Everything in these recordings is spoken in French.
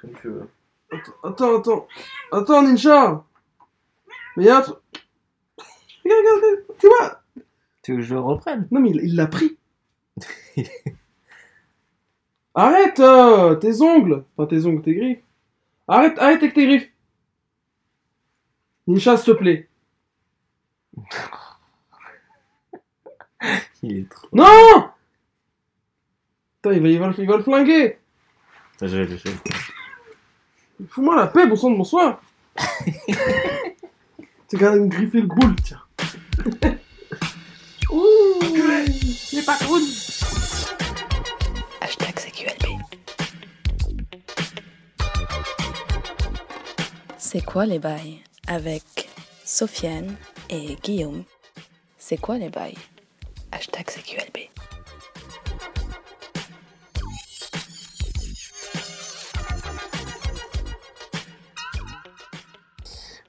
Comme tu veux. Attends, attends, attends. Ninja Mais y'a un truc. Regarde, regarde, regarde. Tu vois Tu veux que je le reprenne? Non, mais il l'a pris. Arrête euh, tes ongles. Enfin, tes ongles, tes griffes. Arrête, arrête avec tes griffes. Ninja, s'il te plaît. Il est trop. Non Putain, il va, il va, le- il va le flinguer. Je vais le je vais le- Fous-moi la paix, bon sang de bonsoir. C'est quand même griffer le boule, tiens. Ouh, les patrouilles. Hashtag CQLB. C'est quoi les bails Avec Sofiane et Guillaume? C'est quoi les bails? Hashtag CQLB.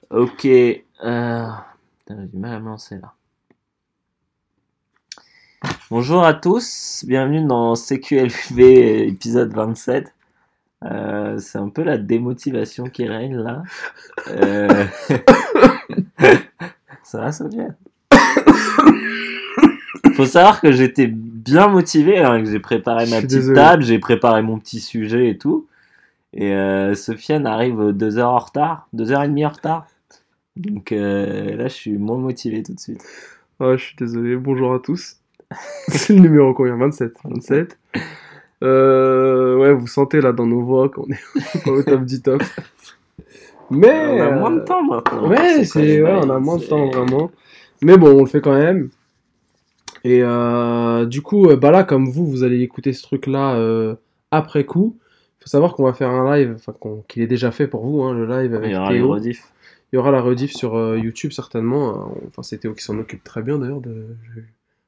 Ok. Euh... J'ai du mal à me lancer là. Bonjour à tous, bienvenue dans CQLV épisode 27. Euh, c'est un peu la démotivation qui règne là. Euh... Ça va, Sophia? Faut savoir que j'étais bien motivé, hein, que j'ai préparé ma petite désolé. table, j'ai préparé mon petit sujet et tout. Et euh, Sofiane arrive deux heures en retard, deux heures et demie en retard. Donc euh, là, je suis moins motivé tout de suite. Ah, je suis désolé, bonjour à tous. C'est le numéro combien? 27. 27. Euh, ouais, vous sentez là dans nos voix qu'on est pas au top du top. Mais. on a euh, moins de temps maintenant. Ouais, C'est ouais, on a moins de temps vraiment. Mais bon, on le fait quand même. Et euh, du coup, euh, bah là, comme vous, vous allez écouter ce truc-là euh, après coup. Faut savoir qu'on va faire un live, enfin qu'il est déjà fait pour vous, hein, le live avec Il y aura les Théo. Il y aura la rediff sur euh, YouTube certainement. Euh, Enfin, c'est Théo qui s'en occupe très bien d'ailleurs. De...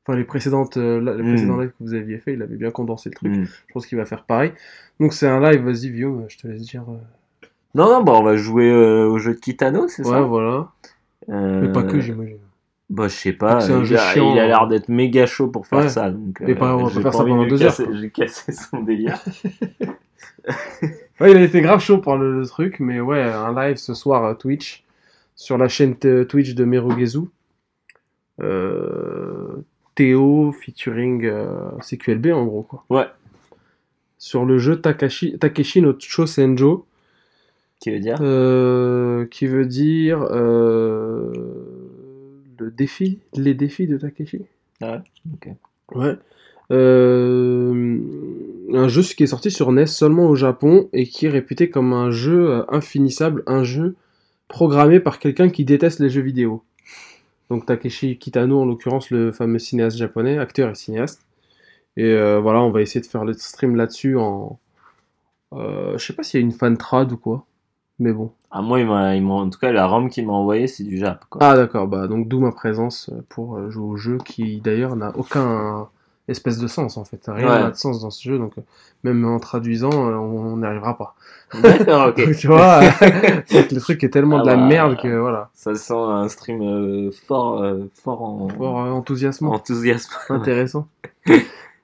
Enfin, les précédentes, euh, la- les Mm. précédents lives que vous aviez fait, il avait bien condensé le truc. Hmm. Je pense qu'il va faire pareil. Donc c'est un live. Vas-y, Vio, je te laisse dire. euh. Non, non, bah on va jouer euh, au jeu de Kitano, c'est Ouais, ça voilà. Euh, Mais pas que, j'imagine. Bah, je sais pas. C'est un il, jeu a, chiant, il a hein. l'air d'être méga chaud pour faire Ouais. ça. Donc, Mais pas- on va pas faire ça pendant deux heures. J'ai cassé son délire. Ouais, il a été grave chaud pour le, le truc, mais ouais, un live ce soir à Twitch, sur la chaîne Twitch de Merugezu. Euh, Théo featuring euh, CQLB en gros, quoi. Ouais. Sur le jeu Takashi, Takeshi no Chosenjo, Qui veut dire? Euh, qui veut dire euh, le défi, les défis de Takeshi. Ah ouais, ok. Ouais. Euh, un jeu qui est sorti sur NES seulement au Japon et qui est réputé comme un jeu infinissable, un jeu programmé par quelqu'un qui déteste les jeux vidéo. Donc Takeshi Kitano, en l'occurrence le fameux cinéaste japonais, acteur et cinéaste. Et euh, voilà, on va essayer de faire le stream là-dessus en... euh, je sais pas s'il y a une fan trad ou quoi, mais bon. Ah, moi, il m'a, il m'a- en tout cas, la ROM qu'il m'a envoyé, c'est du Jap. Quoi. Ah d'accord, bah donc d'où ma présence pour jouer au jeu qui d'ailleurs n'a aucun espèce de sens en fait. Rien Ouais. n'a de sens dans ce jeu, donc euh, même en traduisant, euh, on n'y arrivera pas. D'accord, ok. tu vois, le truc est tellement Ah de la bah, merde que voilà. Ça sent un stream euh, fort, euh, fort en Fort euh, enthousiasmant, enthousiasme. intéressant.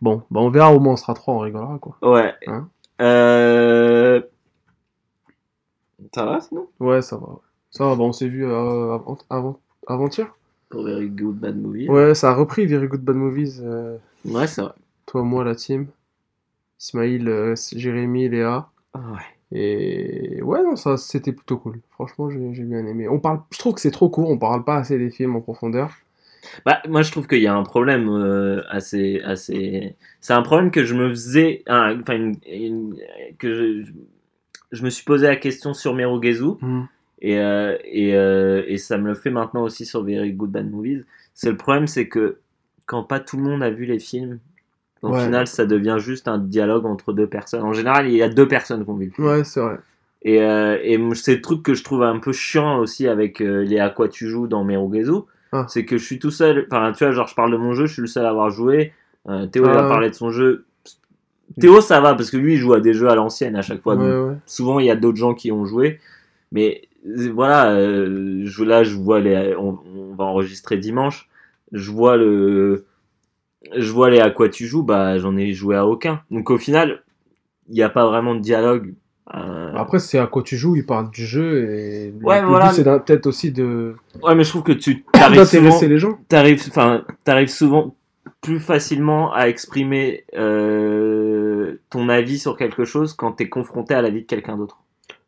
bon, bah on verra au moins on sera trois, on rigolera quoi. Ouais. Hein euh... Ça va sinon? Ouais, ça va. Ça va, bah on s'est vu euh, avant, avant, avant-hier? Pour Very Good Bad Movie. Ouais, ça a repris Very Good Bad Movies. euh, Ouais, c'est vrai. toi, moi, la team. Ismaïl, euh, Jérémy, Léa. Ah ouais. Et ouais, non, ça c'était plutôt cool. Franchement, j'ai bien aimé. On parle, je trouve que c'est trop court, on parle pas assez des films en profondeur. Bah, moi, je trouve qu'il y a un problème euh, assez, assez. C'est un problème que je me faisais, enfin, une- une- que je, je me suis posé la question sur Merugezu et euh, et, euh, et ça me le fait maintenant aussi sur Very Good Bad Movies. C'est le problème, c'est que quand pas tout le monde a vu les films, au Ouais. final, ça devient juste un dialogue entre deux personnes. En général, il y a deux personnes qui ont vu le film. Ouais, c'est vrai. Et, euh, et c'est le truc que je trouve un peu chiant aussi avec les à quoi tu joues dans Merugezu. Ah. C'est que je suis tout seul. Enfin, tu vois, genre, je parle de mon jeu, je suis le seul à avoir joué. Théo, Ah va parler de son jeu. Théo, ça va, parce que lui, il joue à des jeux à l'ancienne à chaque fois. Ouais, donc ouais. souvent, il y a d'autres gens qui ont joué. Mais voilà, euh, je, là, je vois les. On, on va enregistrer dimanche. Je vois le. Je vois les à quoi tu joues, bah, j'en ai joué à aucun. Donc, au final, il n'y a pas vraiment de dialogue Euh, Après, c'est à quoi tu joues, il parle du jeu et Ouais, le voilà. but, c'est peut-être aussi de Ouais, mais je trouve que tu t'arrives souvent, les gens. t'arrives, enfin, t'arrives souvent plus facilement à exprimer euh, ton avis sur quelque chose quand t'es confronté à l'avis de quelqu'un d'autre.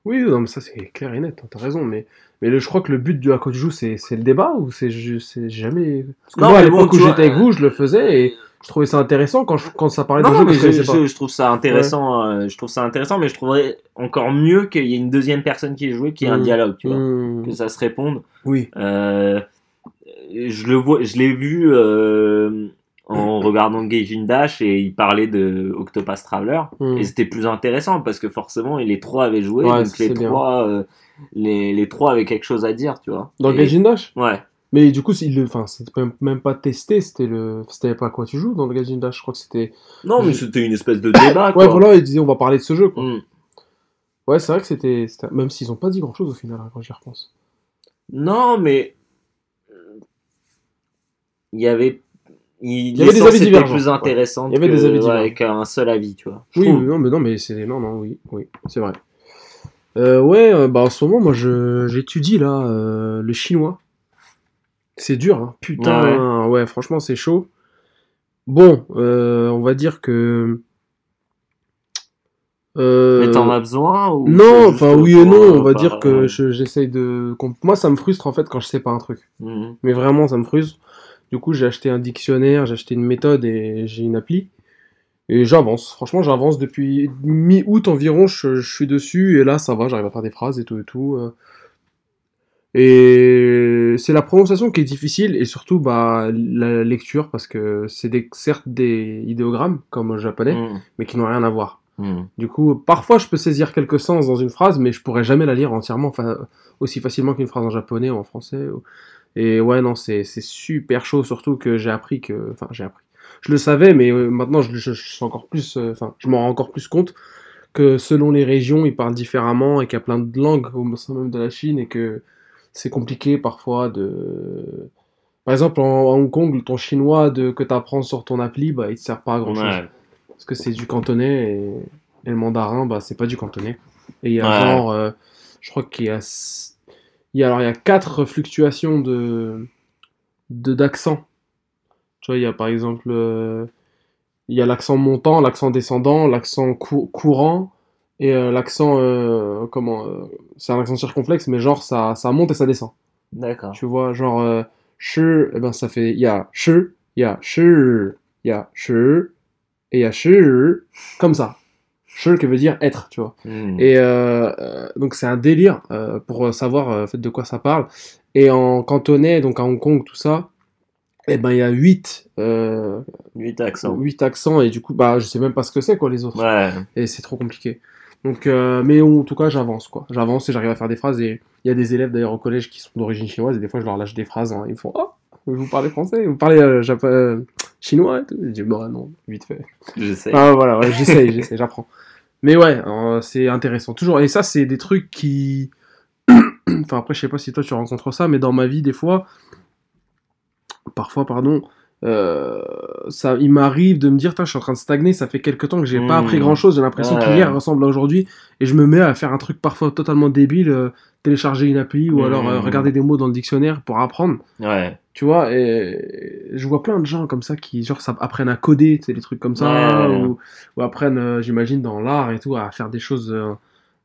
Oui, non, mais ça c'est clair et net, hein, t'as raison. Mais, mais le- je crois que le but du à quoi tu joues, c'est c'est le débat ou c'est ju- c'est jamais. Parce que Non, moi, à mais bon, l'époque tu où vois, j'étais avec euh, vous, je le faisais et je trouvais ça intéressant quand, je- quand ça parlait Non, jeu mais que je je, connaissais pas. je- je trouve ça intéressant. euh, je trouve ça intéressant, mais je trouverais encore mieux qu'il y ait une deuxième personne qui est jouée, qu'il y ait un Mm. dialogue, tu vois, Hmm, que ça se réponde. Oui. Euh, je le vois, je l'ai vu euh, en regardant Gaijin Dash et il parlait de Octopath Traveler Hmm. et c'était plus intéressant parce que forcément les trois avaient joué, Ouais, donc les trois, euh, les, les trois avaient quelque chose à dire, tu vois. Dans Et- Gaijin Dash? Ouais. Mais du coup, il le, enfin, c'était même- pas testé, c'était le, c'était pas à quoi tu joues dans le Gaijin Dash. Je crois que c'était. Non, mais c'était une espèce de débat. quoi. Ouais, voilà, ils disaient on va parler de ce jeu. Quoi. Mm. Ouais, c'est vrai que c'était, c'était- même s'ils ont pas dit grand chose au final hein, quand j'y repense. Non, mais il y avait. Il, y avait des avis divergents, plus ouais. Il avis ouais, divergents. qu'un seul avis, tu vois. Oui, non, mais non, mais c'est non, non, oui, oui, c'est vrai. Euh, ouais, euh, bah en ce moment, moi, je j'étudie là euh, le chinois. C'est dur, hein. putain. Ouais, franchement, c'est chaud. Bon, euh, on va dire que. Euh, Mais t'en as besoin ou Non, enfin oui et non, on va dire que je- j'essaye de. Moi, ça me frustre en fait quand je sais pas un truc. Mhm. Mais vraiment, ça me frustre. Du coup, j'ai acheté un dictionnaire, j'ai acheté une méthode et j'ai une appli. Et j'avance. Franchement, j'avance depuis mi-août environ. Je, je suis dessus et là, ça va. J'arrive à faire des phrases et tout et tout. euh. Et c'est la prononciation qui est difficile et surtout bah, la lecture parce que c'est des, certes des idéogrammes comme au japonais, Mhm. mais qui n'ont rien à voir. Mhm. Du coup, parfois je peux saisir quelques sens dans une phrase, mais je pourrais jamais la lire entièrement, enfin, aussi facilement qu'une phrase en japonais ou en français. ou- Et ouais, non, c'est super chaud, surtout que j'ai appris que. Enfin, j'ai appris. Je le savais, mais euh, maintenant je, je, je encore plus. euh, Enfin, je m'en rends encore plus compte que selon les régions, ils parlent différemment et qu'il y a plein de langues au sein même de la Chine et que c'est compliqué parfois de. Par exemple, en, à Hong Kong, ton chinois de, que tu apprends sur ton appli, bah, il te sert pas à grand chose Ouais. Parce que c'est du cantonais et, et le mandarin bah c'est pas du cantonais et il y a Ouais. genre euh, je crois qu'il y a il y a alors il y a quatre fluctuations de de d'accent tu vois il y a par exemple euh, il y a l'accent montant l'accent descendant l'accent cou- courant et euh, l'accent comment c'est un accent circonflexe mais genre ça ça monte et ça descend D'accord. tu vois, genre, shi, eh ben ça fait, il y a shi, il y a shi, il y a shi, et il y a comme ça. Shi qui veut dire être, tu vois. Mhm. Et euh, euh, donc c'est un délire euh, pour savoir en fait, de quoi ça parle. Et en cantonais, donc à Hong Kong, tout ça, eh ben il y a 8, euh, Huit accents. huit accents, et du coup, bah je sais même pas ce que c'est, quoi, les autres Ouais. et c'est trop compliqué. Donc, euh, mais en tout cas, j'avance quoi. J'avance et j'arrive à faire des phrases. Et il y a des élèves d'ailleurs au collège qui sont d'origine chinoise et des fois je leur lâche des phrases. hein. Ils me font Oh, vous parlez français Vous parlez euh, japo- euh, chinois et tout Je dis Bah non, vite fait. Je sais. Ah voilà, ouais, j'essaye, j'essaye, j'apprends. Mais ouais, euh, c'est intéressant. Toujours. Et ça, c'est des trucs qui. enfin, après, je sais pas si toi tu rencontres ça, mais dans ma vie, des fois, parfois, pardon, euh, ça, il m'arrive de me dire, je suis en train de stagner, ça fait quelques temps que j'ai pas Mmh. appris grand chose, j'ai l'impression Ouais. qu'hier ressemble à aujourd'hui, et je me mets à faire un truc parfois totalement débile, euh, télécharger une appli, ou Mmh. alors euh, regarder des mots dans le dictionnaire pour apprendre, Ouais. Tu vois, et je vois plein de gens comme ça qui, genre, ça, apprennent à coder, tu sais, des trucs comme ça, Ouais, ouais, ouais. ou, ou apprennent, euh, j'imagine, dans l'art et tout, à faire des choses, euh,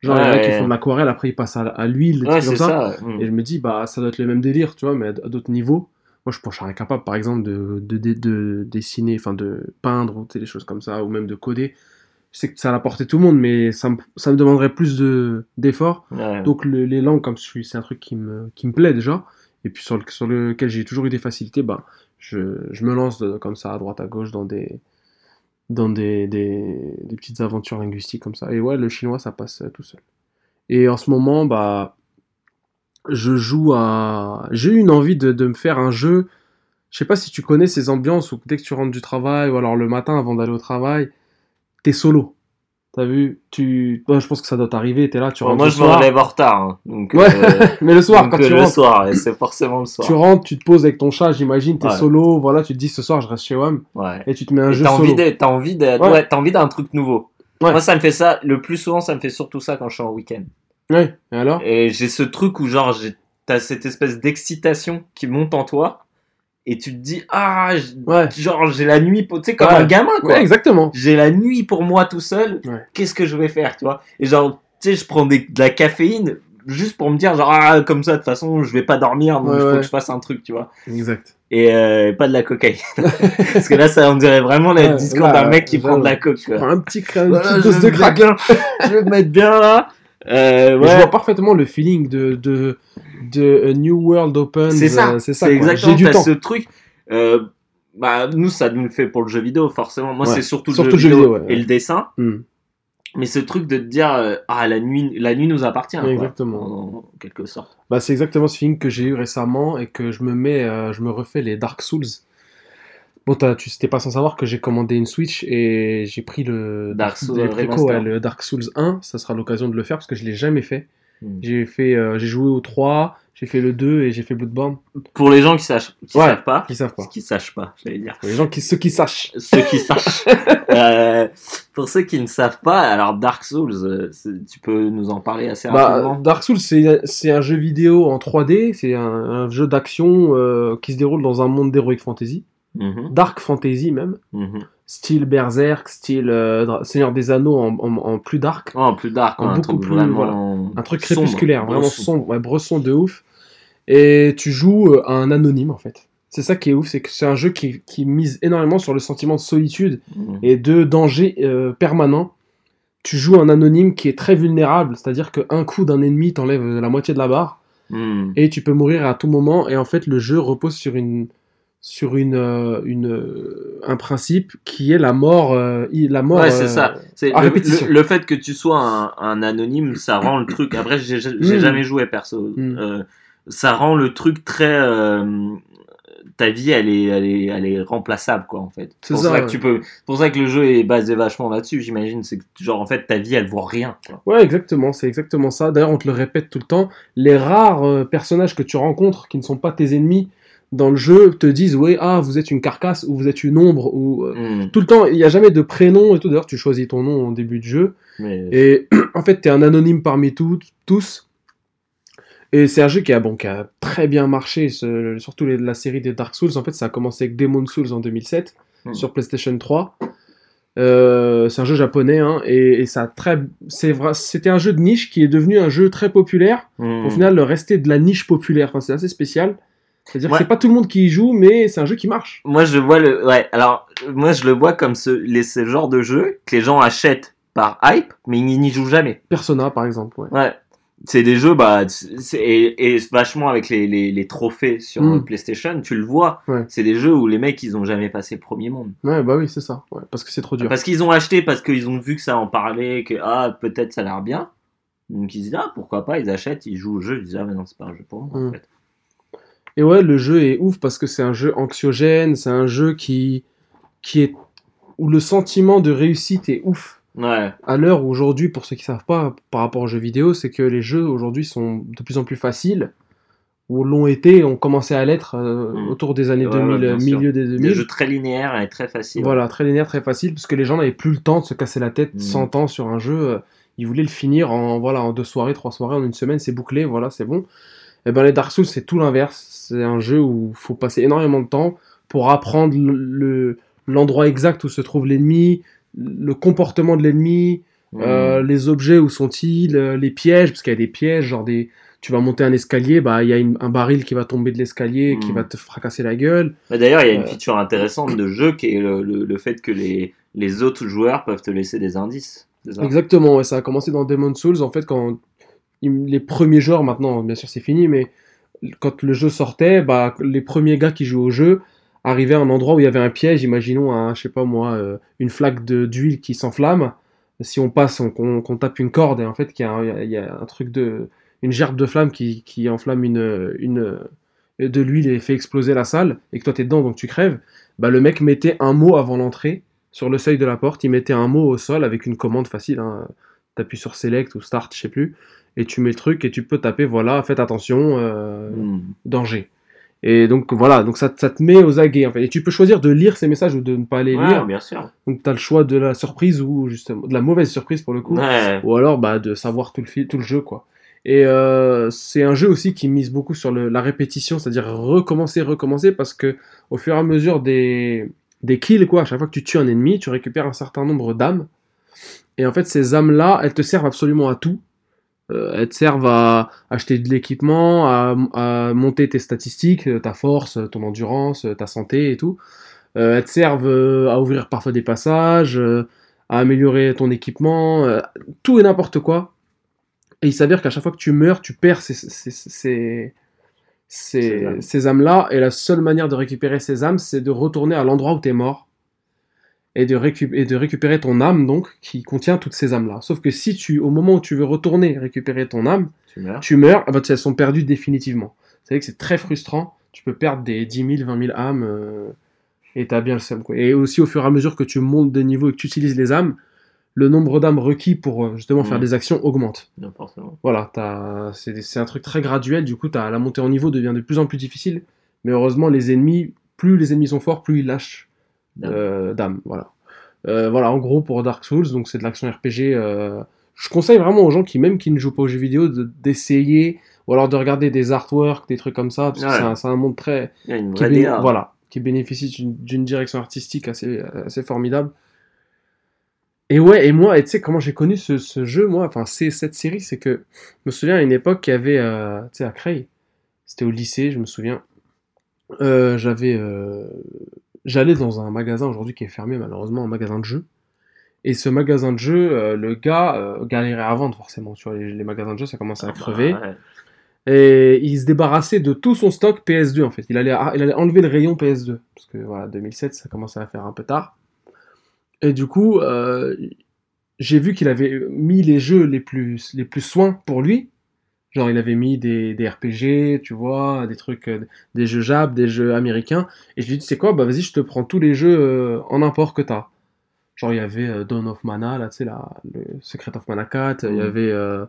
genre, il y en a qui Ouais. font de l'aquarelle, après ils passent à, à l'huile, des Ouais, trucs comme c'est ça, ça. Et je me dis, bah, ça doit être le même délire, tu vois, mais à d'autres niveaux. Moi, je pense que je serais incapable, par exemple, de, de, de, de dessiner, enfin, de peindre, ou tu sais, des choses comme ça, ou même de coder. Je sais que ça l'apporter tout le monde, mais ça me, ça me demanderait plus de, d'efforts. Ouais. Donc, le- les langues, comme je suis, c'est un truc qui me, qui me plaît déjà. Et puis, sur, le, sur lequel j'ai toujours eu des facilités, bah, je, me lance comme ça, à droite, à gauche, dans des, dans des, des, petites aventures linguistiques comme ça. Et ouais, le chinois, ça passe euh, tout seul. Et en ce moment, bah, je joue à. J'ai eu une envie de, de me faire un jeu. Je sais pas si tu connais ces ambiances où dès que tu rentres du travail ou alors le matin avant d'aller au travail, t'es solo. T'as vu tu... Je pense que ça doit t'arriver, t'es là, tu Bon, rentres moi, le je me soir. relève en retard. hein. Donc, Ouais, euh, mais le soir, donc, quand euh, tu le rentres, soir, et c'est forcément le soir. tu rentres, tu te poses avec ton chat, j'imagine, t'es Ouais. solo, voilà, tu te dis ce soir je reste chez WAM Ouais. et tu te mets un Et jeu T'as solo. envie t'as envie de- Ouais. ouais, t'as envie d'un truc nouveau. Ouais. Moi, ça me fait ça, le plus souvent, ça me fait surtout ça quand je suis en week-end. Ouais, et alors? Et j'ai ce truc où, genre, j'ai- t'as cette espèce d'excitation qui monte en toi, et tu te dis, ah, Ouais. genre, j'ai la nuit, pour- tu sais, comme Ouais. un gamin, quoi. Ouais, exactement. j'ai la nuit pour moi tout seul, Ouais. qu'est-ce que je vais faire, tu vois? Et genre, tu sais, je prends des- de la caféine juste pour me dire, genre, ah, comme ça, de toute façon, je vais pas dormir, donc il faut que je fasse un truc, tu vois Exact. Et euh, pas de la cocaïne. Parce que là, ça, on dirait vraiment le discours d'un mec qui prend de la coke, quoi. un petit cra- une Voilà, petite dose de bien- je vais me mettre bien là. Euh, Je vois parfaitement le feeling de, de, New World Open. C'est ça, euh, c'est ça. Exactement J'ai du temps. ce truc. euh, bah, nous, ça nous le fait pour le jeu vidéo, forcément. Moi, Ouais. c'est surtout, Surtout le jeu vidéo, ouais, et le dessin. Hmm. Mais ce truc de te dire, euh, ah, la nuit, la nuit nous appartient. Exactement. en, en quelque sorte. Bah, c'est exactement ce feeling que j'ai eu récemment et que je me mets, euh, je me refais les Dark Souls. Bon, t'as- tu n'étais pas sans savoir que j'ai commandé une Switch et j'ai pris le Dark Souls le préco, ouais, le Dark Souls 1. Ça sera l'occasion de le faire parce que je l'ai jamais fait. Hmm. J'ai fait, euh, j'ai joué au 3, j'ai fait le 2 et j'ai fait Bloodborne. Pour les gens qui, sachent, qui Ouais. savent pas, Qui savent pas. qui sachent pas, j'allais dire. Pour les gens qui, ceux qui sachent. Ceux qui sachent. Euh, pour ceux qui ne savent pas, alors Dark Souls, euh, tu peux nous en parler assez Bah, rapidement. Dark Souls, c'est c'est un jeu vidéo en 3D, c'est un, un jeu d'action euh, qui se déroule dans un monde d'heroic fantasy, Mhm, dark fantasy même, mhm. style Berserk, style euh, Seigneur des Anneaux en, en- en plus dark, Oh, en plus dark, En beaucoup truc plus, vraiment un truc sombre, crépusculaire, vraiment bresson. sombre, ouais, bresson de ouf. Et tu joues euh, un anonyme en fait. C'est ça qui est ouf, c'est que c'est un jeu qui, qui mise énormément sur le sentiment de solitude Mhm. et de danger euh, permanent. Tu joues un anonyme qui est très vulnérable, c'est-à-dire qu'un coup d'un ennemi t'enlève la moitié de la barre. Et tu peux mourir à tout moment et en fait le jeu repose sur une sur une, euh, une euh, un principe qui est la mort euh, la mort Ouais, c'est euh, ça. C'est le, répétition. le- le fait que tu sois un, un anonyme, ça rend le truc. Après, j'ai j'ai Mm. jamais joué perso. Mm. Euh, ça rend le truc très. ta vie, elle est, elle est, elle est remplaçable, quoi, en fait. C'est pour ça, ça, que ouais. tu peux. pour ça que le jeu est basé vachement là-dessus, j'imagine. C'est que, genre, en fait, ta vie, elle vaut rien. quoi. ouais exactement c'est exactement ça d'ailleurs on te le répète tout le temps les rares personnages que tu rencontres qui ne sont pas tes ennemis dans le jeu te disent ouais ah vous êtes une carcasse ou vous êtes une ombre ou euh, Mm. tout le temps il n'y a jamais de prénom et tout d'ailleurs tu choisis ton nom au début du jeu Mais- Et en fait, tu es un anonyme parmi tout- tous. Et c'est un jeu qui a, bon, qui a très bien marché, ce- surtout les- la série des Dark Souls. En fait, ça a commencé avec Demon Souls en 2007 Hmm. sur PlayStation 3. Euh, c'est un jeu japonais, hein, et, et ça a très, c'est vrai, c'était un jeu de niche qui est devenu un jeu très populaire. Mm. Au final, le resté de la niche populaire, enfin, c'est assez spécial. C'est-à-dire Ouais. que c'est pas tout le monde qui y joue, mais c'est un jeu qui marche. Moi, je vois le. Ouais, alors, moi, je le vois comme ce, les, ce genre de jeu que les gens achètent par hype, mais ils n'y jouent jamais. Persona, par exemple. Ouais. Ouais. C'est des jeux, bah, et, et vachement avec les, les, les trophées sur Mm. euh, PlayStation, tu le vois. Ouais. C'est des jeux où les mecs, ils ont jamais passé premier monde. Ouais, bah oui, c'est ça. Ouais, parce que c'est trop dur. Parce qu'ils ont acheté, parce qu'ils ont vu que ça en parlait, que, ah, peut-être ça a l'air bien. Donc ils se disent, ah, pourquoi pas, ils achètent, ils jouent au jeu, ils disent, ah, mais non, c'est pas un jeu pour moi, en Mm. fait. Et ouais, le jeu est ouf parce que c'est un jeu anxiogène, c'est un jeu qui, qui est où le sentiment de réussite est ouf. Ouais. À l'heure où aujourd'hui, pour ceux qui savent pas, par rapport aux jeux vidéo, c'est que les jeux aujourd'hui sont de plus en plus faciles, ou l'ont été, ont commencé à l'être euh, Mm. autour des années Ouais, ouais, 2000, bien sûr. milieu des Des 2000. jeux très linéaires et très faciles. Voilà, très linéaire, très facile, parce que les gens n'avaient plus le temps de se casser la tête Mm. 100 ans sur un jeu. euh, Ils voulaient le finir en, voilà, en deux soirées, trois soirées, en une semaine, c'est bouclé, voilà, c'est bon. Et ben les Dark Souls, c'est tout l'inverse. C'est un jeu où il faut passer énormément de temps pour apprendre le- le- l'endroit exact où se trouve l'ennemi, le comportement de l'ennemi, euh, les objets où sont-ils, euh, les pièges, parce qu'il y a des pièges, genre des... Tu vas monter un escalier, bah il y a une- un baril qui va tomber de l'escalier, qui Mm. va te fracasser la gueule. Mais D'ailleurs, il y a une Euh. feature intéressante de jeu qui est le, le- le fait que les, les autres joueurs peuvent te laisser des indices. Exactement, ouais, ça a commencé dans Demon's Souls, en fait, quand les premiers joueurs, maintenant, bien sûr, c'est fini, mais quand le jeu sortait, bah, les premiers gars qui jouaient au jeu arrivaient à un endroit où il y avait un piège, imaginons, un, je sais pas moi, euh, une flaque d'huile qui s'enflamme. Si on passe, on, tape une corde, et en fait, il y a un truc de. une gerbe de flamme qui, qui enflamme une, une, de l'huile et fait exploser la salle, et que toi t'es dedans, donc tu crèves, bah, le mec mettait un mot avant l'entrée, sur le seuil de la porte, il mettait un mot au sol avec une commande facile. Hein. T'appuies sur Select ou Start, je sais plus, et tu mets le truc et tu peux taper, voilà, faites attention, euh, Mm. danger. Et donc voilà, donc ça, ça te met aux aguets en fait. Et tu peux choisir de lire ces messages ou de ne pas les Ouais, lire. bien sûr. Donc tu as le choix de la surprise ou justement de la mauvaise surprise pour le coup. Ouais. Ou alors bah, de savoir tout le, fil- tout le jeu quoi. Et euh, c'est un jeu aussi qui mise beaucoup sur le- la répétition, c'est-à-dire recommencer, recommencer, parce que au fur et à mesure des, des kills, quoi, à chaque fois que tu tues un ennemi, tu récupères un certain nombre d'âmes. Et en fait, ces âmes-là, elles te servent absolument à tout. Euh, elles te servent à acheter de l'équipement, à, à monter tes statistiques, euh, ta force, ton endurance, euh, ta santé et tout. Euh, elles te servent euh, à ouvrir parfois des passages, euh, à améliorer ton équipement, euh, tout et n'importe quoi. Et il s'avère qu'à chaque fois que tu meurs, tu perds ces, ces, ces, ces, Ces âmes. ces âmes-là. Et la seule manière de récupérer ces âmes, c'est de retourner à l'endroit où tu es mort. Et de, récu- et de récupérer ton âme, donc, qui contient toutes ces âmes-là. Sauf que si tu, au moment où tu veux retourner récupérer ton âme, Tu meurs. tu meurs, ah bah, elles sont perdues définitivement. Vous savez que c'est très frustrant. Tu peux perdre des 10 000, 20 000 âmes euh, et t'as bien le seum. Quoi. Et aussi, au fur et à mesure que tu montes de niveau et que tu utilises les âmes, le nombre d'âmes requis pour euh, justement faire Mhm. des actions augmente. Non. Voilà, c'est c'est un truc très graduel. Du coup, as, la montée en niveau devient de plus en plus difficile. Mais heureusement, les ennemis, plus les ennemis sont forts, plus ils lâchent. Euh, d'âme. Voilà. Euh, voilà, en gros, pour Dark Souls, donc c'est de l'action RPG. euh, je conseille vraiment aux gens qui, même qui ne jouent pas aux jeux vidéo, de- d'essayer ou alors de regarder des artworks, des trucs comme ça, parce que c'est un, monde très. Il y a une Qui, voilà, qui bénéficie d'une- direction artistique assez, assez formidable. Et ouais, et moi, et tu sais comment j'ai connu ce, ce jeu, moi, enfin, cette série, c'est que je me souviens à une époque qu'il y avait, euh, tu sais, à Creil, c'était au lycée, je me souviens, j'avais, j'allais dans un magasin aujourd'hui qui est fermé, malheureusement, un magasin de jeux. Et ce magasin de jeux, euh, le gars euh, galérait à vendre, forcément, tu vois, les, les magasins de jeux, ça commençait à Ah bah, crever. ouais. Et il se débarrassait de tout son stock PS2 en fait. Il allait, il allait enlever le rayon PS2. Parce que voilà, 2007, ça commençait à faire un peu tard. Et du coup, euh, j'ai vu qu'il avait mis les jeux les plus, les plus soins pour lui. Genre, il avait mis des, des RPG, tu vois, des trucs, euh, des jeux Jap, des jeux américains. Et je lui ai dit, c'est quoi Bah vas-y, je te prends tous les jeux euh, en import que t'as. Genre, il y avait euh, Dawn of Mana, là, tu sais, là, le Secret of Mana 4. Il y avait. euh,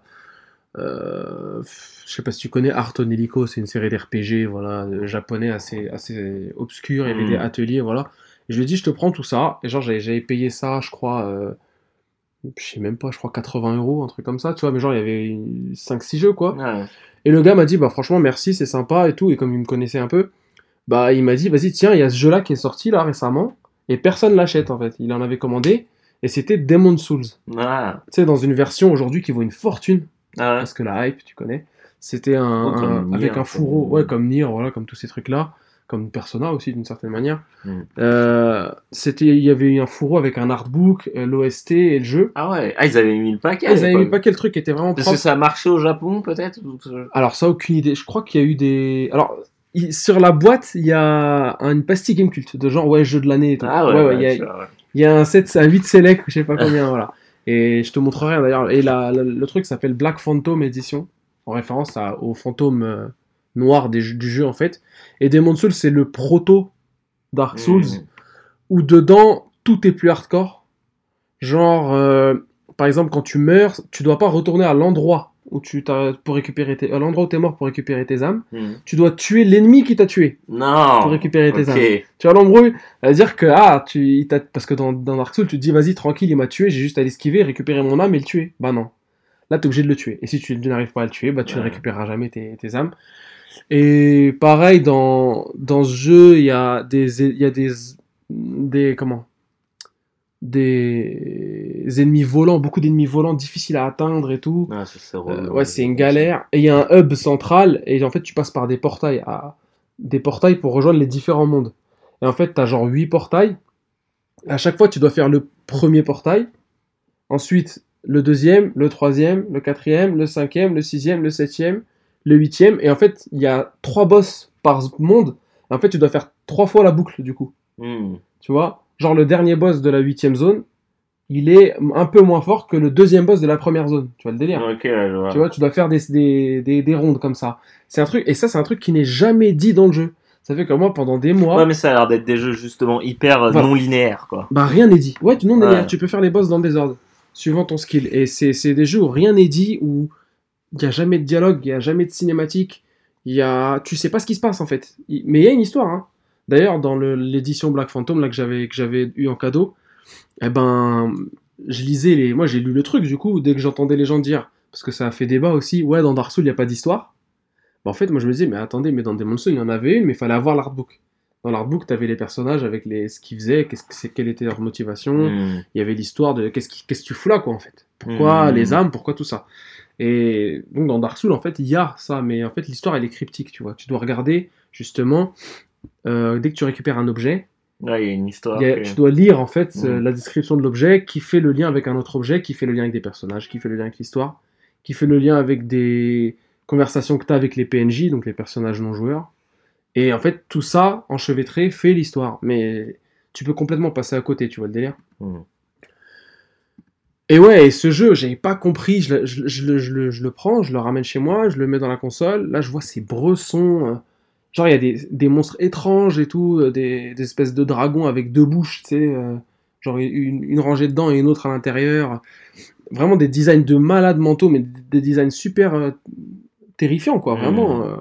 euh, je sais pas si tu connais Art Onelico, c'est une série d'RPG voilà, japonais assez, assez obscure. Il y avait des ateliers, voilà. Et je lui ai dit, je te prends tout ça. Et genre, j'avais j'avais payé ça, je crois, euh, je sais même pas, je crois 80 euros, un truc comme ça, tu vois. Mais genre, il y avait 5-6 jeux, quoi. Ouais. Et le gars m'a dit, bah franchement, merci, c'est sympa et tout. Et comme il me connaissait un peu, bah il m'a dit, vas-y, tiens, il y a ce jeu-là qui est sorti là récemment. Et personne l'achète en fait. Il en avait commandé. Et c'était Demon Souls. Tu Ah. sais, dans une version aujourd'hui qui vaut une fortune Ah parce que la hype, tu connais, c'était un, Oh, Nier, avec un fourreau, comme- ouais, comme Nier, voilà, comme tous ces trucs-là, comme Persona aussi d'une certaine manière. Mm. Euh, c'était, il y avait eu un fourreau avec un artbook, euh, l'OST et le jeu. Ah ouais. Ah, ils avaient mis le paquet. Ah, ils avaient mis pas quel truc était vraiment Parce propre. que ça a marché au Japon, peut-être Alors ça, aucune idée. Je crois qu'il y a eu des, alors il- sur la boîte, il y a une pastille Game Cult de genre ouais jeu de l'année. Ah ouais, ouais, ouais, il y a-. Il y un 7 à 8 select, je sais pas combien, voilà. Et je te montrerai d'ailleurs. Et la- la- le truc s'appelle Black Phantom Edition, en référence à- au fantôme euh, noir des du jeu en fait. Et Demon Souls, c'est le proto Dark Souls, Mhm. où dedans tout est plus hardcore. Genre, euh, par exemple, quand tu meurs, tu dois pas retourner à l'endroit où tu t'as pour récupérer tes, à l'endroit où t'es mort pour récupérer tes âmes. Mhm. Tu dois tuer l'ennemi qui t'a tué Non. pour récupérer tes âmes. Tu vois l'embrouille C'est-à-dire que, ah, tu, il parce que dans, dans Dark Souls, tu te dis, vas-y, tranquille, il m'a tué, j'ai juste à l'esquiver, récupérer mon âme et le tuer. Bah non. Là, t'es obligé de le tuer. Et si tu n'arrives pas à le tuer, bah tu ne récupéreras jamais tes, tes âmes. Et pareil, dans, dans ce jeu, il y a des, il y a des, des, comment? Des ennemis volants, beaucoup d'ennemis volants difficiles à atteindre et tout. Ah, c'est Euh, ouais, c'est une galère. Et il y a un hub central, et en fait, tu passes par des portails, à... des portails pour rejoindre les différents mondes. Et en fait, tu as genre 8 portails. À chaque fois, tu dois faire le premier portail, ensuite le deuxième, le troisième, le quatrième, le cinquième, le sixième, le septième, le huitième. Et en fait, il y a trois boss par monde. Et en fait, tu dois faire trois fois la boucle, du coup. Mhm. Tu vois? Genre, le dernier boss de la huitième zone, il est un peu moins fort que le deuxième boss de la première zone. Tu vois le délire? Vois. tu vois, tu dois faire des, des, des, des rondes comme ça. C'est un truc, et ça, c'est un truc qui n'est jamais dit dans le jeu. Ça fait que moi, pendant des mois, Ouais, mais ça a l'air d'être des jeux justement hyper euh, non linéaires, quoi. bah rien n'est dit. Ouais, tu, non, Ouais. tu peux faire les boss dans le désordre, suivant ton skill. Et c'est c'est des jeux où rien n'est dit, où il n'y a jamais de dialogue, il n'y a jamais de cinématique, Il y a, tu sais pas ce qui se passe en fait. Mais il y a une histoire. Hein. D'ailleurs, dans l'édition Black Phantom là que j'avais eu en cadeau, eh ben, je lisais les. Moi, j'ai lu le truc du coup dès que j'entendais les gens dire, parce que ça a fait débat aussi. Ouais, dans Dark Souls, il y a pas d'histoire. Bah, en fait, moi, je me disais, mais attendez, mais dans Demon's Souls, il y en avait une, mais il fallait avoir l'artbook. Dans l'artbook, tu avais les personnages avec les, ce qu'ils faisaient, que c'est, quelle était leur motivation. Hmm. Il y avait l'histoire de qu'est-ce, que tu fous là, quoi, en fait. Pourquoi Mhm. les âmes, pourquoi tout ça. Et donc, dans Dark Souls, en fait, il y a ça, mais en fait, l'histoire, elle est cryptique, tu vois. Tu dois regarder, justement, euh, dès que tu récupères un objet, Ouais, il y a une histoire. a- que- tu dois lire, en fait, euh, Mhm. la description de l'objet, qui fait le lien avec un autre objet, qui fait le lien avec des personnages, qui fait le lien avec l'histoire, qui fait le lien avec des conversations que tu as avec les PNJ, donc les personnages non joueurs. Et en fait, tout ça, enchevêtré, fait l'histoire. Mais tu peux complètement passer à côté, tu vois le délire. Mhm. Et ouais, et ce jeu, j'avais pas compris. Je, le- je, je le- je le- je le prends, je le ramène chez moi, je le mets dans la console. Là, je vois ces bressons. euh, genre, il y a des, des monstres étranges et tout, euh, des, des espèces de dragons avec deux bouches, tu sais. euh, genre, une, une rangée dedans et une autre à l'intérieur. Vraiment des designs de malades mentaux, mais des, des designs super terrifiants, quoi. Vraiment. Euh,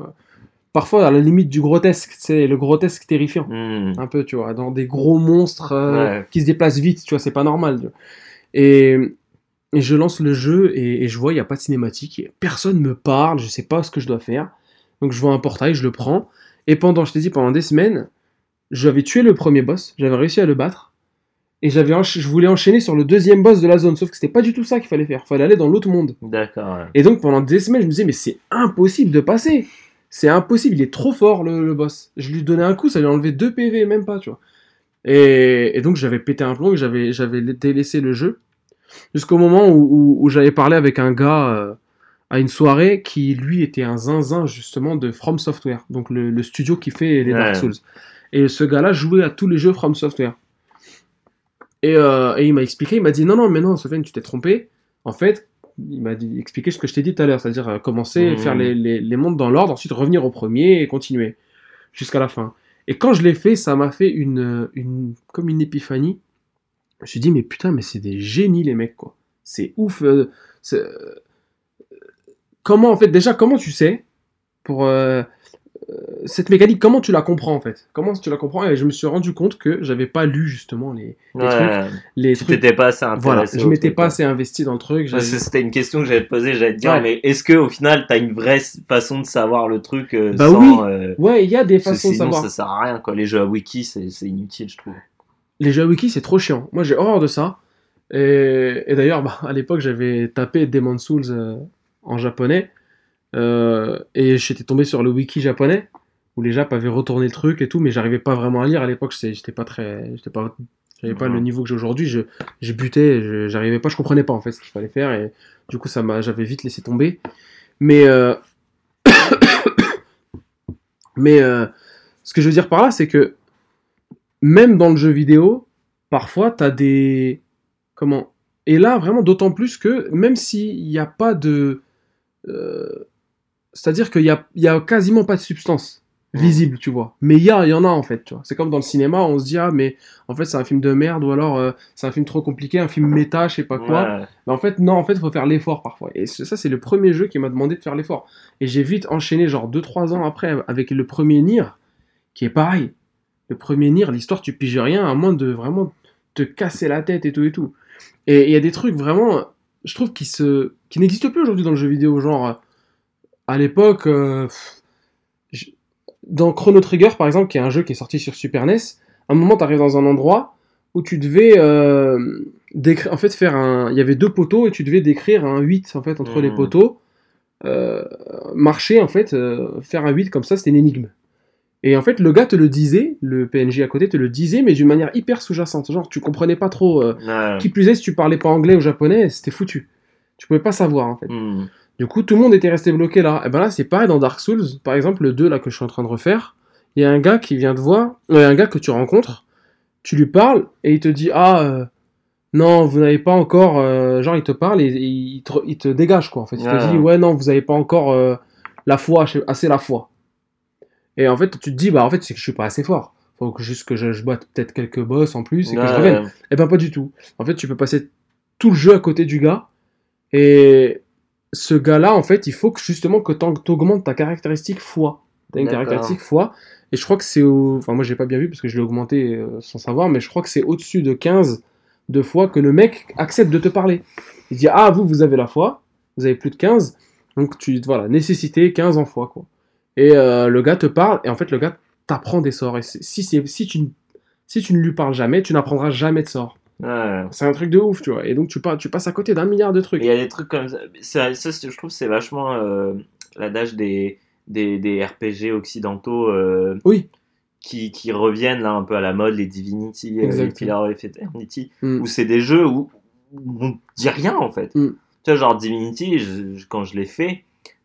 parfois, à la limite du grotesque, tu sais, le grotesque terrifiant Hmm. un peu, tu vois, dans des gros monstres Ouais. qui se déplacent vite, tu vois, c'est pas normal. tu vois. Et, et je lance le jeu et, et je vois, il n'y a pas de cinématique, et personne me parle, je sais pas ce que je dois faire. Donc je vois un portail, je le prends, et pendant, je t'ai dit, pendant des semaines, j'avais tué le premier boss, j'avais réussi à le battre, et j'avais je voulais enchaîner sur le deuxième boss de la zone, sauf que c'était pas du tout ça qu'il fallait faire, fallait aller dans l'autre monde. D'accord. ouais. Et donc pendant des semaines, je me disais, mais c'est impossible de passer. C'est impossible, il est trop fort le, le boss. Je lui donnais un coup, ça lui a enlevé 2 PV, même pas, tu vois. Et, et donc j'avais pété un plomb j'avais délaissé le jeu. Jusqu'au moment où, où- où j'avais parlé avec un gars euh, à une soirée qui, lui, était un zinzin justement de From Software, donc le, le studio qui fait les Dark Ouais. Souls. Et ce gars-là jouait à tous les jeux From Software. Et, euh, et il m'a expliqué, il m'a dit non, non, mais non, Sofiane, tu t'es trompé. En fait, il m'a dit, expliqué ce que je t'ai dit tout à l'heure, c'est-à-dire euh, commencer, Mhm. faire les, les, les mondes dans l'ordre, ensuite revenir au premier et continuer jusqu'à la fin. Et quand je l'ai fait, ça m'a fait une, une, comme une épiphanie. Je me suis dit, mais putain, mais c'est des génies les mecs, quoi. C'est ouf. euh, euh, comment, en fait, déjà, comment tu sais, pour euh, cette mécanique, comment tu la comprends, en fait? Comment tu la comprends? Et je me suis rendu compte que j'avais pas lu, justement, les, les trucs. Les Tu trucs. pas assez intéressé. Voilà, je m'étais pas assez investi dans le truc. J'avais- C'était une question que j'allais te poser, j'allais te dire, Ouais. mais est-ce que au final t'as une vraie façon de savoir le truc Bah sans, oui. Ouais, il y a des façons de sinon savoir. ça sert à rien quoi. Les jeux à wiki c'est c'est inutile je trouve. Les jeux à wiki, c'est trop chiant. Moi, j'ai horreur de ça. Et, et d'ailleurs, bah, à l'époque, j'avais tapé Demon Souls euh, en japonais. Euh, et j'étais tombé sur le wiki japonais, où les Japs avaient retourné le truc et tout, mais j'arrivais pas vraiment à lire. À l'époque, j'étais pas très. J'étais pas. J'avais pas le niveau que j'ai aujourd'hui. Je, je butais, je- j'arrivais pas, je comprenais pas en fait ce qu'il fallait faire. Et du coup, ça m'a, j'avais vite laissé tomber. Mais. euh, mais. ce que je veux dire par là, c'est que. Même dans le jeu vidéo, parfois, tu as des. Comment? Et là, vraiment, d'autant plus que même s'il n'y a pas de. euh, C'est-à-dire qu'il n'y a, y a quasiment pas de substance visible, tu vois. Mais il y, a- il y en a, en fait, tu vois. C'est comme dans le cinéma, on se dit, ah, mais en fait, c'est un film de merde, ou alors euh, c'est un film trop compliqué, un film méta, je sais pas quoi. Ouais. Mais en fait, non, en fait, il faut faire l'effort parfois. Et ça, c'est le premier jeu qui m'a demandé de faire l'effort. Et j'ai vite enchaîné, genre 2-3 ans après, avec le premier Nier, qui est pareil. Le premier Nier, l'histoire, tu piges rien, à moins de vraiment te casser la tête et tout et tout. Et il y a des trucs vraiment, je trouve, qui, se... qui n'existent plus aujourd'hui dans le jeu vidéo. Genre, euh, à l'époque, euh, dans Chrono Trigger, par exemple, qui est un jeu qui est sorti sur Super NES, à un moment, tu arrives dans un endroit où tu devais euh, décrire, en fait, faire un. Il y avait deux poteaux et tu devais décrire un 8 en fait entre les Mhm. poteaux. Euh, marcher en fait, faire un 8 comme ça, c'était une énigme. Et en fait, le gars te le disait, le PNJ à côté te le disait, mais d'une manière hyper sous-jacente. Genre, tu comprenais pas trop. euh, Ouais. Qui plus est, si tu parlais pas anglais ou japonais, c'était foutu. Tu pouvais pas savoir en fait. Hmm. Du coup, tout le monde était resté bloqué là. Et ben là, c'est pareil dans Dark Souls. Par exemple, le 2 là que je suis en train de refaire, il y a un gars qui vient te voir, il y a un gars que tu rencontres, tu lui parles et il te dit ah euh, non, vous n'avez pas encore, euh, genre il te parle et, et il, te, il te dégage quoi. En fait, il te dit ouais non, vous n'avez pas encore euh, la foi, assez la foi. Et en fait, tu te dis bah en fait c'est que je suis pas assez fort. Faut que juste que je, je batte peut-être quelques boss en plus et que je Ouais. revienne. Eh ben pas du tout. En fait, tu peux passer tout le jeu à côté du gars et ce gars-là, en fait, il faut que justement que tu augmentes ta caractéristique fois. T'as une caractéristique fois. Et je crois que c'est au. Enfin, moi, j'ai pas bien vu parce que je l'ai augmenté euh, sans savoir, mais je crois que c'est au-dessus de 15 de fois que le mec accepte de te parler. Il dit Ah, vous, vous avez la foi, vous avez plus de 15, donc tu. Voilà, nécessité 15 en foi, quoi. Et euh, le gars te parle, et en fait, le gars t'apprend des sorts. Et si, tu, ne- si tu ne lui parles jamais, tu n'apprendras jamais de sorts. C'est un truc de ouf, tu vois. Et donc, tu, pas- tu passes à côté d'un milliard de Et trucs. Il y a des trucs comme ça. Ça, je trouve c'est vachement euh, l'adage des, des, des RPG occidentaux euh, Oui. qui, qui reviennent là un peu à la mode, les Divinity, les. Pillar of Eternity, Mm. où c'est des jeux où on dit rien en fait. Mm. Tu vois, genre Divinity, je- je- quand je l'ai fait,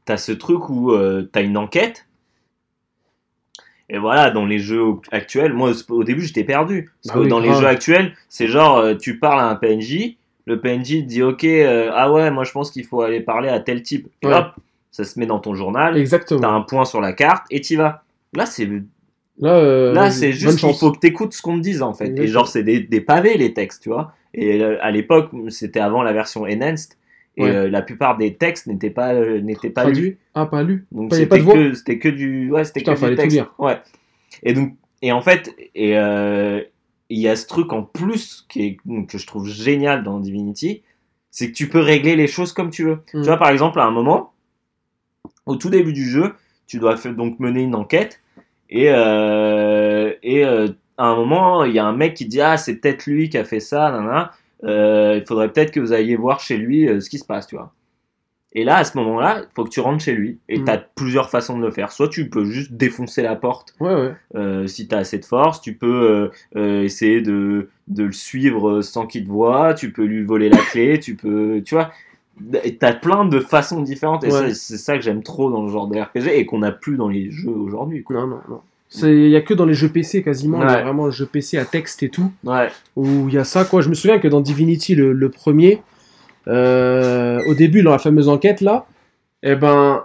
t'as ce truc où euh, t'as une enquête. Et voilà, dans les jeux actuels, moi au début j'étais perdu. Parce Bah que oui, dans les jeux actuels, c'est genre euh, tu parles à un PNJ, le PNJ te dit ok, euh, ah ouais, moi je pense qu'il faut aller parler à tel type. Et Ouais. hop, ça se met dans ton journal, Exactement. t'as un point sur la carte et t'y vas. Là, c'est Là, euh, Là, c'est juste qu'il faut que t'écoutes ce qu'on te dise en fait. Et genre, c'est des, des pavés les textes, tu vois. Et à l'époque, c'était avant la version enhanced. Et Ouais. euh, la plupart des textes n'étaient pas, euh, n'étaient pas lus. Ah, pas lu. Donc c'était que, c'était que du, ouais, c'était Putain, que du fallait tout texte. lire. Ouais. Et donc, et en fait, et euh, il y a ce truc en plus qui est, que je trouve génial dans Divinity, c'est que tu peux régler les choses comme tu veux. Mm. Tu vois, par exemple, à un moment, au tout début du jeu, tu dois donc mener une enquête et, euh, et euh, à un moment, il y a un mec qui dit ah c'est peut-être lui qui a fait ça, nanana. Euh, il faudrait peut-être que vous alliez voir chez lui euh, ce qui se passe, tu vois. Et là, à ce moment-là, il faut que tu rentres chez lui. Et Mm. tu as plusieurs façons de le faire. Soit tu peux juste défoncer la porte Ouais, ouais. euh, si tu as assez de force. Tu peux euh, essayer de, de le suivre sans qu'il te voie. Tu peux lui voler la clé. Tu peux. Tu vois tu as plein de façons différentes. Et Ouais. c'est ça que j'aime trop dans le genre de RPG et qu'on n'a plus dans les jeux aujourd'hui. Non, non, non. Il y a que dans les jeux PC quasiment, il y a vraiment le jeu PC à texte et tout, Ouais. où il y a ça quoi. Je me souviens que dans Divinity, le, le premier, euh, au début, dans la fameuse enquête là, eh ben,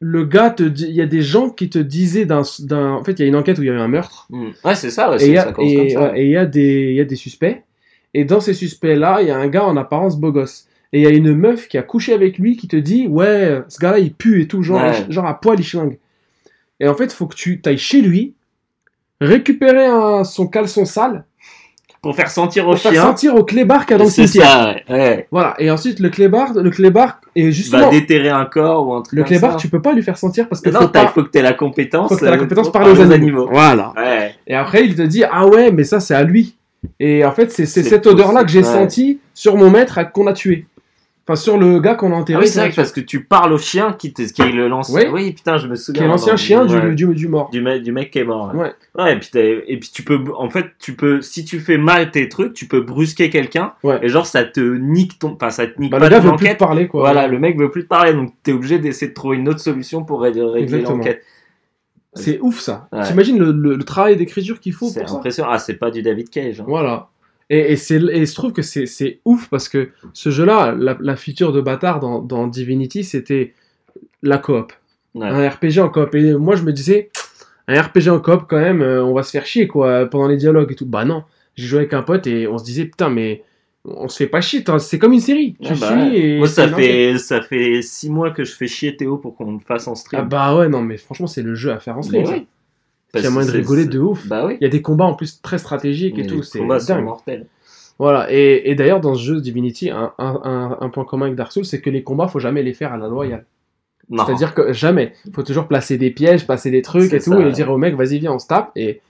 le gars te dit, il y a des gens qui te disaient d'un, en fait, il y a une enquête où il y a eu un meurtre, Mm. Ouais, c'est ça. ouais, et c'est- il y a- ouais, y des, y a des suspects, et dans ces suspects là, il y a un gars en apparence beau gosse. Et il y a une meuf qui a couché avec lui qui te dit Ouais, ce gars-là il pue et tout, genre, Ouais. genre à poil il schlingue. Et en fait, il faut que tu ailles chez lui, récupérer un- son caleçon sale, Pour faire sentir au pour faire sentir au clébard qu'il y a dans le C'est cimetière. ça, ouais. ouais. Voilà, et ensuite le clébard, le clébard, Va justement, déterrer un corps ou un truc le comme clébard, ça. tu peux pas lui faire sentir parce que non, faut, il faut que tu aies la compétence. faut que t'aies la euh, compétence parler aux animaux. Voilà. Ouais. Et après, il te dit Ah ouais, mais ça c'est à lui. Et en fait, c'est cette odeur-là que j'ai sentie sur mon maître qu'on a tué. Enfin, sur le gars qu'on a Ah enterré. oui, c'est vrai que parce que tu parles au chien qui, te, qui est le lance. Oui. Oui, putain, je me souviens. qui est l'ancien chien du, ouais. du, du mort. du mec, du mec qui est mort. Ouais. Ouais. Ouais, et puis, t'as- et puis tu peux, en fait, tu peux, si tu fais mal tes trucs, tu peux brusquer quelqu'un. Ouais. Et genre, ça te nique ton, enfin, ça te nique Bah, pas le gars veut plus te parler, quoi. Voilà, le mec veut plus te parler, donc t'es obligé d'essayer de trouver une autre solution pour ré- régler l'enquête. C'est ouf ça. T'imagines le, le- le travail d'écriture qu'il faut C'est pour ça impressionnant. Ah, c'est pas du David Cage. hein. Voilà. Et, et, et se trouve que c'est, ouf parce que ce jeu-là, la, la feature de bâtard dans, dans Divinity, c'était la coop. Ouais. Un RPG en coop. Et moi, je me disais, un RPG en coop, quand même, euh, on va se faire chier, quoi, pendant les dialogues et tout. Bah non. J'ai joué avec un pote et on se disait, putain, mais on se fait pas chier. t'as- C'est comme une série. Ah bah suis ouais. et. Moi, ça fait, ça fait six mois que je fais chier Théo pour qu'on le fasse en Ah stream. bah ouais, non, mais franchement, c'est le jeu à faire en stream. Il y a moyen de rigoler de ouf. Bah oui. Il y a des combats en plus très stratégiques et tout. C'est dingue. mortels. Voilà, et, et d'ailleurs dans ce jeu Divinity, un, un- un- un point commun avec Dark Souls, c'est que les combats, faut jamais les faire à la loyale. C'est-à-dire que jamais. faut toujours placer des pièges, passer des trucs et tout, et dire au mec, vas-y, viens, on se tape, et,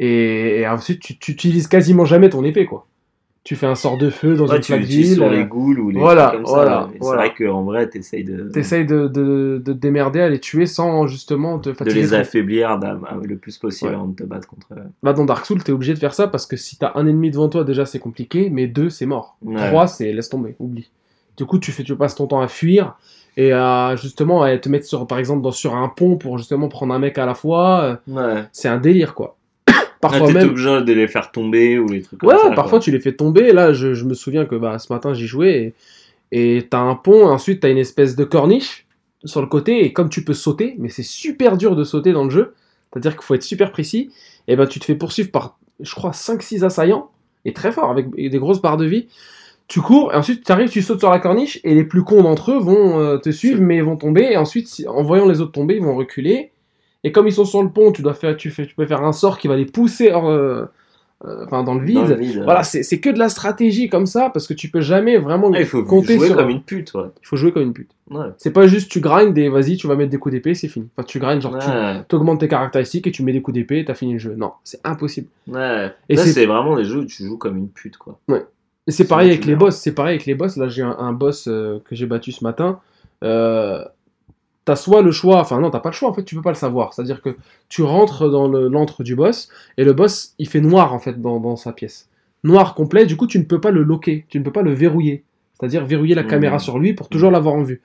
et, et ensuite tu, tu utilises quasiment jamais ton épée, quoi. Tu fais un sort de feu dans Ouais, une tu l'utilises ville, sur les euh, ghouls ou les voilà, trucs comme voilà, ça. voilà. C'est vrai qu'en vrai, t'essayes de, t'essayes de, de, de te démerder à les tuer sans justement te de fatiguer. les trop. affaiblir le plus possible Ouais. avant de te battre contre eux. Là, dans Dark Souls, t'es obligé de faire ça parce que si t'as un ennemi devant toi, déjà c'est compliqué, mais deux, c'est mort. Ouais. Trois, c'est laisse tomber, oublie. Du coup, tu, fais, tu passes ton temps à fuir et à justement à te mettre sur, par exemple dans, sur un pont pour justement prendre un mec à la fois. euh, Ouais. C'est un délire quoi. Parfois t'es même. obligé de les faire tomber ou les trucs Ouais, comme ça. parfois quoi. tu les fais tomber. Là, je, je me souviens que bah, ce matin j'y jouais et et t'as un pont, ensuite t'as une espèce de corniche sur le côté et comme tu peux sauter, mais c'est super dur de sauter dans le jeu, c'est-à-dire qu'il faut être super précis, et ben tu te fais poursuivre par, je crois, 5-6 assaillants, et très fort, avec des grosses barres de vie. tu cours, et ensuite tu arrives, tu sautes sur la corniche, et les plus cons d'entre eux vont euh, te suivre, mais ils vont tomber, et ensuite, en voyant les autres tomber, ils vont reculer. Et comme ils sont sur le pont, tu, dois faire, tu, fais, tu peux faire un sort qui va les pousser hors, euh, euh, enfin, dans le vide. Dans le vide. Voilà, c'est c'est que de la stratégie comme ça, parce que tu peux jamais vraiment Ah, il faut compter jouer sur. comme une pute, ouais. Il faut jouer comme une pute. Ouais. C'est pas juste tu grindes et vas-y, tu vas mettre des coups d'épée, c'est fini. Enfin, tu grindes, genre Ouais. tu augmentes tes caractéristiques et tu mets des coups d'épée et t'as fini le jeu. Non, c'est impossible. Ouais. Et c'est- vraiment des jeux où tu joues comme une pute, quoi. Et c'est pareil avec les boss. C'est pareil avec les boss. Là, j'ai un, un boss euh, que j'ai battu ce matin. Euh, t'as soit le choix, enfin non, t'as pas le choix en fait, tu peux pas le savoir. C'est-à-dire que tu rentres dans l'antre du boss et le boss il fait noir en fait dans, dans sa pièce. Noir complet, du coup tu ne peux pas le loquer, tu ne peux pas le verrouiller. C'est-à-dire verrouiller la Mhm. caméra sur lui pour toujours l'avoir en vue.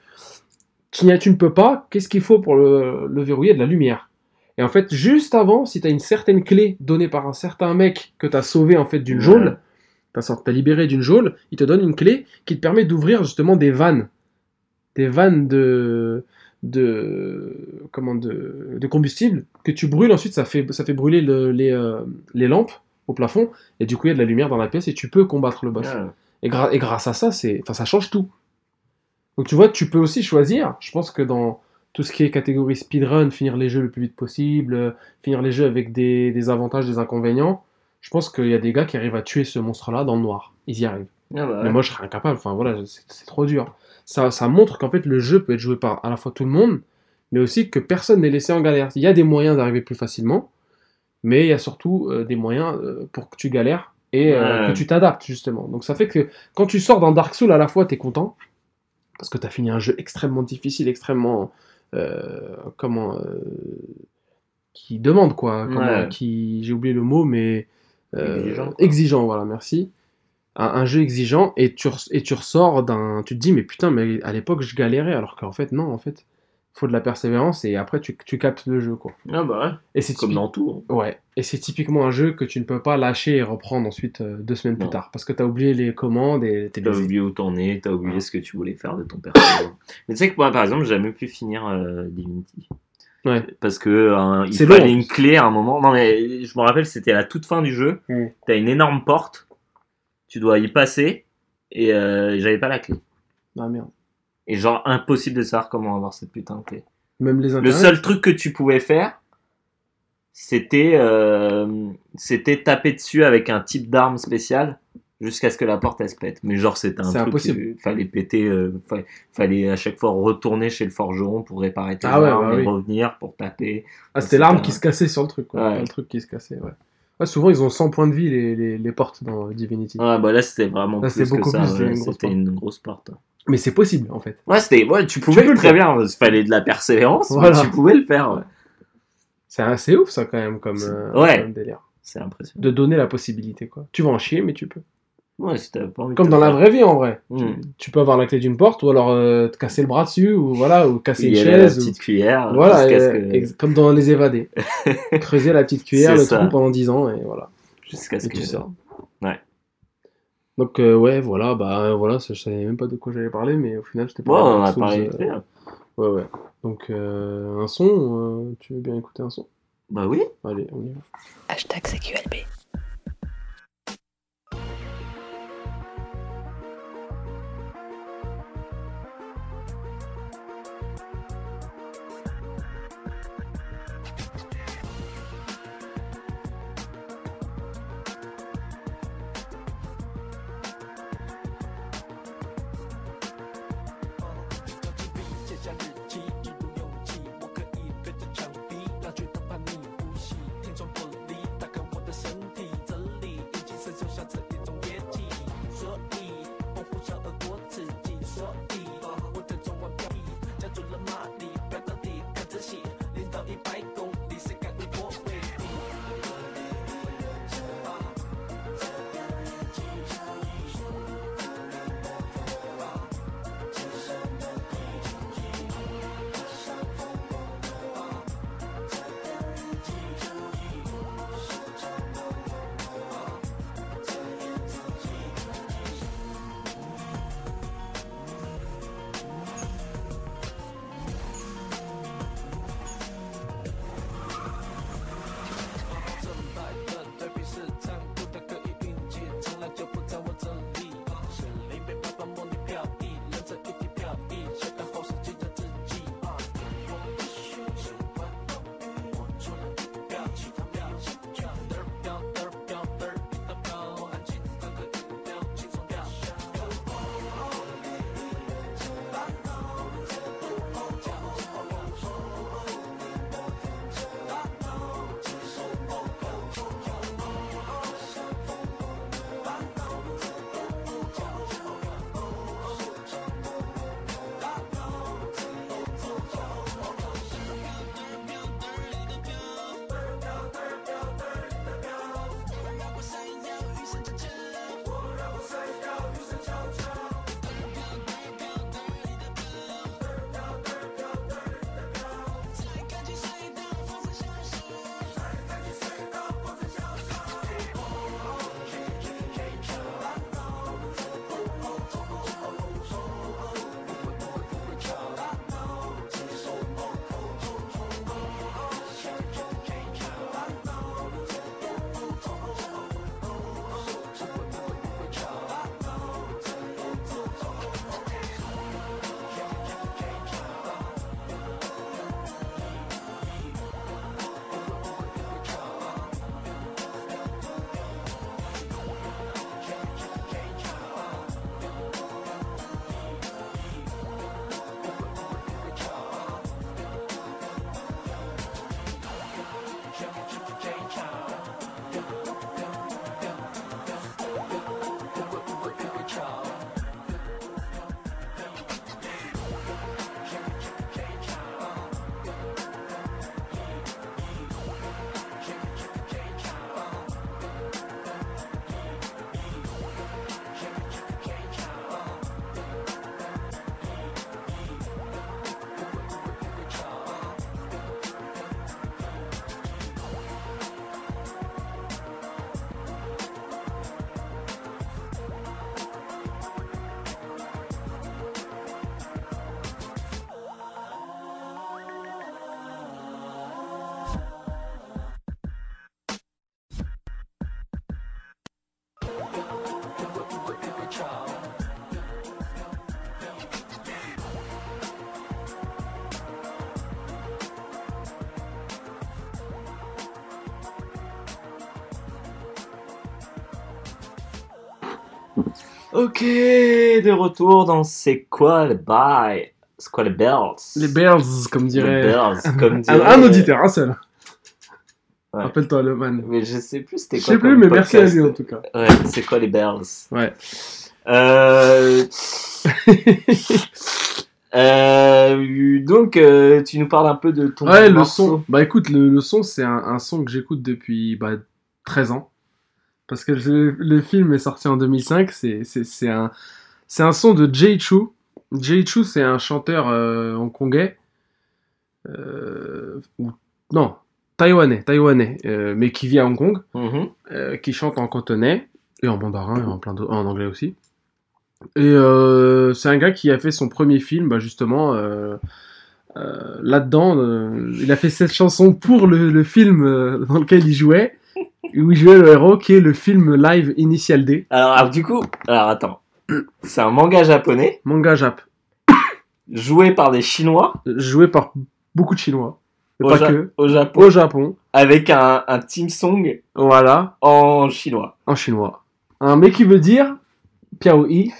Tu, ne peux pas, qu'est-ce qu'il faut pour le, le verrouiller? De la lumière. Et en fait, juste avant, si tu as une certaine clé donnée par un certain mec que tu as sauvé en fait d'une geôle, t'as t'as libéré d'une geôle, il te donne une clé qui te permet d'ouvrir justement des vannes. Des vannes de, de, comment, de, de combustible que tu brûles, ensuite ça fait, ça fait brûler le- les, euh, les lampes au plafond, et du coup il y a de la lumière dans la pièce et tu peux combattre le boss. Ouais. Et, gra- et grâce à ça, c'est, enfin, ça change tout. Donc tu vois, tu peux aussi choisir. Je pense que dans tout ce qui est catégorie speedrun, finir les jeux le plus vite possible, euh, finir les jeux avec des, des avantages, des inconvénients, je pense qu'il y a des gars qui arrivent à tuer ce monstre-là dans le noir. Ils y arrivent. Ah bah ouais. Mais moi, je serais incapable. Enfin voilà, c'est trop dur. Ça, ça montre qu'en fait, le jeu peut être joué par à la fois tout le monde, mais aussi que personne n'est laissé en galère. Il y a des moyens d'arriver plus facilement, mais il y a surtout euh, des moyens euh, pour que tu galères et euh, Ouais. que tu t'adaptes justement. Donc ça fait que quand tu sors dans Dark Souls, à la fois, tu es content, parce que tu as fini un jeu extrêmement difficile, extrêmement... comment... qui demande quoi. comment- Ouais. qui J'ai oublié le mot, mais... Exigeant, quoi. exigeant, voilà, merci. Un, jeu exigeant, et tu, et tu ressors d'un... Tu te dis, mais putain, mais à l'époque, je galérais, alors qu'en fait, non, en fait, faut de la persévérance, et après, tu, tu captes le jeu, quoi. Ah bah ouais. Et c'est Comme dans tout. hein. Ouais, et c'est typiquement un jeu que tu ne peux pas lâcher et reprendre ensuite euh, deux semaines Non. plus tard, parce que t'as oublié les commandes et T'as oublié où t'en es, t'as oublié ce que tu voulais faire de ton personnage. Mais tu sais que moi, par exemple, j'ai jamais pu finir euh, Divinity. Ouais. Parce que euh, il fallait long. une clé à un moment. Non mais je me rappelle, c'était à la toute fin du jeu. Mm. T'as une énorme porte, tu dois y passer et euh, j'avais pas la clé. Ah merde. Et genre impossible de savoir comment avoir cette putain de clé. Même les Le seul truc que tu pouvais faire, c'était euh, c'était taper dessus avec un type d'arme spéciale jusqu'à ce que la porte elle se pète. Mais genre c'était un C'est truc impossible. qu'il fallait péter, euh, fa- fallait à chaque fois retourner chez le forgeron pour réparer tes Ah ouais, bah et oui. revenir pour taper. Ah, c'était l'arme qui se cassait sur le truc, quoi. Ouais. Truc qui se cassait, ouais. Ouais, souvent, ils ont 100 points de vie, les, les, les portes dans Divinity. Ouais bah là c'était vraiment Là, plus c'était beaucoup que ça. plus, c'était ouais, une grosse C'était porte. une grosse porte. Mais c'est possible, en fait. Ouais c'était ouais tu pouvais peux le très bien. Il fallait de la persévérance, Voilà. mais tu pouvais le faire. ouais. C'est assez ouf, ça, quand même, comme, euh, Ouais. comme délire. C'est impressionnant. De donner la possibilité, quoi. Tu vas en chier, mais tu peux. Ouais si t'avais pas envie de Comme dans la faire- vraie vie, en vrai. Mm. Tu, tu peux avoir la clé d'une porte, ou alors euh, te casser le bras dessus, ou voilà, ou casser Il une la chaise. ou- petite cuillère. Voilà, que- comme dans Les Évadés. Creuser la petite cuillère, le ça. trou pendant 10 ans, et voilà. Jusqu'à ce Et que tu sors. Ouais. Donc, euh, ouais, voilà, bah voilà, ça, je savais même pas de quoi j'allais parler, mais au final, c'était Bon, pas on Dark a parlé euh. Ouais, ouais. Donc, euh, un son, euh, tu veux bien écouter un son? Bah oui. Allez, on y va. Hashtag CQLB. Ok, de retour dans C'est quoi le bail? C'est quoi les bells? Les Bears, comme Les dirait bells, comme dirait... un auditeur, un seul. Ouais. Rappelle-toi le man. Mais je sais plus c'était Je quoi sais plus, mais merci à lui en tout cas. Ouais, c'est quoi les bells? Ouais. Euh... euh, donc, euh, tu nous parles un peu de ton Ouais, le son. Bah écoute, le, le son, c'est un, un son que j'écoute depuis bah, 13 ans. Parce que le, le film est sorti en 2005. C'est un, son de Jay Chu. Jay Chu, c'est un chanteur euh, hongkongais. Euh, ou, non, taïwanais, taïwanais, euh, mais qui vit à Hong Kong. Mhm. euh, qui chante en cantonais et en mandarin et en, plein en anglais aussi. Et c'est un gars qui a fait son premier film, bah, justement, là-dedans. il a fait cette chanson pour le, le film dans lequel il jouait, où il jouait le héros, qui est le film live Initial D, Alors, alors, du coup, alors attends. C'est un manga japonais manga jap, joué par des Chinois joué par beaucoup de Chinois, et au, pas Ja- que, au Japon au Japon, avec un, un team song voilà, en chinois. en chinois. Un mec qui veut dire Piao Yi,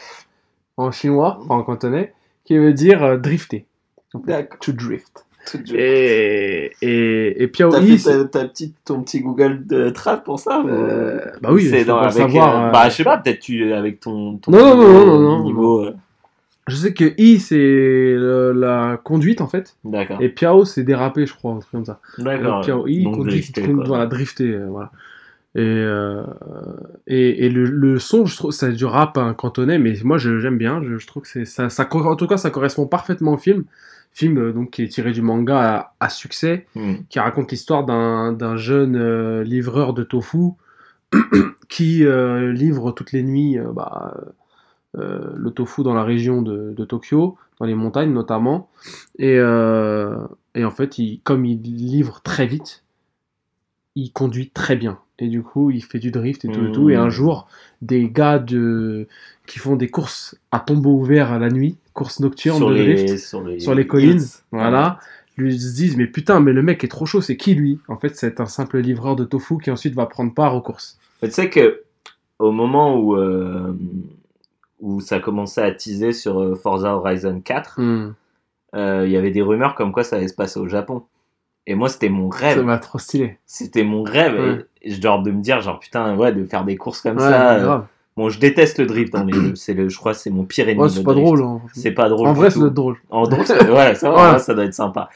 en chinois, enfin en cantonais, qui veut dire euh, drifter. D'accord. To drift. T'as Et, et, et Piao fait Yi, ta, ta petite, ton petit Google de trad pour ça euh, bah oui, c'est dans, avec, savoir. euh, euh, Bah, je sais pas, peut-être tu avec ton, ton Non, non, non, niveau, non, non, non. niveau, euh, Je sais que I c'est la conduite en fait, D'accord. et Piao c'est déraper, je crois, un truc comme ça. D'accord. Piao I, Donc, conduite, drifter, conduite, quoi. voilà, drifter, voilà. Et, euh, et, et le, le son, je trouve, c'est du rap un cantonais, mais moi je- j'aime bien. Je, je trouve que c'est ça, ça, en tout cas, ça correspond parfaitement au film. Film euh, donc qui est tiré du manga à, à succès, Hmm. qui raconte l'histoire d'un jeune euh, livreur de tofu qui euh, livre toutes les nuits bah, le tofu dans la région de, de Tokyo, dans les montagnes notamment. Et, et en fait, il, comme il livre très vite, il conduit très bien. Et du coup, il fait du drift et tout et tout. Et un Mhm. jour, des gars de... qui font des courses à tombeau ouvert à la nuit, courses nocturnes sur de les, drift, sur les, sur les collines, voilà, lui se disent mais putain mais le mec est trop chaud, c'est qui lui? En fait c'est un simple livreur de tofu qui ensuite va prendre part aux courses. Tu sais que au moment où euh, où ça commençait à teaser sur euh, Forza Horizon 4, Hmm. euh, il y avait des rumeurs comme quoi ça allait se passer au Japon. Et moi, c'était mon Ça rêve. va trop stylé. C'était mon rêve. Ouais. Et, genre de me dire, genre putain, ouais, de faire des courses comme Ouais, ça. grave. Bon, je déteste le drift dans les jeux. C'est le, je crois, que c'est mon pire ennemi. Ouais, c'est pas drift. drôle. hein. C'est pas drôle. En vrai, ça doit être drôle. En drôle, ça, doit être sympa.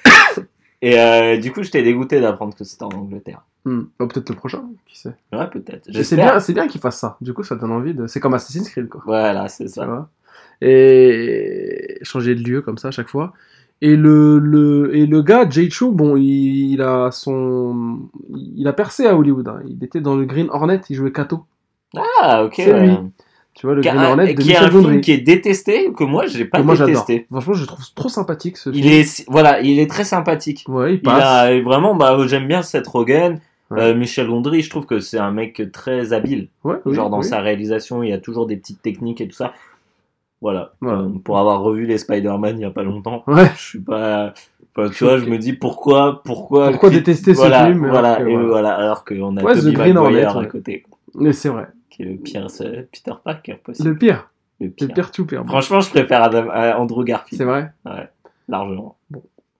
Et euh, du coup, j'étais dégoûté d'apprendre que c'était en Angleterre. Hmm. Bah, Peut-être le prochain, qui sait. Ouais, peut-être. C'est bien, c'est bien qu'il fasse ça. Du coup, ça donne envie de. C'est comme Assassin's Creed, quoi. Voilà, c'est ça. et changer de lieu comme ça à chaque fois. Et le, le, et le gars, Jay Chu, bon, il, il a son. Il a percé à Hollywood. hein. Il était dans le Green Hornet, il jouait Kato. Ah, ok. C'est ouais. lui. Tu vois, le Green Hornet de qui est un film qui est détesté, que moi, j'ai pas que moi j'adore. détesté. Franchement, je le trouve trop sympathique ce Il film. est, voilà, il est très sympathique. Ouais, il Il passe. a vraiment, bah, j'aime bien Seth Rogen. Ouais. Euh, Michel Gondry, je trouve que c'est un mec très habile. Ouais, oui, Genre dans oui. sa réalisation, il y a toujours des petites techniques et tout ça. Voilà. Euh, pour avoir revu les Spider-Man il y a pas longtemps, je suis pas. enfin, tu vois, je me dis pourquoi, pourquoi. Détester ce voilà, film, alors Voilà, que, et voilà. voilà, alors qu'on a Green Maguire à côté, Mais c'est vrai. Qui est le pire, c'est Peter Parker possible. Le pire. Le Le pire. tout pire. Franchement, je préfère Adam- euh, Andrew Garfield. C'est vrai. Largement.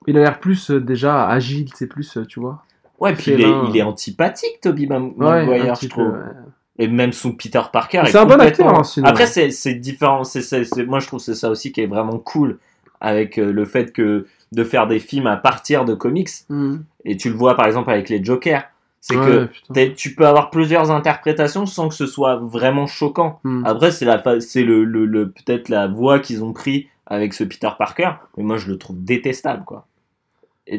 Il a l'air plus euh, déjà agile, c'est plus, euh, tu vois. Ouais, puis il est, il est antipathique, Toby Ouais, Maguire, petit je peu, trouve. ouais. Et même son Peter Parker. Est c'est un bon acteur, hein, sinon. Après, c'est différent. c'est- c'est- moi, je trouve que c'est ça aussi qui est vraiment cool avec le fait que de faire des films à partir de comics. Hmm. Et tu le vois par exemple avec les Jokers. C'est Ouais, que tu peux avoir plusieurs interprétations sans que ce soit vraiment choquant. Hmm. Après, c'est la c'est le, le, le- peut-être la voie qu'ils ont pris avec ce Peter Parker, mais moi je le trouve détestable quoi.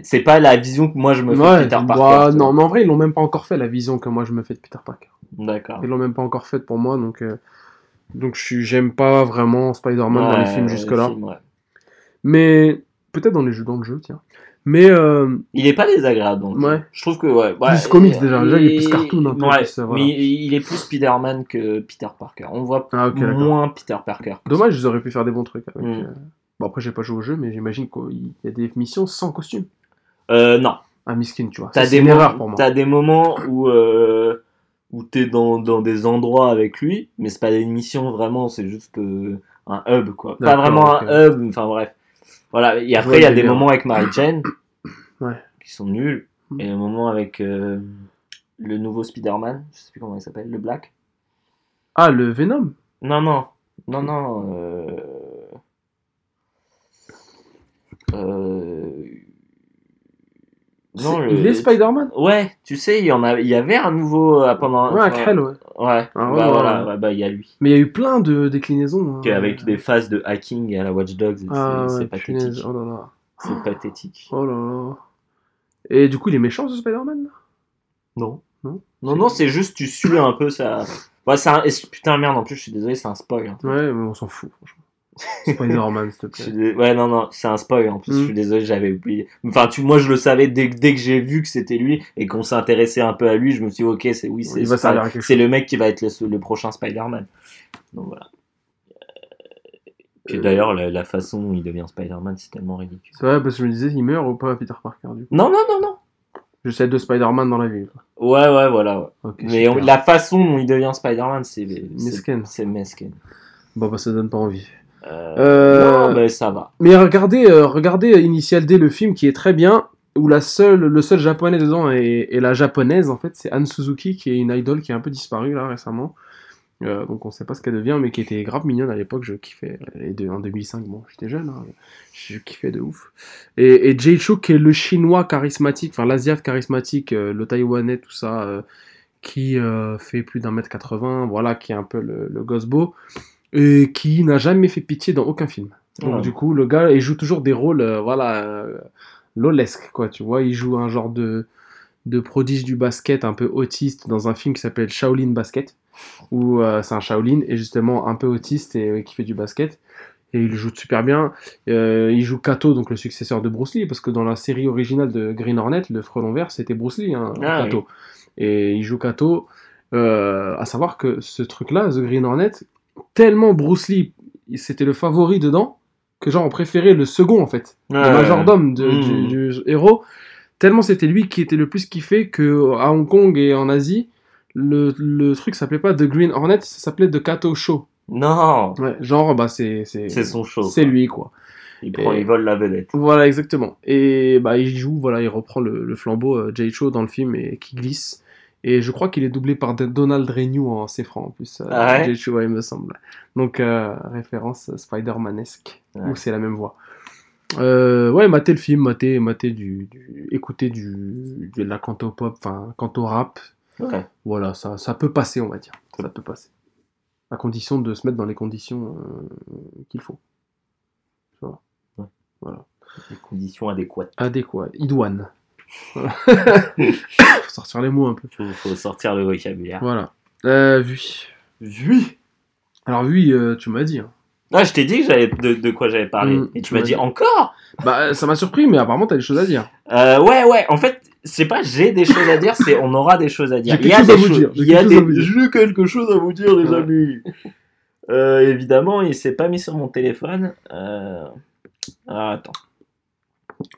C'est pas la vision que moi je me fais Ouais, de Peter bah, Parker. non, mais en vrai, ils l'ont même pas encore fait la vision que moi je me fais de Peter Parker. D'accord. Ils l'ont même pas encore faite pour moi, donc euh, donc j'aime pas vraiment Spider-Man dans les films jusque-là. films. Mais peut-être dans les jeux, dans le jeu, tiens. Mais euh, Il est pas désagréable donc. Ouais. Je trouve que ouais. ouais, Plus comics, déjà. Déjà, il est plus cartoon, un peu, Ouais, plus, euh, voilà. mais il est plus Spider-Man que Peter Parker. On voit ah moins Peter Parker. Dommage, ils auraient pu faire des bons trucs. Avec, Mm. euh, Bon après, j'ai pas joué au jeu, mais j'imagine qu'il y a des missions sans costume. Euh, non. Un miskin, tu vois. T'as des, erreur pour moi. t'as des moments où, euh, où t'es dans, dans des endroits avec lui, mais c'est pas des missions vraiment, c'est juste euh, un hub, quoi. Pas vraiment un hub, enfin bref. Voilà, et après, il y a des moments avec Mary Jane Ouais. qui sont nuls, Mm. et un moment avec euh, le nouveau Spider-Man, je sais plus comment il s'appelle, le Black. Ah, le Venom? Non, non, non, non. Euh... Euh... Non, le- Il est Spider-Man Ouais, tu sais, il y en a, il y avait un nouveau euh, pendant. Ouais, enfin, ouais. Ouais, Ah, ouais, bah ouais, voilà, ouais. ouais, bah il y a lui. Mais il y a eu plein de déclinaisons. hein. Avec des phases de hacking à la Watch Dogs, Ah, c'est c'est pathétique. Oh là là. C'est pathétique. Oh là là. Et du coup, il est méchant ce Spider-Man Non. Non? Non, non, c'est juste tu suis un peu ça. C'est un... Putain, merde, en plus, je suis désolé, c'est un spoil. hein. Ouais, mais on s'en fout, franchement. Spider-Man, s'il te plaît. dé- Ouais, non, non, c'est un spoil en plus. Mm. Je suis désolé, j'avais oublié. Enfin, tu, moi, je le savais dès, que- dès que j'ai vu que c'était lui et qu'on s'intéressait un peu à lui. Je me suis dit, ok, c'est oui, c'est c'est le mec qui va être le, le prochain Spider-Man. Donc voilà. Euh, d'ailleurs, la, la façon où il devient Spider-Man, c'est tellement ridicule. C'est vrai, parce que je me disais, il meurt ou pas, Peter Parker, du coup? Non, non, non, non. Je sais deux Spider-Man dans la vie. quoi. Ouais, ouais, voilà. ouais. Mais on- la façon dont il devient Spider-Man, c'est Mesquine. C'est mesquine. Bon, bah, ça donne pas envie. Euh, Non, mais ça va. Mais regardez, euh, regardez Initial D, le film qui est très bien, où la seule, le seul japonais dedans est, est la japonaise, en fait, c'est Anne Suzuki, qui est une idole qui est un peu disparue là récemment. Euh, donc on sait pas ce qu'elle devient, mais qui était grave mignonne à l'époque, je kiffais. Et de, en 2005, bon, j'étais jeune, hein, je kiffais de ouf. Et, et Jay Chou, qui est le chinois charismatique, enfin l'asiate charismatique, euh, le taïwanais, tout ça, euh, qui fait plus d'un mètre 80, voilà, qui est un peu le, le gosse beau, et qui n'a jamais fait pitié dans aucun film. Donc Ouais. du coup, le gars, il joue toujours des rôles, euh, voilà, euh, lolesques, quoi, tu vois. Il joue un genre de, de prodige du basket un peu autiste dans un film qui s'appelle Shaolin Basket, où euh, c'est un Shaolin, et justement un peu autiste et euh, qui fait du basket. Et il joue super bien. Il joue Kato, donc le successeur de Bruce Lee, parce que dans la série originale de Green Hornet, le frelon vert, c'était Bruce Lee, hein, Ah, Kato. Et il joue Kato. Euh, à savoir que ce truc-là, The Green Hornet, tellement Bruce Lee, c'était le favori dedans, que genre on préférait le second en fait, le majordome de- Mm. du, du héros. Tellement c'était lui qui était le plus kiffé que à Hong Kong et en Asie, le, le truc s'appelait pas The Green Hornet, ça s'appelait The Kato Show. Non, Ouais, genre bah c'est son show. c'est lui quoi. Il, prend, Et- il vole la vedette. Voilà, exactement. Et bah, il joue, voilà, il reprend le, le flambeau euh, Jay Cho dans le film et qui glisse. Et je crois qu'il est doublé par Donald Renew en C franc en plus. euh, Ah ouais il me semble. Donc, euh, référence Spider-Manesque, Ouais. où c'est la même voix. Euh, ouais, mater le film, mater, mater du, du- écouter du, de la canto pop, enfin, canto rap. Ouais. Voilà, ça, ça peut passer, on va dire. Ça peut passer. À condition de se mettre dans les conditions euh, qu'il faut. Vois Ouais. Voilà Les conditions adéquates. adéquat, idoine. Voilà. Faut sortir les mots un peu. Il faut sortir le vocabulaire. Voilà. Euh, vu. Oui. Alors, vu, euh, tu m'as dit. hein. Ah, je t'ai dit que j'avais de, de quoi j'avais parlé. Mm, Et tu m'as dit encore? Bah, ça m'a surpris, mais apparemment, t'as des choses à dire. Euh, ouais, ouais, en fait, c'est pas j'ai des choses à dire, c'est on aura des choses à dire. J'ai Il y quelque a chose à des vous choses- dire, j'ai Il y a quelque des... chose à vous dire. J'ai quelque chose à vous dire, les Ouais. amis. Euh, évidemment, il s'est pas mis sur mon téléphone. Euh... Ah, attends.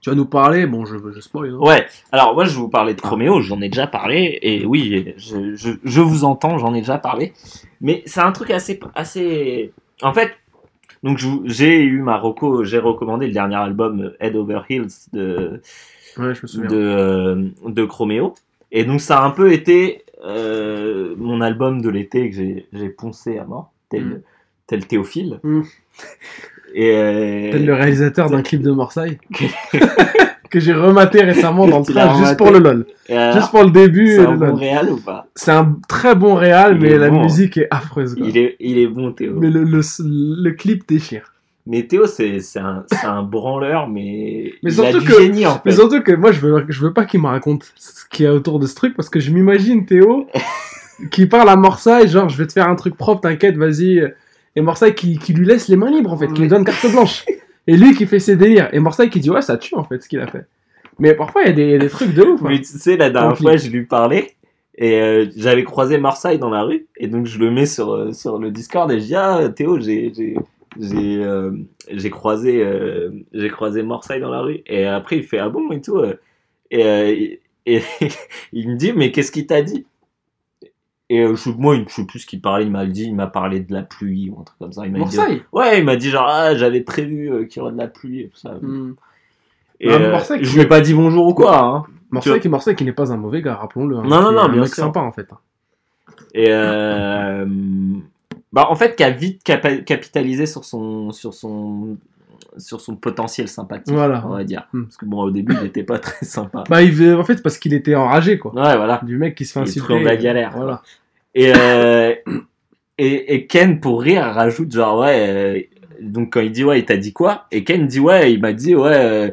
Tu vas nous parler, bon, je, je spoil. hein. Ouais, alors moi je vais vous parler de Chroméo, j'en ai déjà parlé, et oui, je, je, je vous entends, j'en ai déjà parlé, mais c'est un truc assez... assez... En fait, donc j'ai eu ma reco, j'ai recommandé le dernier album euh, Head Over Heels de, Ouais, je me souviens. de, euh, de Chroméo, et donc ça a un peu été euh, mon album de l'été que j'ai j'ai poncé à mort, tel, Mm. tel Théophile. Mm. Et, euh, le réalisateur d'un clip de Marseille. que j'ai rematé récemment dans le train, juste pour le lol. alors, Juste pour le début. c'est un bon réal ou pas? C'est un très bon réal, Il mais la bon. musique est affreuse. Quoi. il est, il est bon Théo. Mais le, le, le clip déchire. Mais Théo, c'est un, c'est un branleur, mais, Mais il a surtout du que- génie en fait. Mais surtout que moi, je veux, je veux pas qu'il me raconte ce qu'il y a autour de ce truc parce que je m'imagine Théo qui parle à Marseille, genre je vais te faire un truc propre, t'inquiète, vas-y. Et Marseille qui, qui lui laisse les mains libres en fait, qui lui donne carte blanche. Et lui qui fait ses délires. Et Marseille qui dit ouais, ça tue en fait ce qu'il a fait. Mais parfois il y a des, il y a des trucs de ouf. hein. Mais tu sais, la dernière fois, je lui parlais et euh, j'avais croisé Marseille dans la rue et donc je le mets sur, euh, sur le Discord et je dis Ah, Théo, j'ai. j'ai j'ai euh, j'ai croisé euh, j'ai croisé Marseille dans la rue et après il fait ah bon et tout et, et, et il me dit mais qu'est-ce qu'il t'a dit? Et euh, je, moi, je sais plus ce qu'il parlait, il m'a dit, il m'a parlé de la pluie ou un truc comme ça. Il m'a dit, Marseille ouais, il m'a dit genre, ah, j'avais prévu euh, qu'il y aurait de la pluie et tout ça. Hmm. Et Ah, euh, Marseille, je lui ai pas dit bonjour ou quoi. Hein. Marseille, qui, Marseille qui n'est pas un mauvais gars, rappelons-le. hein, Non, non, qui est non, un bien mec sûr. sympa en fait. Et euh, bah, en fait, qui a vite capa- capitalisé sur son, sur son, sur son potentiel sympathique, Voilà. on va dire. Hmm. Parce que bon, au début, il était pas très sympa. Bah, il en fait, parce qu'il était enragé quoi. Ouais, voilà. Du mec qui se fait Il est insulter. toujours dans la galère. Voilà. Et, euh, et, et Ken, pour rire, rajoute genre, ouais, euh, donc quand il dit, ouais, il t'a dit quoi? Et Ken dit, ouais, il m'a dit, ouais, euh,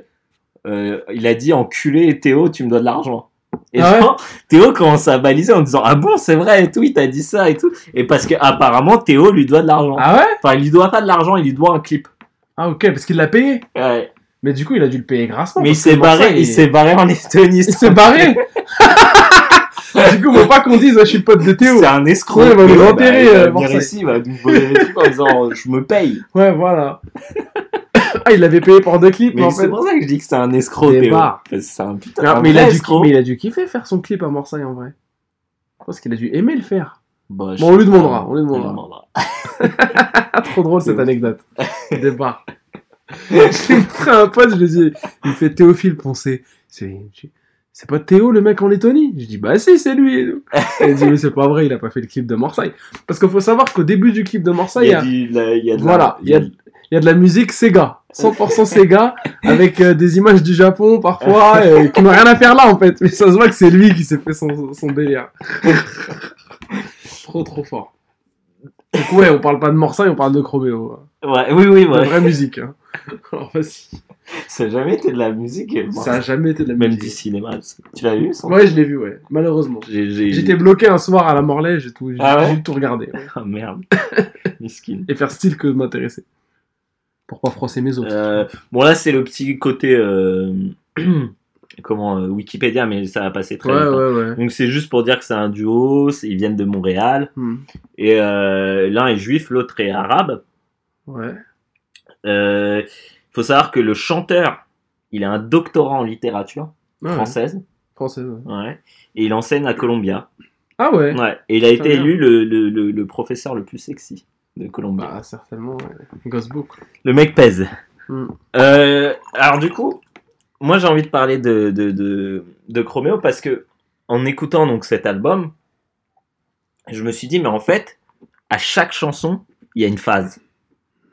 euh, il a dit, enculé, Théo, tu me dois de l'argent. Et Ah ouais? genre, Théo commence à baliser en disant, ah bon, c'est vrai et tout, il t'a dit ça et tout. Et parce que apparemment Théo lui doit de l'argent. Ah ouais? Enfin, il lui doit pas de l'argent, il lui doit un clip. Ah ok, parce qu'il l'a payé. Ouais. Mais du coup, il a dû le payer grassement. Mais il s'est barré, il s'est barré en Estonie. Il s'est barré Du coup, faut pas qu'on dise, je suis le pote de Théo. C'est un escroc. Ouais, il va nous Bah, enterrer, il va euh, venir Marseille. ici, il va nous voler trucs en disant, je me paye. Ouais, voilà. ah, il l'avait payé pour deux clips, mais, en c'est fait. pour ça que je dis que c'est un escroc, Théo. C'est un putain Non, un mais, il a dû, escroc. mais il a dû kiffer faire son clip à Marseille en vrai. Je pense qu'il a dû aimer le faire. Bah, Bon, on lui demandera, on lui demandera. Trop drôle cette anecdote. Départ. je l'ai montré à un pote, je lui ai dit, il me fait Théophile Poncé. C'est, pas Théo le mec en Lettonie? Je dis, bah si, c'est lui. et il dit, mais c'est pas vrai, il a pas fait le clip de Marseille. Parce qu'il faut savoir qu'au début du clip de Marseille, Il y a, il y de la- voilà, il y a, il y a de la musique Sega. 100% Sega, avec euh, des images du Japon parfois, euh, qui n'ont rien à faire là en fait. Mais ça se voit que c'est lui qui s'est fait son, son délire. Trop trop fort. Donc ouais, on parle pas de Marseille, on parle de Chromeo. Ouais, oui, oui, De ouais. vraie musique. Hein. Alors vas-y. Ça a jamais été de la musique. Ça a jamais été de la Même musique. du cinéma. Tu l'as vu ça? Ouais, je l'ai vu, ouais. Malheureusement. J'ai- j'ai- J'étais bloqué un soir à la Morlaix, j'ai tout, j'ai Ah ouais? j'ai tout regardé. ouais. Ah merde. Miskin. Et faire style que de m'intéresser. Pour pas froisser mes os. Euh, bon, là, c'est le petit côté. euh, comment euh, Wikipédia, mais ça va passer très ouais, hein. ouais, ouais. Donc, c'est juste pour dire que c'est un duo. Ils viennent de Montréal. Hmm. Et euh, l'un est juif, l'autre est arabe. Ouais. Euh, faut savoir que le chanteur, il a un doctorat en littérature Ah française. Française. ouais. Et il enseigne à Columbia. Ah ouais. Ouais. Et il a été bien. élu le, le, le, le professeur le plus sexy de Columbia. Bah, certainement. ouais. Ghostbook. Le mec pèse. Hmm. Euh, alors du coup, moi j'ai envie de parler de, de, de, de Chromeo parce que en écoutant donc cet album, je me suis dit mais en fait, à chaque chanson, il y a une phase.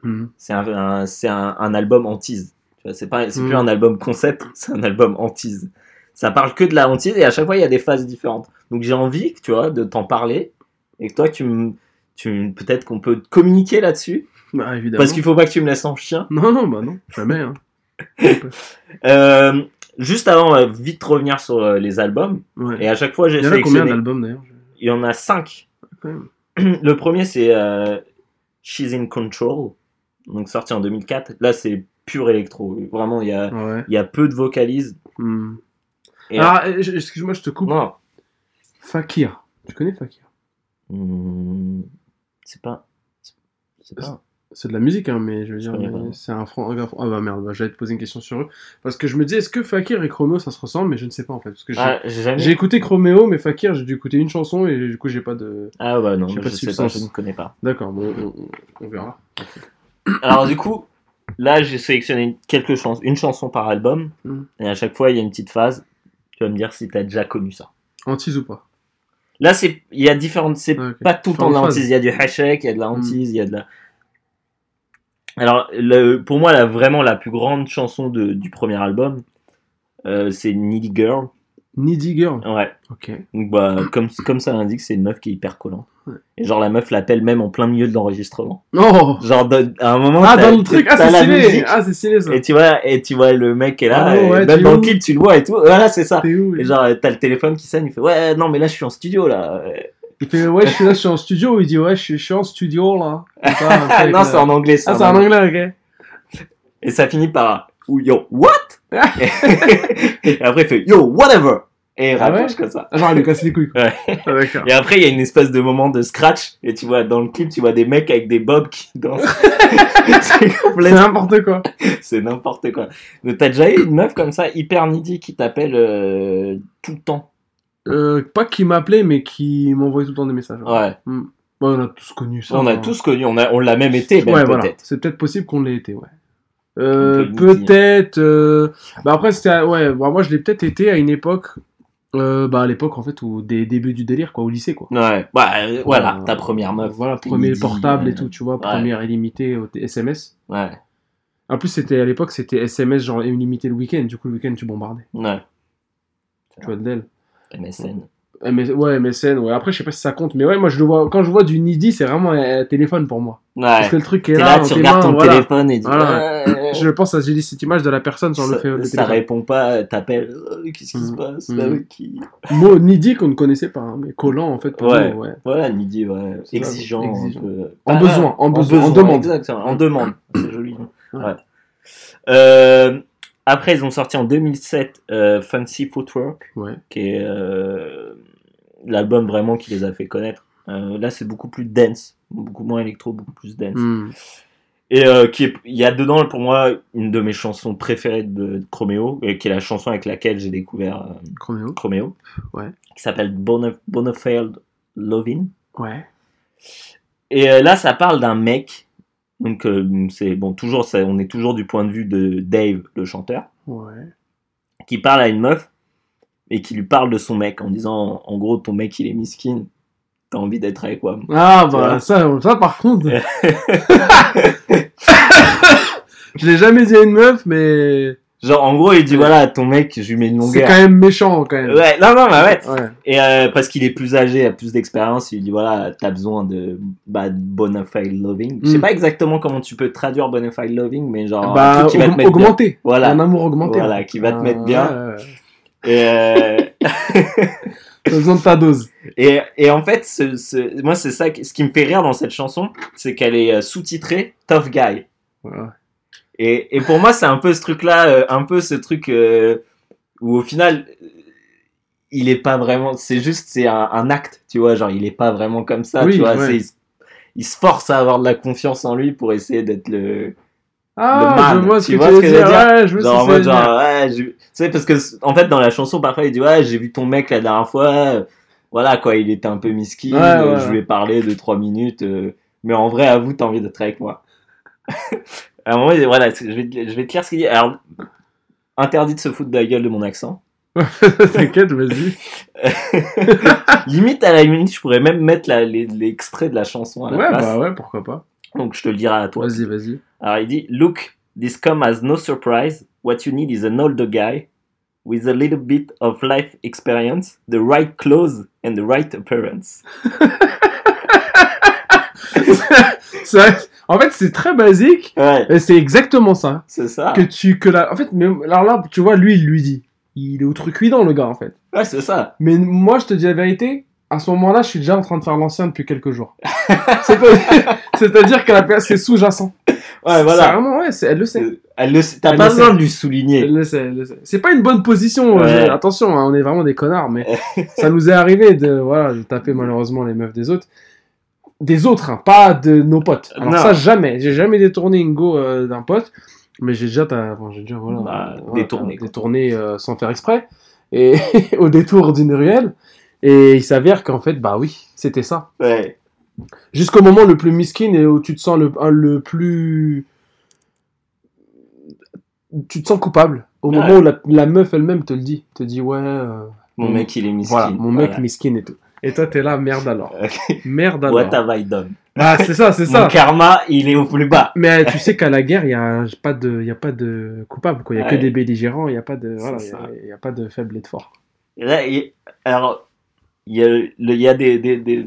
Hmm. C'est un, un- un, un album hantise. C'est c'est plus Mm. un album concept, c'est un album hantise. Ça parle que de la hantise et à chaque fois il y a des phases différentes. Donc j'ai envie, tu vois, de t'en parler et que toi tu me, tu peut-être qu'on peut communiquer là-dessus Bah, évidemment. parce qu'il faut pas que tu me laisses en chien. Non, non, bah non. Jamais, hein. Euh, juste avant, euh, vite revenir sur euh, les albums. Ouais. Et à chaque fois, j'ai Il y en a combien d'albums d'ailleurs Il y en a cinq. Quand même. Le premier, c'est euh, She's in Control, donc sorti en 2004. Là, c'est pur électro. Vraiment, il y a, Ouais. il y a peu de vocalises. Hmm. Ah, excuse-moi, je te coupe. Non, Fakir. Tu connais Fakir? Hmm, c'est pas. C'est pas. C'est de la musique, hein, mais je veux dire, c'est un franc. Ah bah merde, bah, j'allais te poser une question sur eux. Parce que je me dis, est-ce que Fakir et Chromeo ça se ressemble? Mais je ne sais pas en fait. Parce que j'ai Ah, j'ai jamais. écouté Chromeo, mais Fakir, j'ai dû écouter une chanson et du coup, j'ai pas de. Ah bah non, je, sais pas, je ne connais pas. D'accord, bon, on, verra. Alors du coup, là j'ai sélectionné quelques chansons, une chanson par album, Mm. et à chaque fois il y a une petite phase. Tu vas me dire si t'as déjà connu ça. Antise ou pas? Là il y a différentes, c'est Ah, pas tout le temps de la Différentes hantise. phases. Il y a du hashek, il y a de la Mm. hantise, il y a de la. Alors le, pour moi la vraiment la plus grande chanson de- du premier album, euh, c'est Needy Girl. Needy Girl. Ouais. Ok. Donc bah comme comme ça l'indique, c'est une meuf qui est hyper collante. Ouais. Et genre la meuf l'appelle même en plein milieu de l'enregistrement. Oh Genre de- à un moment. Ah, dans le truc Ah, c'est stylé Ah, c'est stylé ça Et tu vois, et tu vois le mec est là, Ah, et même dans le clip tu le vois et tout. Voilà, c'est ça. Où Et genre t'as le téléphone qui sonne, il fait ouais non mais là je suis en studio là. Il fait, ouais, je suis là, je suis en studio. Il dit, ouais, je suis, je suis en studio là. Truc avec non c'est en anglais ça. Ah, c'est en anglais, ok. Et ça finit par yo what? Et après il fait yo whatever et il Ah ouais? comme ça. Ah, genre, il lui casse les couilles. Ouais. Ah. Et après il y a une espèce de moment de scratch et tu vois dans le clip tu vois des mecs avec des bobs qui dansent. c'est C'est complètement n'importe quoi. c'est n'importe quoi. Mais t'as déjà eu une meuf comme ça hyper needy qui t'appelle euh, tout le temps? Euh, pas qui m'appelait, mais qui m'envoyait tout le temps des messages. Ouais. Ouais. Ouais, on a tous connu ça. On a hein. tous connu, on, a, on l'a même été, même Ouais, peut-être. voilà. C'est peut-être possible qu'on l'ait été, ouais. Euh, peut-être. euh, Bah après, c'était. Ouais, bah, moi je l'ai peut-être été à une époque. euh, bah à l'époque en fait, où des débuts du délire, quoi, au lycée, quoi. Ouais, bah, voilà, ta première meuf. Voilà, premier midi, portable et tout, tu vois, première illimitée SMS. Ouais, En plus, c'était à l'époque, c'était SMS genre illimité le week-end. Du coup, le week-end, tu bombardais. ouais. Tu vois le del. MSN. MS... Ouais, MSN, ouais. Après, je sais pas si ça compte, mais ouais, moi, je le vois. Quand je vois du Nidi, c'est vraiment un, téléphone pour moi. Ouais. Parce que le truc est là, là, tu regardes mains, ton voilà. téléphone et tu Voilà. Je pense à j'ai cette image de la personne sur le, fait, ça, le ça téléphone. répond pas, t'appelles, euh, qu'est-ce qui se Mhm. passe? Mhm. Là, avec qui Mot Nidi qu'on ne connaissait pas, hein, mais collant en fait pour Ouais. nous, ouais. Voilà, Nidi, ouais. Exigeant. exigeant. un peu. En Ah, besoin, en besoin, en demande. Exactement, en demande. C'est joli. Ouais. Ouais. Euh, après, ils ont sorti en 2007 euh, Fancy Footwork, Ouais. qui est euh, l'album vraiment qui les a fait connaître. Euh, là, c'est beaucoup plus dense, beaucoup moins électro, beaucoup plus dense. Hmm. Et qui est, il y a dedans pour moi une de mes chansons préférées de, de Chromeo, et qui est la chanson avec laquelle j'ai découvert Chroméo. Chromeo, Ouais. qui s'appelle Bonaf- Bonafide Lovin'. Ouais. Et là, ça parle d'un mec. Donc, euh, c'est bon, toujours, ça, on est toujours du point de vue de Dave, le chanteur, Ouais. qui parle à une meuf et qui lui parle de son mec en disant, en gros, ton mec il est miskin, t'as envie d'être avec moi. Ah Tu bah ça, ça par contre. je l'ai jamais dit à une meuf, mais Genre, en gros, il dit voilà, ton mec, je lui mets une c'est longueur. quand même méchant quand même. Ouais, non, non, bah ouais. Ouais. Et euh, parce qu'il est plus âgé, a plus d'expérience, il lui dit voilà, t'as besoin de bah, de bona fide loving. Je sais Mm. pas exactement comment tu peux traduire bona fide loving, mais genre un bah truc qui va te aug- mettre bien. augmenter. Voilà. Un amour augmenté. Voilà, qui va te Ah, mettre bien. ouais. Et, euh, T'as besoin de ta dose. et, et en fait, ce, ce- moi, c'est ça, ce qui me fait rire dans cette chanson, c'est qu'elle est euh, sous-titrée Tough Guy. Ouais. Et, et pour moi, c'est un peu ce truc-là, euh, un peu ce truc euh, où au final, il est pas vraiment. C'est juste, c'est un, un acte, tu vois. Genre, il est pas vraiment comme ça, Oui, tu vois. ouais. il, se- il se force à avoir de la confiance en lui pour essayer d'être le. Ah, man, je vois ce tu que vois tu veux veux dire. dire? Ouais, je vois Genre, en mode, veux genre, ouais, je- tu sais, parce que, en fait, dans la chanson, parfois, il dit, ouais, j'ai vu ton mec la dernière fois, voilà, quoi, il était un peu miskin, Ouais, euh, je lui ai parlé de trois minutes, euh, mais en vrai, avoue, t'as envie d'être avec moi. à un moment, il dit, voilà, je vais, te- je vais te lire ce qu'il dit. Alors, interdit de se foutre de la gueule de mon accent. T'inquiète, vas-y. limite, à la limite, je pourrais même mettre la- les- l'extrait de la chanson à la Ouais, place. bah ouais, pourquoi pas. Donc, je te le dirai à toi. Vas-y, vas-y. Alors il dit Look, this come as no surprise. What you need is an older guy with a little bit of life experience, the right clothes and the right appearance. C'est- en fait, c'est très basique. Ouais, c'est exactement ça. c'est ça. Que tu, que la, en fait, mais, alors là, tu vois, lui, il lui dit. Il est outrecuidant, le gars, en fait. Ouais, c'est ça. Mais moi, je te dis la vérité, à ce moment-là, je suis déjà en train de faire l'ancien depuis quelques jours. C'est-à-dire que la personne, c'est sous-jacent. Ouais, C'est voilà. vraiment, ouais, c'est- elle le sait. Euh, Elle le sait- T'as pas besoin de lui souligner. Elle le sait, elle le sait. C'est pas une bonne position. Ouais. euh, attention, hein, on est vraiment des connards, mais ça nous est arrivé de, voilà, de taper malheureusement les meufs des autres. Des autres, hein, pas de nos potes. Alors Non. ça, jamais. J'ai jamais détourné une go euh, d'un pote, mais j'ai déjà, bon, j'ai déjà voilà, Bah, euh, détourné, détourné euh, sans faire exprès, et au détour d'une ruelle. Et il s'avère qu'en fait, bah oui, c'était ça. Ouais. Jusqu'au moment le plus miskin et où tu te sens le, plus. Tu te sens coupable. Au Ouais. moment où la, la meuf elle-même te le dit. Te dit, ouais. euh, Mon mec, il est miskin. voilà, mon mec miskin et tout. Et toi, t'es là, merde alors. Merde alors. What have I done? Ah, c'est ça, c'est ça. Mon karma, il est au plus bas. Mais tu sais qu'à la guerre, il n'y a pas de, y a pas de coupable, quoi. Il y a Ouais. que des belligérants, il n'y a pas de, voilà, il y a- y a, pas de faible et de fort. Et là, il- alors, il y a, le- y a des, des, des,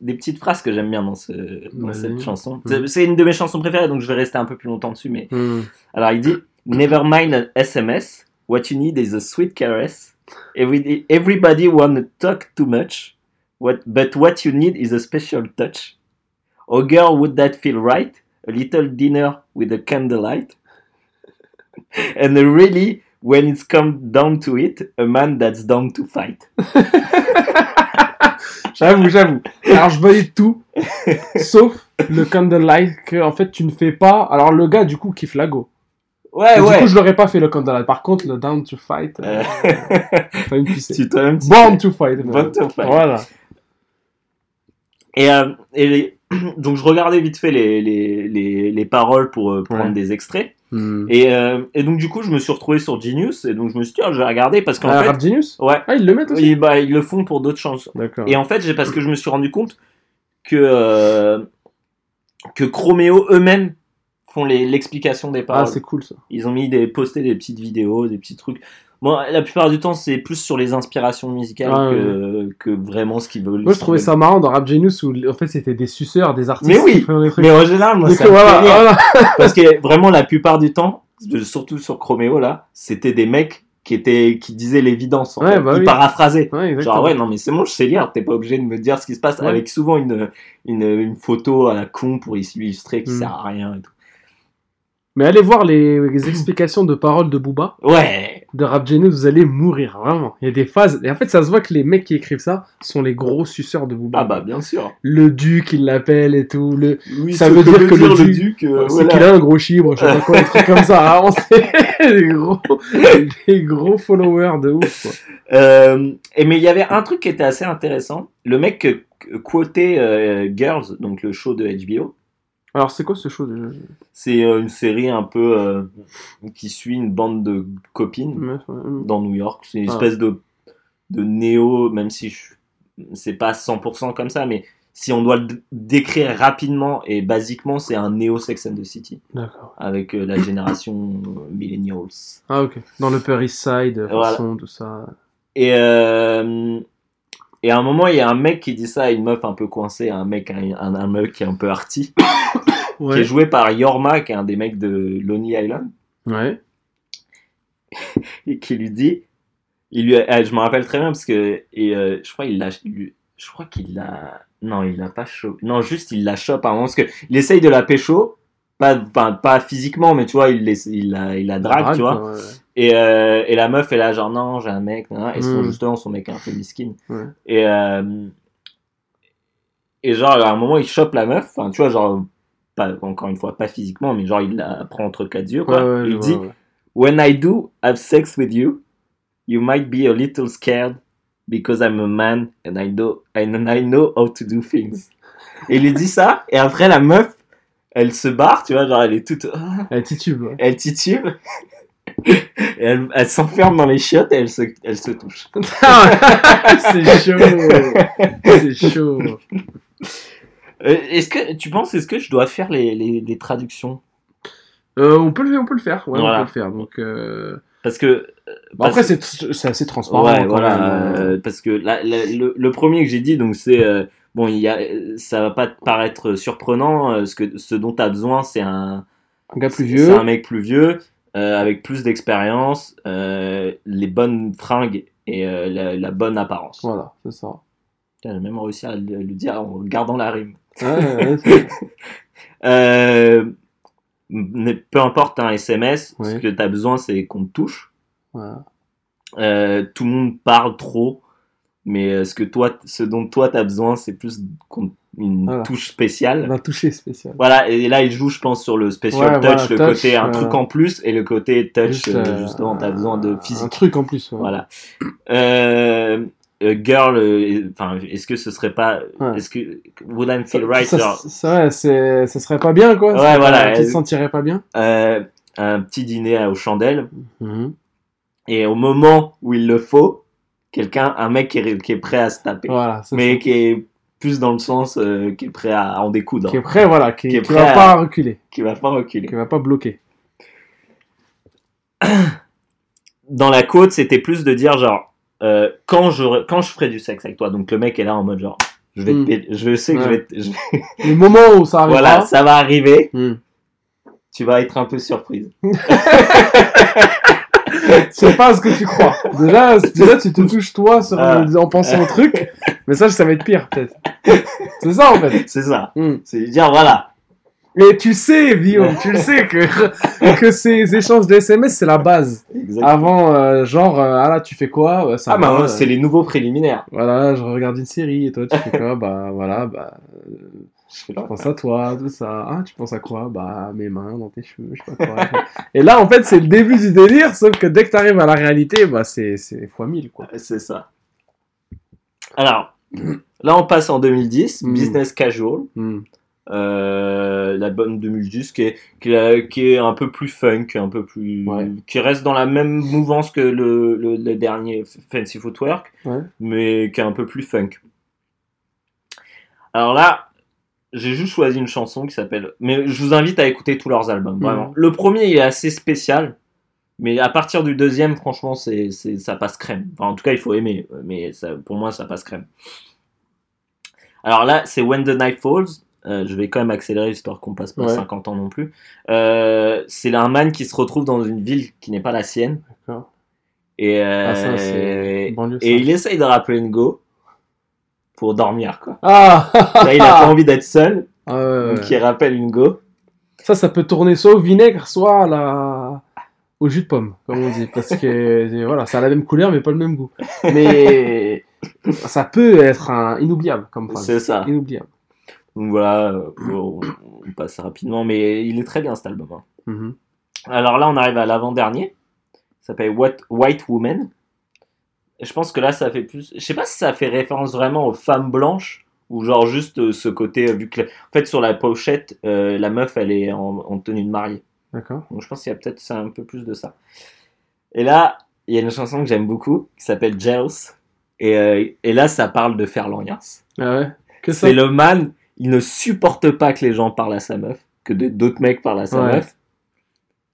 des petites phrases que j'aime bien dans, ce, dans cette chanson. Mhm. C'est- une de mes chansons préférées, donc je vais rester un peu plus longtemps dessus. Mais Hmm. alors, il dit Never mind an SMS. What you need is a sweet caress. Every, everybody wanna talk too much. What, but what you need is a special touch. Oh girl, would that feel right? A little dinner with a candlelight? And really, when it's come down to it, a man that's down to fight. J'avoue, j'avoue. Alors je valide tout, sauf le candlelight que en fait tu ne fais pas. Alors le gars du coup kiffe la go. Ouais, Et ouais. Du coup, je l'aurais pas fait le countdown. Par contre, le down to fight, euh, Euh, t'as une pissée. tu tu Born to fight. Born to fight. Voilà. Et, euh, et les- donc je regardais vite fait les, les, les, les paroles pour euh, prendre Ouais. des extraits. Hmm. Et, euh, et donc du coup je me suis retrouvé sur Genius et donc je me suis dit ah, je vais regarder parce qu'en Ah, fait Rap Genius ouais Ah, ils le mettent aussi ils, bah, ils le font pour d'autres chansons. Et en fait parce que je me suis rendu compte que que Chromeo eux-mêmes font l'explication des Ah, paroles. c'est cool ça. Ils ont mis des posté des petites vidéos, des petits trucs. Bon, la plupart du temps, c'est plus sur les inspirations musicales Ah, que, que vraiment ce qu'ils veulent. Moi, je trouvais ça marrant dans Rap Genius où en fait c'était des suceurs, des artistes Mais oui, qui faisaient des trucs. Mais en général, moi, ça voilà. Parce que vraiment, la plupart du temps, surtout sur Chromeo, là, c'était des mecs qui, étaient, qui disaient l'évidence. en Ouais, bah oui. Ouais, exactement. Genre, ouais, non, mais c'est bon, je sais lire, t'es pas obligé de me dire ce qui se passe, Ouais. avec souvent une, une, une photo à la con pour illustrer qui Mm. sert à rien et tout. Mais allez voir les, les explications de paroles de Booba, Ouais, de Rap Genius, vous allez mourir, vraiment. Il y a des phases, et en fait, ça se voit que les mecs qui écrivent ça sont les gros suceurs de Booba. ah bah, bien sûr. Le duc, il l'appelle et tout. Le... Oui, Ça veut dire que le le duc- duc, euh, c'est voilà. qu'il a un gros chibre, je sais pas quoi, des trucs comme ça. Vraiment, c'est des gros, des gros followers de ouf, quoi. Euh, et mais il y avait un truc qui était assez intéressant. Le mec quotait euh, Girls, donc le show de HBO, Alors, c'est quoi ce show déjà? C'est euh, une série un peu euh, qui suit une bande de copines Meuf, ouais. dans New York. C'est une Ah. espèce de, de néo, même si je- c'est pas 100% comme ça, mais si on doit le d- décrire rapidement et basiquement, c'est un néo Sex and the City D'accord. avec euh, la génération euh, millennials. Ah, ok. Dans le Upper East Side, Voilà. façon, tout ça. Et, euh, et à un moment, il y a un mec qui dit ça à une meuf un peu coincée, un mec, un, un, un mec qui est un peu arty, qui est joué par Yorma, qui est un des mecs de Lonely Island, Ouais. et qui lui dit, il lui, ah, je me rappelle très bien parce que, et, euh, je crois il l'a, je crois qu'il l'a, non, il l'a pas chaud, non, juste il la chope à un moment parce que il essaye de la pécho, pas, pas, pas physiquement, mais tu vois, il, la, il la drague, tu vois. ouais. Et, euh, et la meuf est là, genre, non, j'ai un mec, nan. et son, Mm. justement, son mec est un peu miskin. Ouais. Et, euh, et genre, à un moment, il chope la meuf, enfin, tu vois, genre, pas, encore une fois, pas physiquement, mais genre, il la prend entre quatre yeux, quoi. Ouais, ouais, il dit. When I do have sex with you, you might be a little scared because I'm a man and I know, and I know how to do things. Et il lui dit ça, et après, la meuf, elle se barre, tu vois, genre, elle est toute, Elle titube, ouais. elle titube. Elle, elle s'enferme dans les chiottes et elle se, elle se touche. c'est chaud. C'est chaud. Euh, est-ce que tu penses est-ce que je dois faire les, les, les traductions? Euh, on, peut le, on peut le faire, ouais, Voilà. on peut le faire. Donc, euh, Parce que bah, après, parce- c'est c'est assez transparent. ouais quand voilà même, euh. parce que la- la- le, le premier que j'ai dit donc c'est euh, bon il y a ça va pas te paraître surprenant euh, ce que ce dont tu as besoin c'est un Un gars plus c'est vieux. un mec plus vieux euh, avec plus d'expérience euh, les bonnes fringues et euh, la, la bonne apparence. Voilà, c'est ça. J'ai même réussi à le, le dire en gardant la rime. Ouais, ouais, peu importe un SMS, ce que tu as besoin, c'est qu'on te touche. voilà. Tout le monde parle trop, mais euh, ce, que toi, ce dont toi tu as besoin, c'est plus une Voilà. touche spéciale. Un toucher spécial. Voilà, et là il joue, je pense, sur le special Ouais, touch, voilà, le touch, côté un voilà. truc en plus, et le côté touch, Juste, euh, euh, justement, tu as besoin de Un physique. truc en plus. ouais. Voilà. Euh, euh, girl, euh, enfin, est-ce que ce serait pas. Ouais. Est-ce que. Would I feel right? ça, genre, ça, c'est- ça serait pas bien, quoi. Ouais, Ça- voilà, Tu te sentirais pas bien? euh, un petit dîner aux chandelles, Mhm. et au moment où il le faut, quelqu'un, un mec qui est, qui est prêt à se taper. Voilà, mais ça. qui est plus dans le sens euh, qui est prêt à en découdre, Qui est prêt, voilà, qui, Qui est qui prêt va à- pas reculer, qui va pas reculer. qui va pas bloquer. Dans la côte, c'était plus de dire genre euh, quand je quand je ferai du sexe avec toi, donc le mec est là en mode genre je vais te Mm. péter- je sais que je vais te- je vais- Le moment où ça arrivera. voilà ça va arriver, Hmm. tu vas être un peu surprise. C'est pas ce que tu crois. Déjà, déjà tu te touches toi sur- Ah. en pensant au truc, mais ça, ça va être pire peut-être. C'est ça en fait. C'est ça. Hmm. C'est dire voilà. Et tu sais, Guillaume, tu le sais que, que ces échanges de SMS, c'est la base. Avant, euh, genre, euh, ah là, tu fais quoi? Ouais, ça Ah bah euh, c'est les nouveaux préliminaires. Voilà, je regarde une série et toi, tu fais quoi? Bah voilà, bah. Je pense à toi, tout ça. Ah, tu penses à quoi? Bah, mes mains dans tes cheveux, je sais pas quoi. Et là, en fait, c'est le début du délire, sauf que dès que t'arrives à la réalité, bah, c'est fois 1000, quoi. C'est ça. Alors, là, on passe en 2010, Mm. Business Casual. Hmm. Euh, L'album 2010 qui est, qui, est, qui est un peu plus funk, un peu plus. Ouais. qui reste dans la même mouvance que le, le, le dernier Fancy Footwork, Ouais. mais qui est un peu plus funk. Alors là, j'ai juste choisi une chanson qui s'appelle. Mais je vous invite à écouter tous leurs albums, vraiment. Mhm. Le premier il est assez spécial, mais à partir du deuxième, franchement, c'est, c'est, ça passe crème. Enfin, en tout cas, il faut aimer, mais ça, pour moi, ça passe crème. Alors là, c'est When the Night Falls. Euh, je vais quand même accélérer histoire qu'on passe pas Ouais. 50 ans non plus. Euh, c'est un man qui se retrouve dans une ville qui n'est pas la sienne. D'accord. Et, euh, Ah, ça, ça. et il essaye de rappeler une go pour dormir quoi. Ah Là, il a pas envie d'être seul, ouais. donc il rappelle une go. Ça, ça peut tourner soit au vinaigre, soit à la... au jus de pomme, comme on dit. Parce que euh, voilà, ça a la même couleur, mais pas le même goût. Mais ça peut être un... inoubliable comme phrase. C'est ça. Inoubliable. Donc voilà, euh, on passe rapidement, mais il est très bien cet album. hein. Mhm. Alors là, on arrive à l'avant-dernier. Ça s'appelle White Woman. Je pense que là, ça fait plus. Je sais pas si ça fait référence vraiment aux femmes blanches ou genre juste euh, ce côté. euh, vu que, en fait, sur la pochette, euh, la meuf, elle est en, en tenue de mariée. D'accord. Donc je pense qu'il y a peut-être ça, un peu plus de ça. Et là, il y a une chanson que j'aime beaucoup qui s'appelle Jealous. Et, euh, et là, ça parle de faire l'alliance. Ah ouais? Que ça? C'est le man, il ne supporte pas que les gens parlent à sa meuf, que d'autres mecs parlent à sa Ouais. meuf.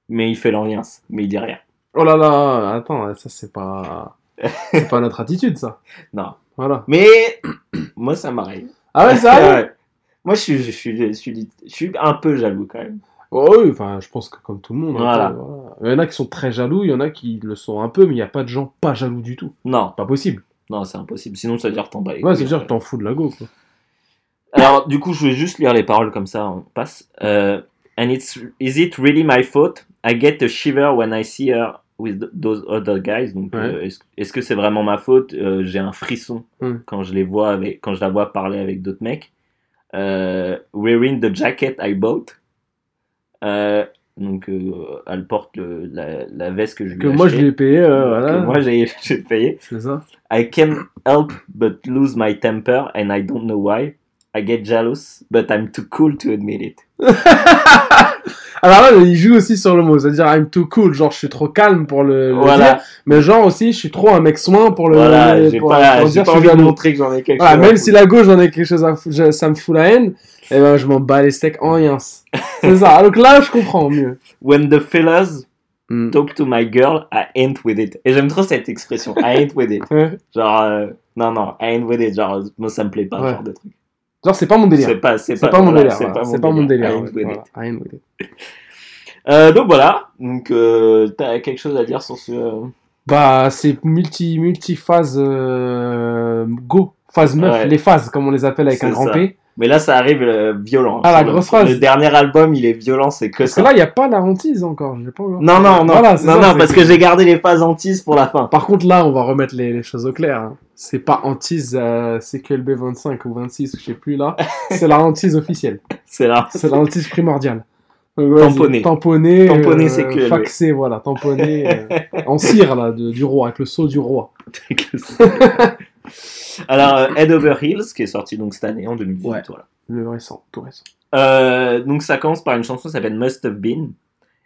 Mais il fait l'alliance, mais il dit rien. Oh là là, attends, ça c'est pas... c'est pas notre attitude, ça. Non. Voilà. Mais moi, ça m'arrive. Ah ouais, ça arrive? Ouais. Moi, je suis, je, suis, je, suis, je suis un peu jaloux quand même. Oh oui, enfin, je pense que comme tout le monde. un Voilà. Il y en a qui sont très jaloux, il y en a qui le sont un peu, mais il n'y a pas de gens pas jaloux du tout. Non, Pas possible. non, c'est impossible. Sinon, ça veut dire que t'en bats les Ouais, couilles, c'est-à-dire en que t'en fous de la go, quoi. Alors, du coup, je vais juste lire les paroles comme ça, on passe. Euh, And it's, is it really my fault? I get a shiver when I see her with th- those other guys. Donc, Ouais. euh, est-ce est-ce que c'est vraiment ma faute? Euh, J'ai un frisson Hmm. quand je les vois avec, quand je la vois parler avec d'autres mecs. Euh, wearing the jacket I bought. Euh, donc, euh, elle porte le- la, la veste que je lui Que ai moi je achetée, l'ai payé, euh, que voilà. moi j'ai j'ai payé. C'est ça. I can't help but lose my temper and I don't know why. I get jealous, but I'm too cool to admit it. Alors là, il joue aussi sur le mot, c'est-à-dire I'm too cool, genre je suis trop calme pour le, le Voilà, dire, mais genre aussi je suis trop un mec soin pour le. voilà, j'ai pas, pour j'ai dire pas envie de montrer que j'en ai quelque Voilà, chose. même si la gauche j'en ai quelque chose à fou- je- ça me fout la haine, et ben je m'en bats les steaks en yens. C'est ça. Donc là je comprends mieux. When the fellas Hmm. talk to my girl, I ain't with it. Et j'aime trop cette expression, I ain't with it. Genre, euh, non, non, I ain't with it. Genre, moi ça me plaît pas, Ouais. genre de truc. Genre c'est pas mon délire. C'est pas, c'est pas, pas, mon délire. C'est voilà. pas, mon délire. With Voilà. Euh, donc voilà, donc euh, t'as quelque chose à dire sur ce. euh, Bah, c'est multi, multi-phase euh, go. Phase meuf, Ouais. les phases, comme on les appelle avec un grand ça. P. Mais là, ça arrive violent. Ah, la grosse phase. Le dernier album, il est violent, c'est que Parce ça. que là, il n'y a pas la hantise encore. j'ai pas Non, non, non, Voilà, non, ça, non, parce que j'ai gardé les phases antises pour la fin. Par contre, là, on va remettre les, les choses au clair. hein. C'est pas hantise euh, CQLB 25 ou 26, je sais plus là. C'est la hantise officielle. C'est là. C'est la hantise primordiale. Tamponné. Tamponné. Tamponné, euh, CQLB. Faxé, voilà. Tamponné. euh, en cire, là, de- du roi, avec le sceau du roi. Alors, euh, Head Over Heels, qui est sorti donc cette année, en 2018. Ouais. Voilà. Le récent, tout récent. Euh, donc, ça commence par une chanson qui s'appelle Must Have Been.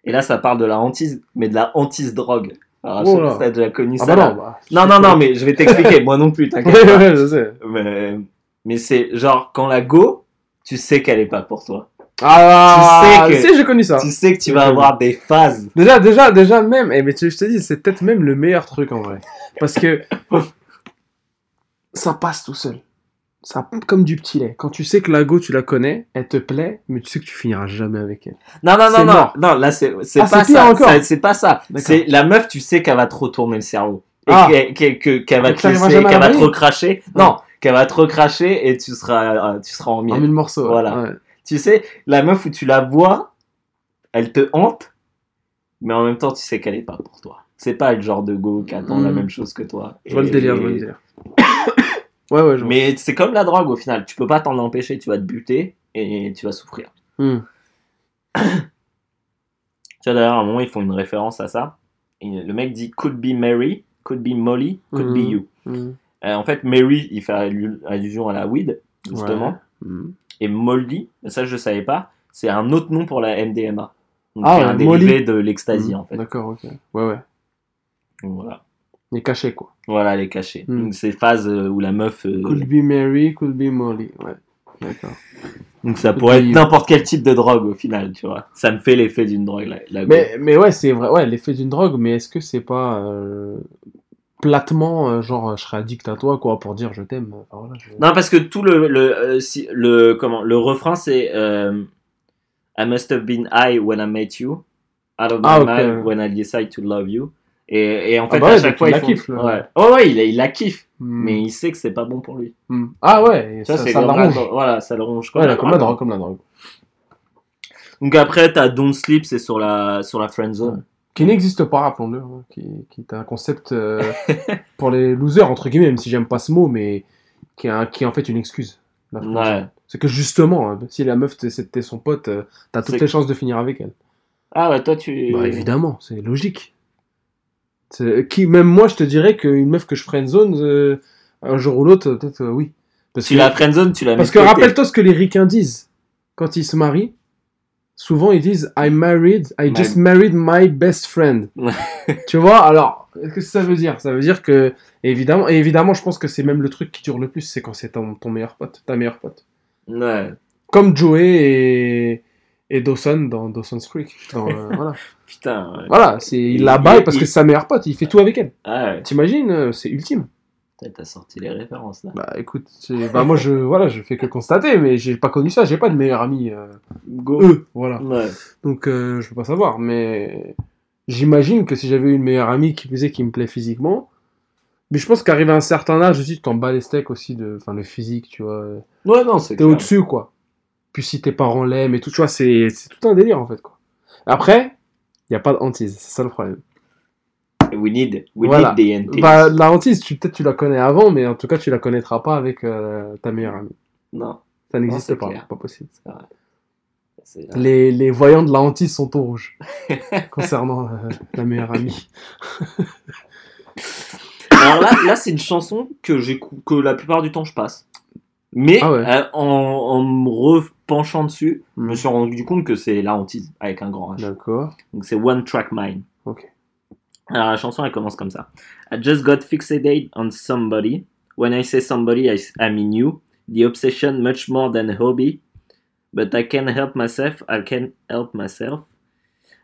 Et là, ça parle de la hantise, mais de la hantise drogue. Alors, je sais Oh là. pas si t'as déjà connu Ah ça. bah non, bah. non, non, non, mais je vais t'expliquer. Moi non plus, t'inquiète Ouais, ouais, je sais. Mais, mais c'est genre, quand la go, tu sais qu'elle est pas pour toi. Ah, Tu sais que- si, j'ai connu ça. Tu sais que tu vas avoir des phases. Déjà, déjà, déjà même, eh, mais tu- je te dis, c'est peut-être même le meilleur truc en vrai. Parce que ça passe tout seul. Ça comme du petit lait. Quand tu sais que la go, tu la connais, elle te plaît, mais tu sais que tu finiras jamais avec elle. Non, non, non, non, non, là, c'est Ah, pas ça. C'est pas ça. C'est la meuf, tu sais qu'elle va te retourner le cerveau. Et Ah. qu'elle- que- qu'elle va te laisser, qu'elle va te recracher. Non, qu'elle va te recracher et tu seras, euh, tu seras en En miettes. mille morceaux. Voilà. Ouais. Tu sais, la meuf où tu la vois, elle te hante, mais en même temps, tu sais qu'elle est pas pour toi. C'est pas le genre de go qui attend la Mm. même chose que toi. Je vois le délire, je vois le délire. Ouais, ouais, je vois. Mais c'est comme la drogue au final. Tu peux pas t'en empêcher. Tu vas te buter, et tu vas souffrir. Hmm. Tu vois, d'ailleurs, à un moment, ils font une référence à ça. Et le mec dit Could be Mary, could be Molly, could be Mhm. you. Hmm. Euh, en fait, Mary, il fait allu- allusion à la weed, justement. Ouais. Hmm. Et Molly, ça je savais pas, c'est un autre nom pour la MDMA. Donc, Ah ouais, un dérivé de l'ecstasy, Hmm. en fait. D'accord, ok. Ouais, ouais. Donc, voilà. Il est caché, quoi. Voilà les cachets. Hmm. Donc, ces phases euh, où la meuf. euh, Could be Mary, could be Molly. Ouais. D'accord. Donc, ça Could pourrait be être n'importe quel type de drogue au final, tu vois. Ça me fait l'effet d'une drogue, la, la Mais, mais ouais, c'est vrai. Ouais, l'effet d'une drogue, mais est-ce que c'est pas euh, platement, genre, je serais addict à toi, quoi, pour dire je t'aime voilà, je- Non, parce que tout le, le, si- le, comment, le refrain, c'est euh, I must have been high when I met you, out of my Ah, mind when I decide to love you. Et, et en fait, bah à chaque fois, il la font- kiffe. Ouais, oh, ouais il, il la kiffe, Hmm. mais il sait que c'est pas bon pour lui. Hmm. Ah ouais, Ça, ça, l'arrange. drogue. Voilà, ça le ronge comme Ouais, la comme la drogue. comme la drogue. Donc après, t'as Don't Sleep, c'est sur la, sur la friend zone. Qui n'existe pas, rappelons-le. hein, Qui, qui est un concept euh, pour les losers, entre guillemets, même si j'aime pas ce mot, mais qui est, un- qui est en fait une excuse. la friendzone. Ouais. C'est que justement, hein, si la meuf c'était son pote, euh, t'as toutes les chances de finir avec elle. Ah ouais, toi, tu. Bah évidemment, c'est logique. C'est- Qui, même moi, je te dirais qu'une meuf que je friendzone, euh, un jour ou l'autre, peut-être euh, oui. Parce Tu que, la friend zone, tu la mets parce que rappelle-toi ce que les ricains disent quand ils se marient. Souvent, ils disent I married, I My- just married my best friend. Tu vois, alors, qu'est-ce que ça veut dire? Ça veut dire que, évidemment, et évidemment, je pense que c'est même le truc qui dure le plus, c'est quand c'est ton, ton meilleur pote, ta meilleure pote. Ouais. Comme Joey et, et Dawson dans Dawson's Creek. Dans, euh, voilà, Putain. voilà c'est, il la baille parce il- que c'est sa meilleure pote, il fait tout avec elle. Ah ouais. T'imagines, euh, c'est ultime. T'as sorti les références là. Bah écoute, bah, moi je, voilà, je fais que constater, mais j'ai pas connu ça, j'ai pas de meilleur ami. euh, Go. eux, voilà. Ouais. Donc euh, je peux pas savoir, mais j'imagine que si j'avais une meilleure amie qui faisait qui me plaît physiquement, mais je pense qu'arrivé à un certain âge aussi, tu t'en bats les steaks aussi de, enfin le physique, tu vois. Ouais, non, c'est T'es au-dessus quoi. Puis si tes parents l'aiment et tout, tu vois, c'est c'est tout un délire en fait quoi. Après, il y a pas de hantise, c'est ça le problème. We need, we Voilà. need the. Bah la hantise, peut-être tu la connais avant, mais en tout cas tu la connaîtras pas avec euh, ta meilleure amie. Non, Ça n'existe c'est pas, clair. pas possible. c'est. C'est- Les, les voyants de la hantise sont au rouge concernant euh, la meilleure amie. Alors là, là c'est une chanson que que la plupart du temps je passe. Mais Ah ouais. euh, en, en me repenchant dessus, je me Hmm. suis rendu compte que c'est la hantise avec un grand H. D'accord. Donc c'est One Track Mind. Ok. Alors la chanson elle commence comme ça. I just got fixated on somebody. When I say somebody, I, I mean you. The obsession much more than a hobby. But I can't help myself. I can't help myself.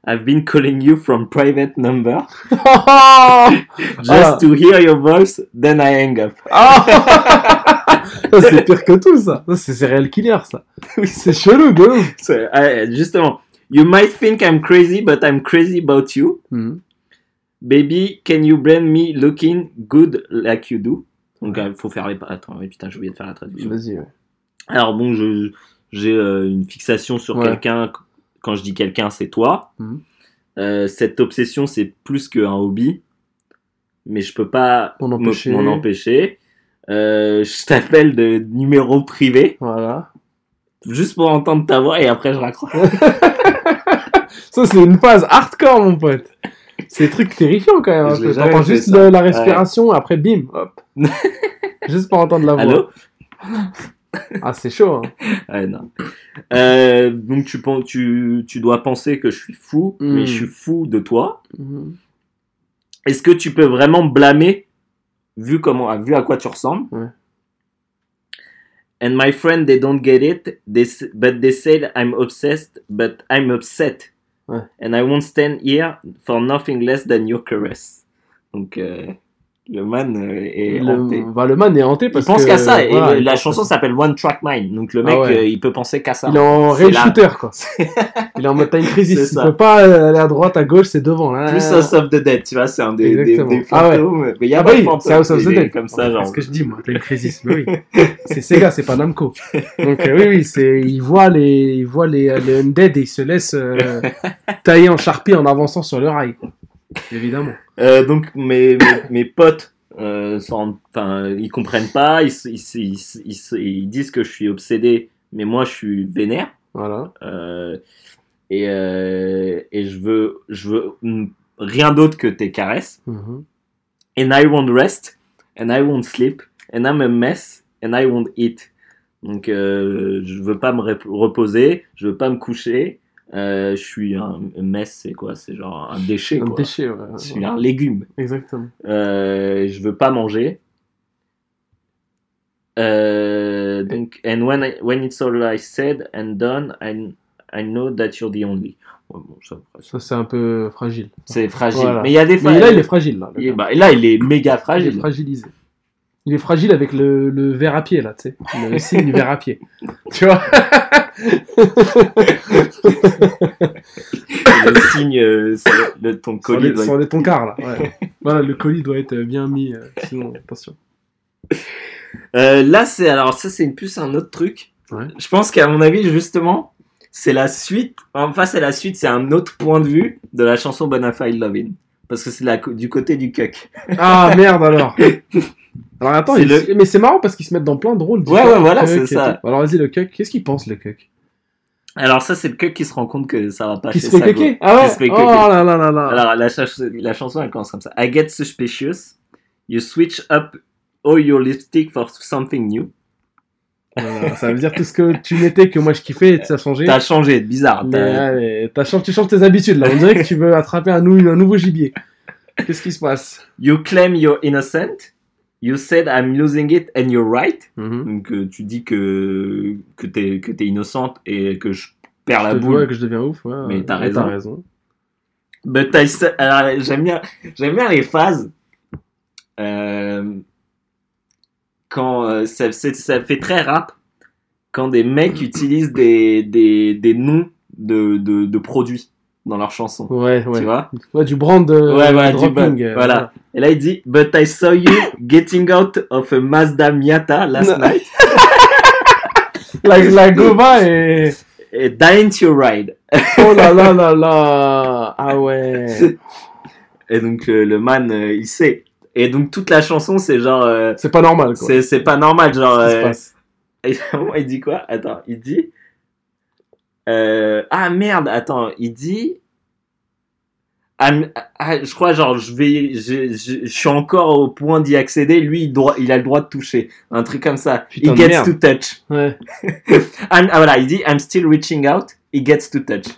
I've been calling you from private number just Ah. to hear your voice. Then I hang up. Ah c'est pire que tout ça. Ça, C'est serial killer ça. C'est chelou de ouf. Euh, justement, you might think I'm crazy, but I'm crazy about you. Hmm. Baby, can you blame me looking good like you do? Donc il faut faire les... Attends, oui, putain, j'ai oublié de faire la traduction. Vas-y. ouais. Alors bon, je j'ai euh, une fixation sur Ouais. quelqu'un. Quand je dis quelqu'un, c'est toi. Mhm. Euh, cette obsession, c'est plus qu'un hobby. Mais je peux pas M'en me- empêcher. Euh, je t'appelle de numéro privé, Voilà. juste pour entendre ta voix, et après je raccroche. Ça, c'est une phase hardcore, mon pote. C'est des trucs terrifiants quand même. T'entends juste de la respiration, après bim, hop. juste pour entendre la voix. Allô? Ah, c'est chaud. Hein. Ouais, non. Euh, donc tu, tu, tu dois penser que je suis fou, mais je suis fou de toi. Mhm. Est-ce que tu peux vraiment me blâmer vu comment vu à quoi tu ressembles Ouais. And my friend they don't get it, they, but they said I'm obsessed, but I'm upset. Ouais. And I won't stand here for nothing less than your caress. Donc euh, le man euh, est hanté. Le, bah, le man est hanté Il parce pense qu'à ça, et voilà, le- il la chanson s'appelle One Track Mind. Donc le Ah mec, ouais. euh, il peut penser qu'à ça. Il est en rail shooter, quoi. il est en mode time crisis. Il peut pas euh, aller à droite, à gauche, c'est devant. Là, Plus House of the Dead, tu vois, c'est un des, des, Exactement. des Ah ouais. fantômes. Mais il y a Ah pas bah de oui, fantômes, c'est House of the il est Dead. Comme ça, C'est genre. ce que je dis, moi, time crisis. Mais oui. c'est Sega, c'est pas Namco. Donc euh, oui, oui, c'est, il voit les, il voit les, les undead et il se laisse euh, tailler en charpie en avançant sur le rail. Quoi. Évidemment. Euh, donc mes, mes, mes potes, euh, ils comprennent pas, ils, ils, ils, ils disent que je suis obsédé mais moi je suis vénère. Voilà. euh, et, euh, et je veux, je veux mm, rien d'autre que tes caresses. Mhm. And I won't rest, and I won't sleep, and I'm a mess, and I won't eat. Donc, euh, je veux pas me rep- reposer, je veux pas me coucher. Euh, je suis un mess, c'est quoi? C'est genre un déchet, Un quoi. déchet, ouais. Je suis un légume. Exactement. Euh, je veux pas manger. Euh, donc, and when, I- when it's all I said and done, I, I know that you're the only. Ouais, bon, ça, Ça, c'est un peu fragile. c'est fragile. Voilà. Mais il y a des. Mais là, il est fragile. Là, il est- bah, là, il est méga Il est fragile. fragilisé. Il est fragile avec le, le verre à pied, là, tu sais. Le signe du verre à pied. Tu vois? Le signe, euh, le, ton les, doit sur les toncards, là. ouais. voilà, le colis doit être bien mis. euh, sinon, attention. Euh, là, c'est alors ça, c'est une plus un autre truc. Ouais. Je pense qu'à mon avis, justement, c'est la suite. Enfin, c'est la suite, c'est un autre point de vue de la chanson Bonafide Lovin'. Parce que c'est la- du côté du cuck. Ah, merde, alors. Alors, attends, C'est il- le- mais c'est marrant parce qu'ils se mettent dans plein de rôles. Ouais, ouais, voilà, Cuck c'est ça. Alors, vas-y, le cuck. Qu'est-ce qu'il pense, le cuck? Alors ça, c'est le cuck qui se rend compte que ça va pas Qui chez se fait Sago. Ah ouais Qui se fait Oh là là là là. Alors la, ch- la chanson, elle commence comme ça. I get suspicious. You switch up all your lipstick for something new. Voilà, ça veut dire tout ce que tu n'étais que moi je kiffais et ça a changé. T'as changé, bizarre. T'as- changé- tu changes tes habitudes là. On dirait que tu veux attraper un, nou- un nouveau gibier. Qu'est-ce qui se passe? You claim you're innocent. You said I'm losing it and you're right. Mhm. Donc euh, tu dis que que t'es que t'es innocente et que je perds la Je te boule. vois que je deviens ouf. Ouais, Mais t'as raison. raison. But I alors, j'aime bien j'aime bien les phases euh, quand euh, ça, ça fait très rap quand des mecs utilisent des, des, des noms de, de, de produits dans leurs chansons. Ouais, ouais. Tu vois Ouais, du brand de Ouais, voilà, du dropping, euh, voilà. Et là, il dit But I saw you getting out of a Mazda Miata last Non. night. La, la Gova est. Et dying to ride. Oh là là là là Ah ouais Et donc, euh, le man, euh, il sait. Et donc, toute la chanson, c'est genre. euh, C'est pas normal quoi. c'est c'est pas normal. Genre. Se euh, passe? Et il dit quoi? Attends, il dit. euh, ah merde, attends, il dit. Ah, je crois, genre, je vais. Je, je, je suis encore au point d'y accéder. Lui, il, doit, il a le droit de toucher. Un truc comme ça. Putain he gets merde. to touch. Ouais. Ah voilà, il dit I'm still reaching out. He gets to touch.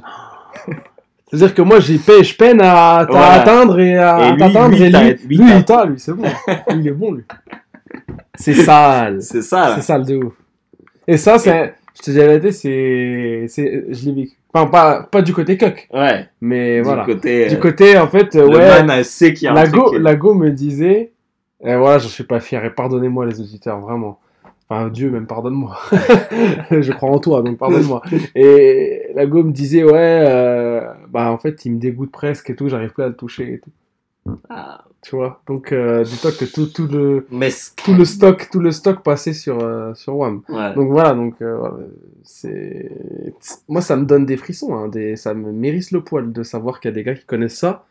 C'est-à-dire que moi, j'ai je peine à, à Voilà. atteindre et à Et lui, t'atteindre. lui, Et lui, lui, lui, t'as- il t'a, lui, c'est bon. Il est bon, lui. C'est sale. C'est ça, là. C'est sale de ouf. Et ça, c'est, je te dis la vérité, c'est, c'est, je l'ai vécu. Enfin, pas, pas du côté coq, Ouais. mais du voilà. côté. Du côté, en fait, euh, le ouais, man sait qu'il y a un la truc. go, qui est- la go me disait, et voilà, je suis pas fier, et pardonnez-moi les auditeurs, vraiment. Enfin, Dieu même, pardonne-moi. je crois en toi, donc pardonne-moi. Et la go me disait, ouais, euh, bah en fait, il me dégoûte presque et tout, j'arrive plus à le toucher et tout. Ah, Tu vois Donc, euh, dis-toi que tout, tout, le, mais tout le stock, tout le stock passait sur, euh, sur WAM. ouais. Donc voilà, donc euh, c'est moi ça me donne des frissons, hein, des... ça me mérisse le poil de savoir qu'il y a des gars qui connaissent ça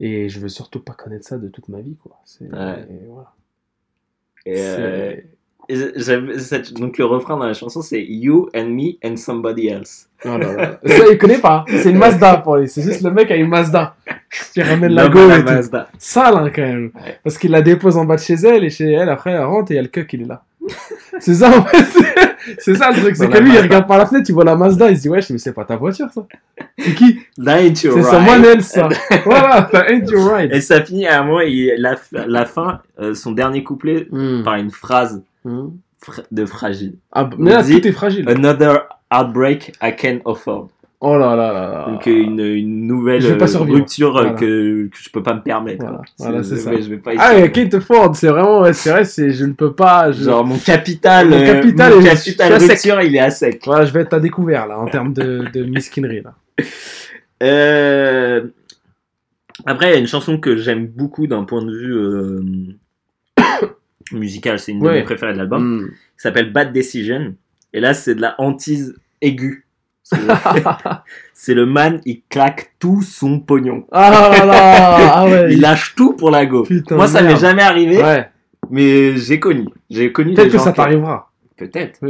et je veux surtout pas connaître ça de toute ma vie quoi. C'est Ouais. et voilà. Et, donc le refrain dans la chanson c'est You and me and somebody else. Oh là là. ça il connaît pas, c'est une Mazda pour lui, c'est juste le mec a une Mazda qui ramène la go et tout. Mazda. Sale hein, quand même, Ouais. parce qu'il la dépose en bas de chez elle et chez elle après elle rentre et il y a le cuck il est là. c'est ça en fait, c'est ça le truc, c'est que lui il regarde par la fenêtre, il voit la Mazda, il se dit ouais mais c'est pas ta voiture ça. C'est qui? C'est son ride. modèle, ça. voilà, t'as ain't your right. Et ça finit à un moment, la, la fin, euh, son dernier couplet, par une phrase fra- de fragile. Ah, mais là, Il dit- tout est fragile. Another heartbreak I can afford. Oh là là là là. Donc euh, une, une nouvelle Je vais pas euh, rupture euh, Voilà. que, que je peux pas me permettre. Voilà, quoi. voilà, c'est ça. mais Je vais pas y Ah, mais. Kate Ford, c'est vraiment, c'est vrai, c'est, je ne peux pas. Je... Genre mon capital, Mon capital mon capital rupture, il est à sec. Voilà, je vais être à découvert, là, en termes de, de misquinerie, là. Euh, Après, il y a une chanson que j'aime beaucoup d'un point de vue euh, musical, c'est une de mes préférées de l'album, Mm. qui s'appelle Bad Decision. Et là, c'est de la hantise aiguë. C'est- le man, il claque tout son pognon. Ah là là, ah ouais. Il lâche tout pour la go. Putain, Moi, ça m'est jamais arrivé, Ouais, mais j'ai connu. J'ai connu peut-être que ça qui- t'arrivera. Peut-être.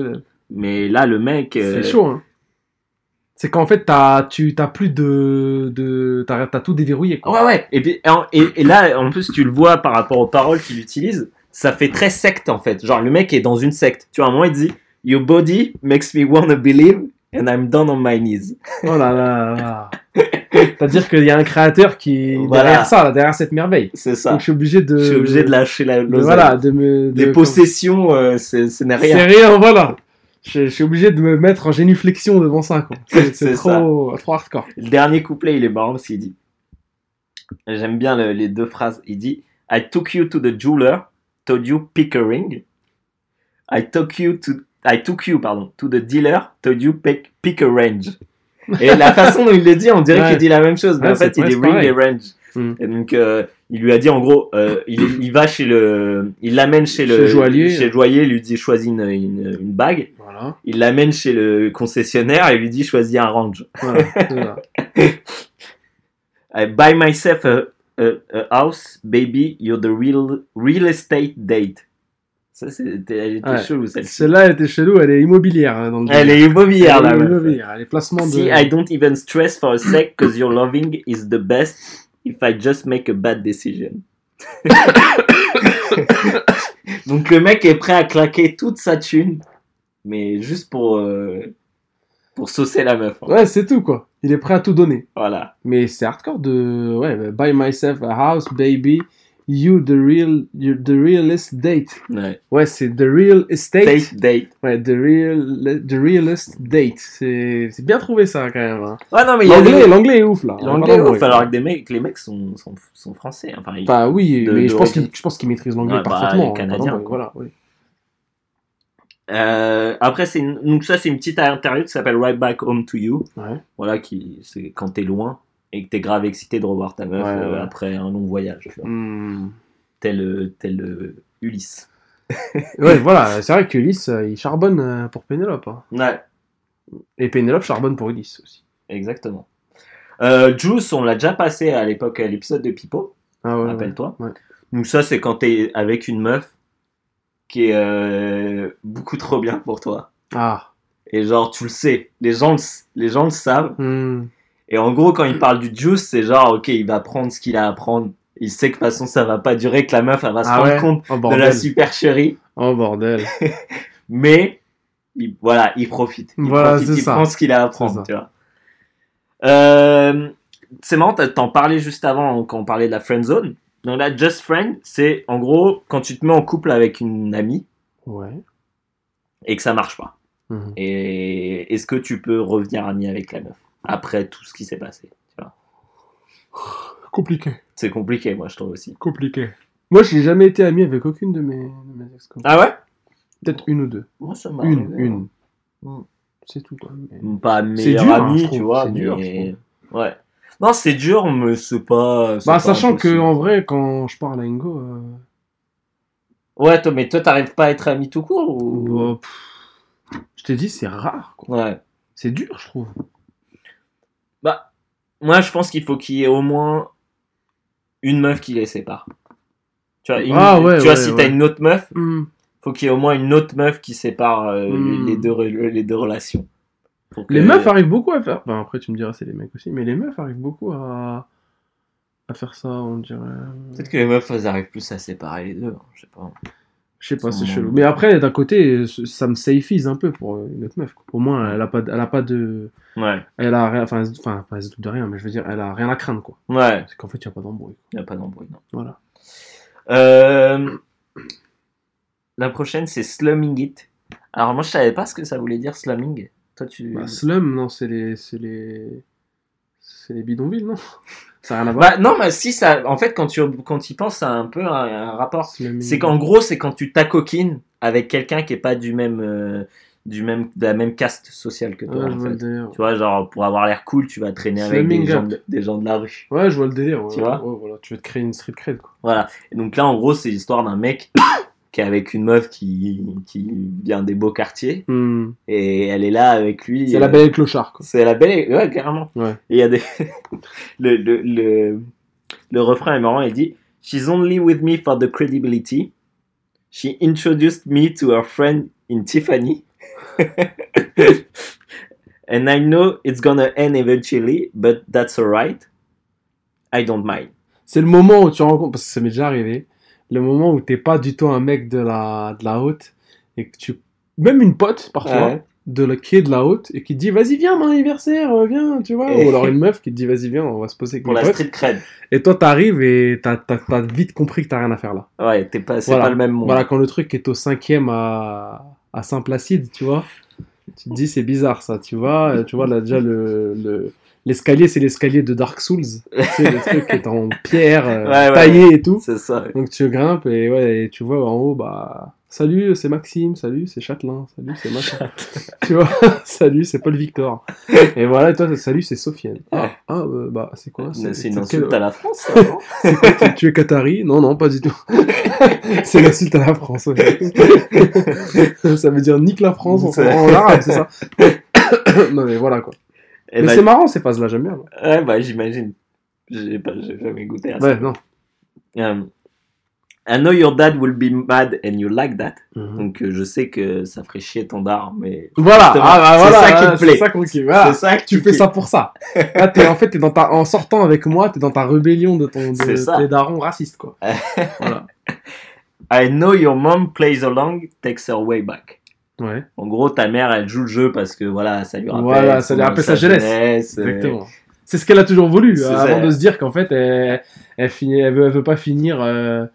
Mais là, le mec. euh, C'est chaud, hein. C'est qu'en fait, t'as, tu t'as plus de. de t'as, t'as tout déverrouillé, quoi. Ouais, ouais. Et, puis, et, et là, en plus, tu le vois par rapport aux paroles qu'il utilise, ça fait très secte, en fait. Genre, le mec est dans une secte. Tu vois, à un moment, il dit Your body makes me wanna believe and I'm down on my knees. Oh là là là. C'est-à-dire qu'il y a un créateur qui Voilà. derrière ça, là, derrière cette merveille. C'est ça. Donc je suis obligé de. Je suis obligé de lâcher la de-. Voilà, de me. Les possessions, euh, c'est- ce n'est C'est rien. rien, voilà. Je, je suis obligé de me mettre en génuflexion devant ça, quoi. C'est, trop, trop hardcore. Le dernier couplet, il est marrant parce qu'il dit J'aime bien le- les deux phrases. Il dit I took you to the jeweler, told you pick a ring. I took you to I took you pardon to the dealer, told you pick, pick a range. Et la façon dont il le dit, on dirait Ouais. qu'il dit la même chose, mais Ouais, en fait, il dit ring et range. Mm. Et donc, euh, il lui a dit en gros, euh, il, il va chez le, il l'amène chez Chez le joaillier. chez le joaillier, il lui dit choisis une, une, une bague. Voilà. Il l'amène chez le concessionnaire et lui dit choisis un range. voilà. I buy myself a, a, a house, baby, you're the real, real estate date. Ça, c'était, elle était Ouais. chelou, celle-ci. Celle-là, elle était chelou, elle est immobilière hein, dans le Elle est immobilière, Elle là. est meuf. immobilière. Elle est placement de. See, I don't even stress for a sec, cause your loving is the best if I just make a bad decision. Donc le mec est prêt à claquer toute sa thune, mais juste pour, euh, pour saucer la meuf. hein. Ouais, c'est tout, quoi. Il est prêt à tout donner. Voilà. Mais c'est hardcore de. Ouais, bah, buy myself a house, baby. You the real, you the realest date. Ouais. Ouais, c'est the real estate. Date, date. Ouais, the real, the realest date. C'est, bien trouvé ça quand même. hein. Ouais, non, mais L'anglais, des- l'anglais est ouf là. L'anglais, Vraiment, ouf, alors que des mecs, les mecs sont, sont, sont français. Enfin, ils- Bah oui, de- mais de je pense je pense qu'il maîtrise l'anglais Ouais, bah, parfaitement. les hein, Canadiens, pardon, mais quoi. Voilà, oui. Euh, après, c'est une- donc ça, c'est une petite interview qui s'appelle Right Back Home to You. Ouais. Voilà, qui c'est quand t'es loin et que t'es grave excité de revoir ta meuf Ouais, euh, ouais. après un long voyage. tu vois. Hmm. Tel, euh, tel Ulysse. Ouais, voilà, c'est vrai que Ulysse, euh, il charbonne pour Pénélope. hein. Ouais, Et Pénélope charbonne pour Ulysse aussi. exactement. Euh, Juice, on l'a déjà passé à l'époque à l'épisode de Pipo, Ah ouais. ouais. rappelle-toi. ouais. Donc ça, c'est quand t'es avec une meuf qui est euh, beaucoup trop bien pour toi. Ah. Et genre, tu le sais, les gens le, les gens le savent. Hmm. Et en gros, quand il parle du juice, c'est genre, ok, il va prendre ce qu'il a à prendre. Il sait que de toute façon, ça va pas durer, que la meuf, elle va se Ah rendre ouais? compte Oh de la supercherie. Oh bordel. Mais, il- voilà, il profite. Il Voilà, profite, il prend ce qu'il a à prendre, tu vois. Euh, c'est marrant, t'en parlais juste avant, quand on parlait de la friend zone. Donc là, just friend, c'est en gros, quand tu te mets en couple avec une amie Ouais. et que ça marche pas. Mhm. Et est-ce que tu peux revenir ami avec la meuf après tout ce qui s'est passé tu vois? Compliqué. C'est compliqué, moi, je trouve aussi. Compliqué. Moi, j'ai jamais été ami avec aucune de mes, de mes ex Ah ouais? Peut-être une ou deux. Moi, ça m'a Une, arrivé, une. Mm. C'est tout. Pas meilleur dur, hein, ami, tu vois, c'est dur, mais... Ouais. Non, c'est dur, mais c'est pas... Bah, pas sachant que en vrai, quand je parle à Ingo, euh, Ouais, toi, mais toi, t'arrives pas à être ami tout court ou... bah, pff, je t'ai dit, c'est rare. quoi. Ouais. C'est dur, je trouve. Bah, moi, je pense qu'il faut qu'il y ait au moins une meuf qui les sépare. Tu vois, une- Ah, ouais, tu vois ouais, si ouais. t'as une autre meuf, Hmm. faut qu'il y ait au moins une autre meuf qui sépare euh, Hmm. les, deux, re- les deux relations. Pour que- Les meufs arrivent beaucoup à faire. Bah, après, tu me diras, c'est les mecs aussi. Mais les meufs arrivent beaucoup à, à faire ça, on dirait. Peut-être que les meufs, elles arrivent plus à séparer les deux, hein, je sais pas. Je sais pas, c'est chelou. Mais après, d'un côté, ça me safeise un peu pour une autre meuf. quoi. Au moins, elle a pas, de- elle a pas de. Ouais, Elle a rien. Enfin, enfin, pas elle se doute de rien, mais je veux dire, elle a rien à craindre, quoi. ouais, C'est qu'en fait, il n'y a pas d'embrouille. y a pas d'embrouille, non. Voilà. Euh, La prochaine, c'est Slumming It. Alors, moi, je savais pas ce que ça voulait dire, slumming. Toi, tu... Bah, slum, non, c'est les. C'est les. C'est les bidonvilles, non? Ça n'a rien à voir. Bah, non, mais si, ça... En fait, quand tu quand y penses, ça a un peu un, un rapport. C'est qu'en gros, c'est quand tu t'acoquines avec quelqu'un qui est pas du même, euh, du même, de la même caste sociale que toi. Ouais, en fait. Tu vois, genre, pour avoir l'air cool, tu vas traîner avec des gens, de, des gens de la rue. Ouais, je vois le délire. ouais. Tu vois? Ouais, voilà. Tu veux te créer une street cred, quoi. Voilà. Et donc là, en gros, c'est l'histoire d'un mec qui est avec une meuf qui, qui vient des beaux quartiers. Hmm. Et elle est là avec lui. C'est euh, la belle et le clochard. C'est la belle. Ouais, carrément. Ouais. Et il y a des. le, le, le, le refrain est marrant. Il dit She's only with me for the credibility. She introduced me to her friend in Tiffany. And I know it's gonna end eventually, but that's alright. I don't mind. C'est le moment où tu rencontres, parce que ça m'est déjà arrivé, le moment où t'es pas du tout un mec de la, de la haute et que tu. Même une pote, parfois, Ouais. de la, qui est de la haute et qui te dit vas-y, viens, mon anniversaire, euh, viens, tu vois. Et- Ou alors une meuf qui te dit vas-y, viens, on va se poser avec Pour la potes. street cred. Et toi, t'arrives et t'as t'as- t'as vite compris que t'as rien à faire là. Ouais, t'es pas, c'est Voilà. pas le même monde. Voilà, quand le truc est au cinquième à, à Saint-Placide, tu vois, tu te dis c'est bizarre ça, tu vois. Tu vois, là déjà, le. le- L'escalier, c'est l'escalier de Dark Souls. Sais, le truc qui est en pierre, euh, Ouais, ouais, taillé et tout. C'est ça. ouais. Donc tu grimpes et ouais, et tu vois en haut, bah salut, c'est Maxime, salut, c'est Châtelain, salut, c'est machin. tu vois, salut, c'est Paul Victor. Et voilà, et toi, salut, c'est Sofiane. Ah, ah, euh, bah c'est quoi C'est une c'est insulte quel- à la France, ça, non c'est quoi, tu- es Qatari? Non, non, pas du tout. c'est l'insulte à la France. ouais. ça veut dire nique la France en, C'est- en arabe, c'est ça Non mais voilà quoi. Eh mais ben, c'est marrant ces phases-là, j'aime bien. moi. Ouais, bah, j'imagine. J'ai pas, j'ai jamais goûté à ça. Ouais, non. Um, I know your dad will be mad and you like that. Mhm. Donc, euh, je sais que ça ferait chier ton dar, mais Voilà, ah, bah, c'est ça qui me plaît. C'est ça qu'on kiffe, voilà. c'est ça que tu fais ça pour ça. Là, t'es, en fait, t'es dans ta, en sortant avec moi, t'es dans ta rébellion de ton, de tes darons racistes, quoi. voilà. I know your mom plays along, takes her way back. Ouais, En gros, ta mère, elle joue le jeu parce que voilà, ça lui rappelle, Voilà, ça lui rappelle sa jeunesse. euh, exactement. C'est ce qu'elle a toujours voulu, euh, ça. avant de se dire qu'en fait, elle, elle, finit, elle, veut, elle veut pas finir euh,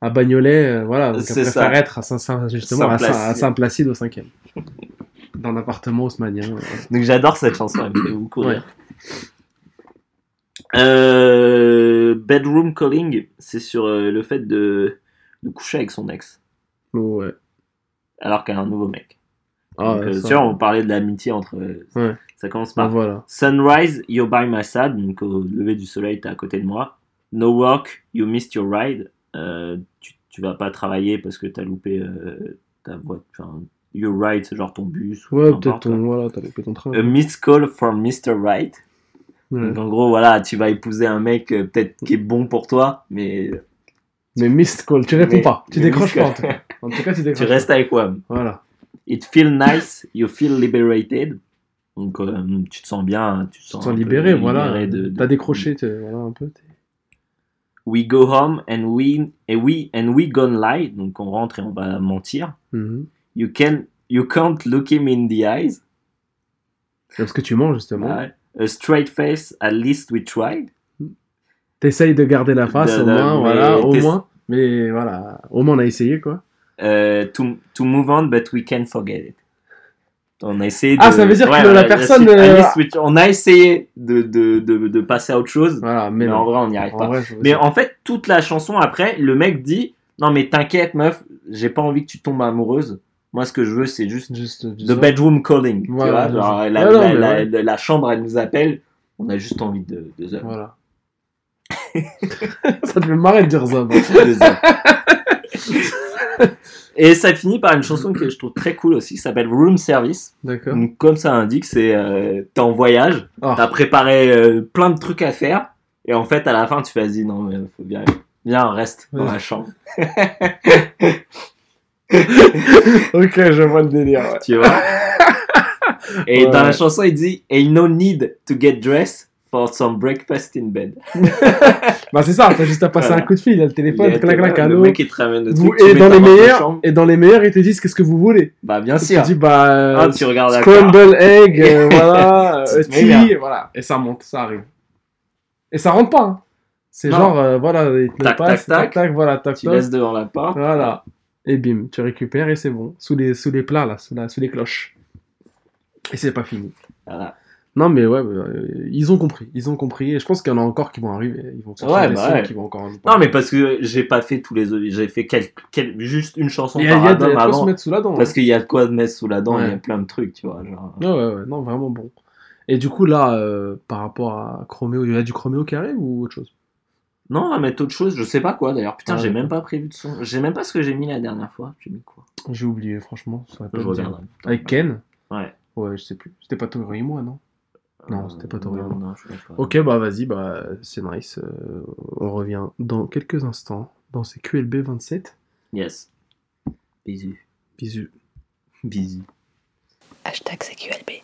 à Bagnolet, euh, voilà. Donc ça. être à Saint, Saint- justement, Saint- Saint-Placide. à Saint-Placide au cinquième. Dans l'appartement haussmanien. Donc j'adore cette chanson, elle me fait beaucoup Ouais. Euh, Bedroom Calling, c'est sur le fait de, de coucher avec son ex, Ouais. Alors qu'elle a un nouveau mec. Ah, Donc, ouais, euh, ça- tu vois, on parlait de l'amitié entre... Ouais. Ça commence par voilà. Sunrise, you're by my side, donc au lever du soleil, t'es à côté de moi. No work, you missed your ride. Euh, tu, tu vas pas travailler parce que t'as loupé euh, ta voiture. Your ride, c'est genre ton bus. ou Ouais, peu peut-être ton, voilà, t'as loupé ton train. A missed call from Mr. Right. Ouais. Donc en gros, voilà, tu vas épouser un mec euh, peut-être qui est bon pour toi, mais Mais missed call, tu réponds Mais- pas, tu décroches pas en tout cas. Tu tu décroches restes avec WAM. Voilà. It feel nice, you feel liberated. Donc euh, tu te sens bien, tu te Tu sens, te un sens peu libéré, voilà. libéré de- de- T'as décroché, voilà, un peu. We go home and we and we and we gonna lie. Donc on rentre et on va mentir. Mhm. You can you can't look him in the eyes. Parce que tu manges, justement. Ouais. A straight face, at least we tried. T'essayes de garder la face, au moins, voilà, au moins. Mais voilà, au moins on a essayé, quoi. Euh, to, to move on, but we can't forget it. On a essayé de... Ah, ça veut dire que la personne, euh, On a essayé de, de, de, de passer à autre chose, Voilà, mais, en vrai, on n'y arrive En pas. vrai, Mais en fait, toute la chanson après, le mec dit Non, mais t'inquiète, meuf, j'ai pas envie que tu tombes amoureuse. Moi, ce que je veux, c'est juste Juste, The bedroom calling. Voilà, tu vois, genre, je- la, chambre, elle nous appelle. On a juste envie de, de, de, Voilà. Ça te fait marrer de dire ça. hommes. Et ça finit par une chanson que je trouve très cool aussi, qui s'appelle Room Service. D'accord. Donc, comme ça indique, c'est euh, t'es en voyage, Ah. t'as préparé euh, plein de trucs à faire, et en fait, à la fin, tu fais vas-y, non, mais faut bien, bien, reste dans Ouais. la chambre. Ok, je vois le délire. ouais. tu vois? Et Ouais. dans la chanson, il dit Ain't no need to get dressed for some breakfast in bed. Bah, c'est ça, t'as juste à passer Voilà. un coup de fil, il a le téléphone, Il y a- clac, clac, le mec, il te ramène le Vous- truc. tu et, dans les meilleurs, et dans les meilleurs, ils te disent qu'est-ce que vous voulez. Bah, bien Tu sûr. dis, bah, Ah, tu regardes scramble egg, euh, voilà, Tu euh, tea, voilà. Et ça monte, ça arrive. Et ça rentre pas, hein. C'est genre, euh, voilà, il te Tac, passe, tac, tac, tac, voilà, tac, Tu tac. laisses devant la porte. Voilà. Et bim, tu récupères et c'est bon. Sous les, sous les plats, là, sous, la, sous les cloches. Et c'est pas fini. Voilà. Non, mais ouais, euh, ils ont compris. Ils ont compris. Et je pense qu'il y en a encore qui vont arriver. Ils vont sortir Ouais, bah ouais. qui vont encore. Non, mais parce que j'ai pas fait tous les. J'ai fait quel- quel- juste une chanson par y a album y a de quoi se avant. mettre sous la dent. Parce qu'il y a de quoi mettre sous la dent. Il y a plein de trucs, tu vois. Genre... Ouais, ouais, ouais. Non, vraiment bon. Et du coup, là, euh, par rapport à Chroméo, il y a du Chroméo qui arrive ou autre chose? Non, on va mettre autre chose. Je sais pas quoi d'ailleurs. Putain, Ah, j'ai même pas prévu de son. J'ai même pas ce que j'ai mis la dernière fois. J'ai mis quoi? J'ai oublié, franchement. ça Je regarderai. Avec Ken? Ouais. Ouais, je sais plus. C'était pas Tori et moi, non? Non, c'était pas Tori et Non, moi. non, je sais pas. Ok, bah vas-y, bah c'est nice. Euh, on revient dans quelques instants dans ces QLB 27. Yes. Bisous. Bisous. Bisous. Hashtag CQLB.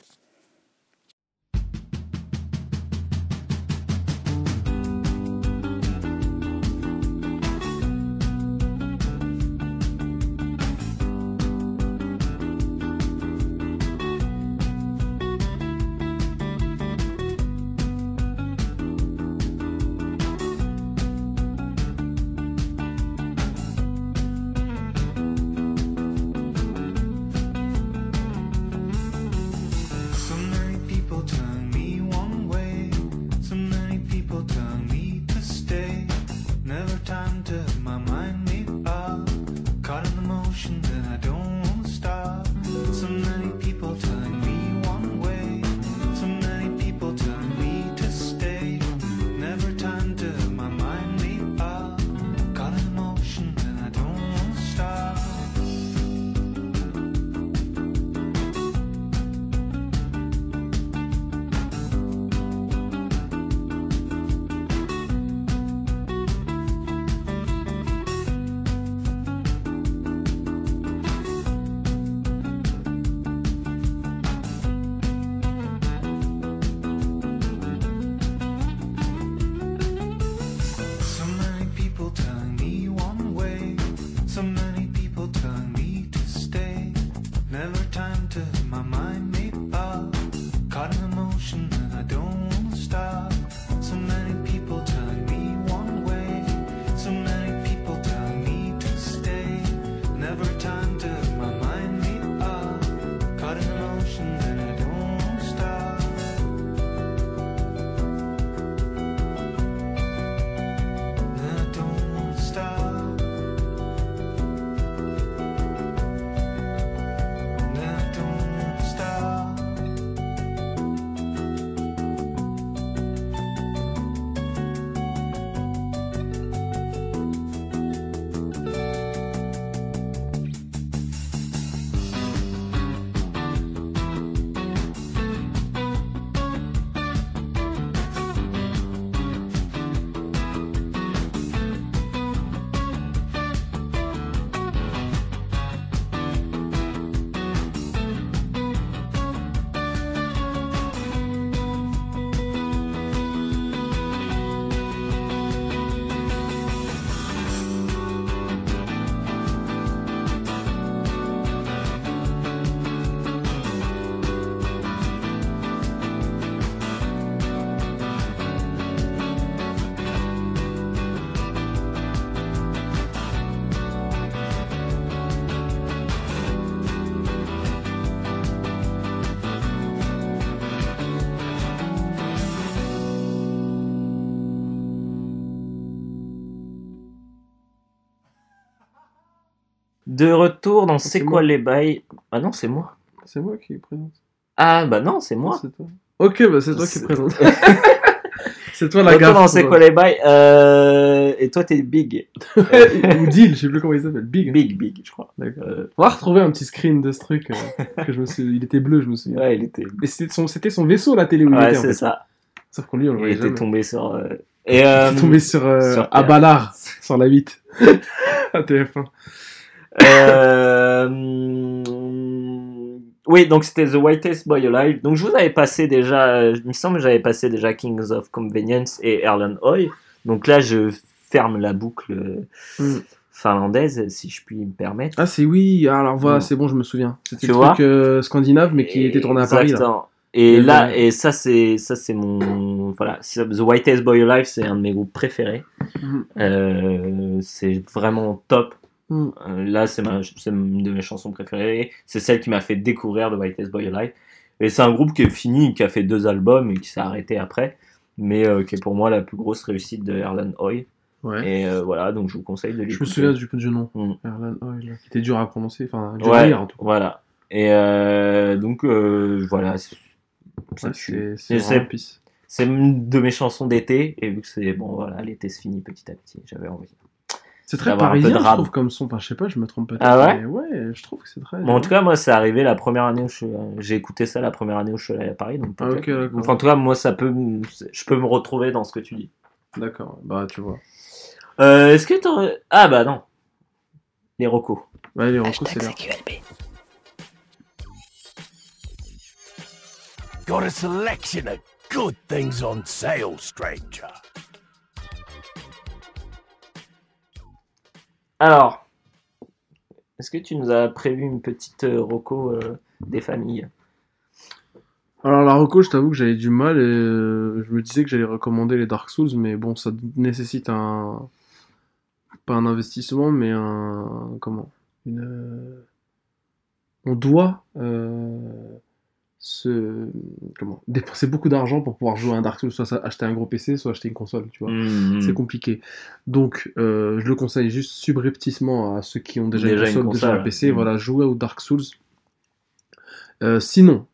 De retour dans C'est c'est quoi les bails? Ah non, c'est moi. C'est moi qui présente. Ah bah non, c'est moi. C'est toi. Ok, bah c'est toi qui présente. c'est toi la Retour gaffe. dans C'est quoi les bails euh, Et toi, t'es big. Ou Deal, je sais plus comment il s'appelle. Big. Big, big, je crois. D'accord. Euh, On va retrouver un petit screen de ce truc euh, que je me suis... Il était bleu, je me souviens. ouais, il était. Mais c'était son, c'était son vaisseau la télé où il Ouais, était en c'est fait. ça. Sauf qu'on lui on le Il voyait était jamais. tombé sur. euh, Et Il euh, est tombé sur, euh, sur à. Ballard, sur la 8. à TF1. Euh, Oui, donc c'était The Whitest Boy Alive. Donc je vous avais passé déjà, il me semble que j'avais passé déjà Kings of Convenience et Erlen Hoy. Donc là, je ferme la boucle euh, Mm. finlandaise, si je puis me permettre. Ah, c'est oui, alors voilà, Mm. c'est bon, je me souviens. C'était le vois truc euh, scandinave, mais qui était tourné à Paris. Là. Et Et là, et ça c'est ça c'est mon voilà, The Whitest Boy Alive, c'est un de mes groupes préférés. Euh, c'est vraiment top. Mm. Euh, là, c'est une de mes chansons préférées. C'est celle qui m'a fait découvrir The Whitest Boy Alive. Et c'est un groupe qui est fini, qui a fait deux albums et qui s'est arrêté après, mais euh, qui est pour moi la plus grosse réussite de Erlen Hoy. Ouais. Et euh, voilà, donc je vous conseille de Je me l'écouter. souviens du, du nom. Mm. Erlan Oil, qui était dur à prononcer, enfin, dur à Ouais, lire en tout cas. voilà. Et donc voilà, Ouais, c'est une de mes chansons d'été, et vu que c'est bon, voilà, l'été se finit petit à petit, j'avais envie. C'est très parisien, je trouve, comme son. Enfin, je sais pas, je me trompe peut-être. Ah ouais mais ouais, je trouve que c'est très. Bon, en tout cas, moi, c'est arrivé la première année où je suis- j'ai écouté ça la première année où je suis allé à Paris, donc Ah, peut-être. ok, d'accord. Enfin, en tout cas, moi, ça peut, me- je peux me retrouver dans ce que tu dis. D'accord, bah tu vois. Euh, Est-ce que t'aurais... Ah bah non. Les recos. Ouais, les recos, c'est. CQLB. Got a selection of good things on sale, stranger. Alors, est-ce que tu nous as prévu une petite euh, roco euh, des familles? Alors la reco, je t'avoue que j'avais du mal et euh, je me disais que j'allais recommander les Dark Souls, mais bon, ça nécessite un pas un investissement, mais un comment? Une on doit se comment dépenser beaucoup d'argent pour pouvoir jouer à un Dark Souls, soit acheter un gros PC, soit acheter une console, tu vois. Mhm. C'est compliqué. Donc, euh, je le conseille juste subrepticement à ceux qui ont déjà, Déjà une une console, déjà un PC. Voilà, jouez au Dark Souls. Euh, sinon,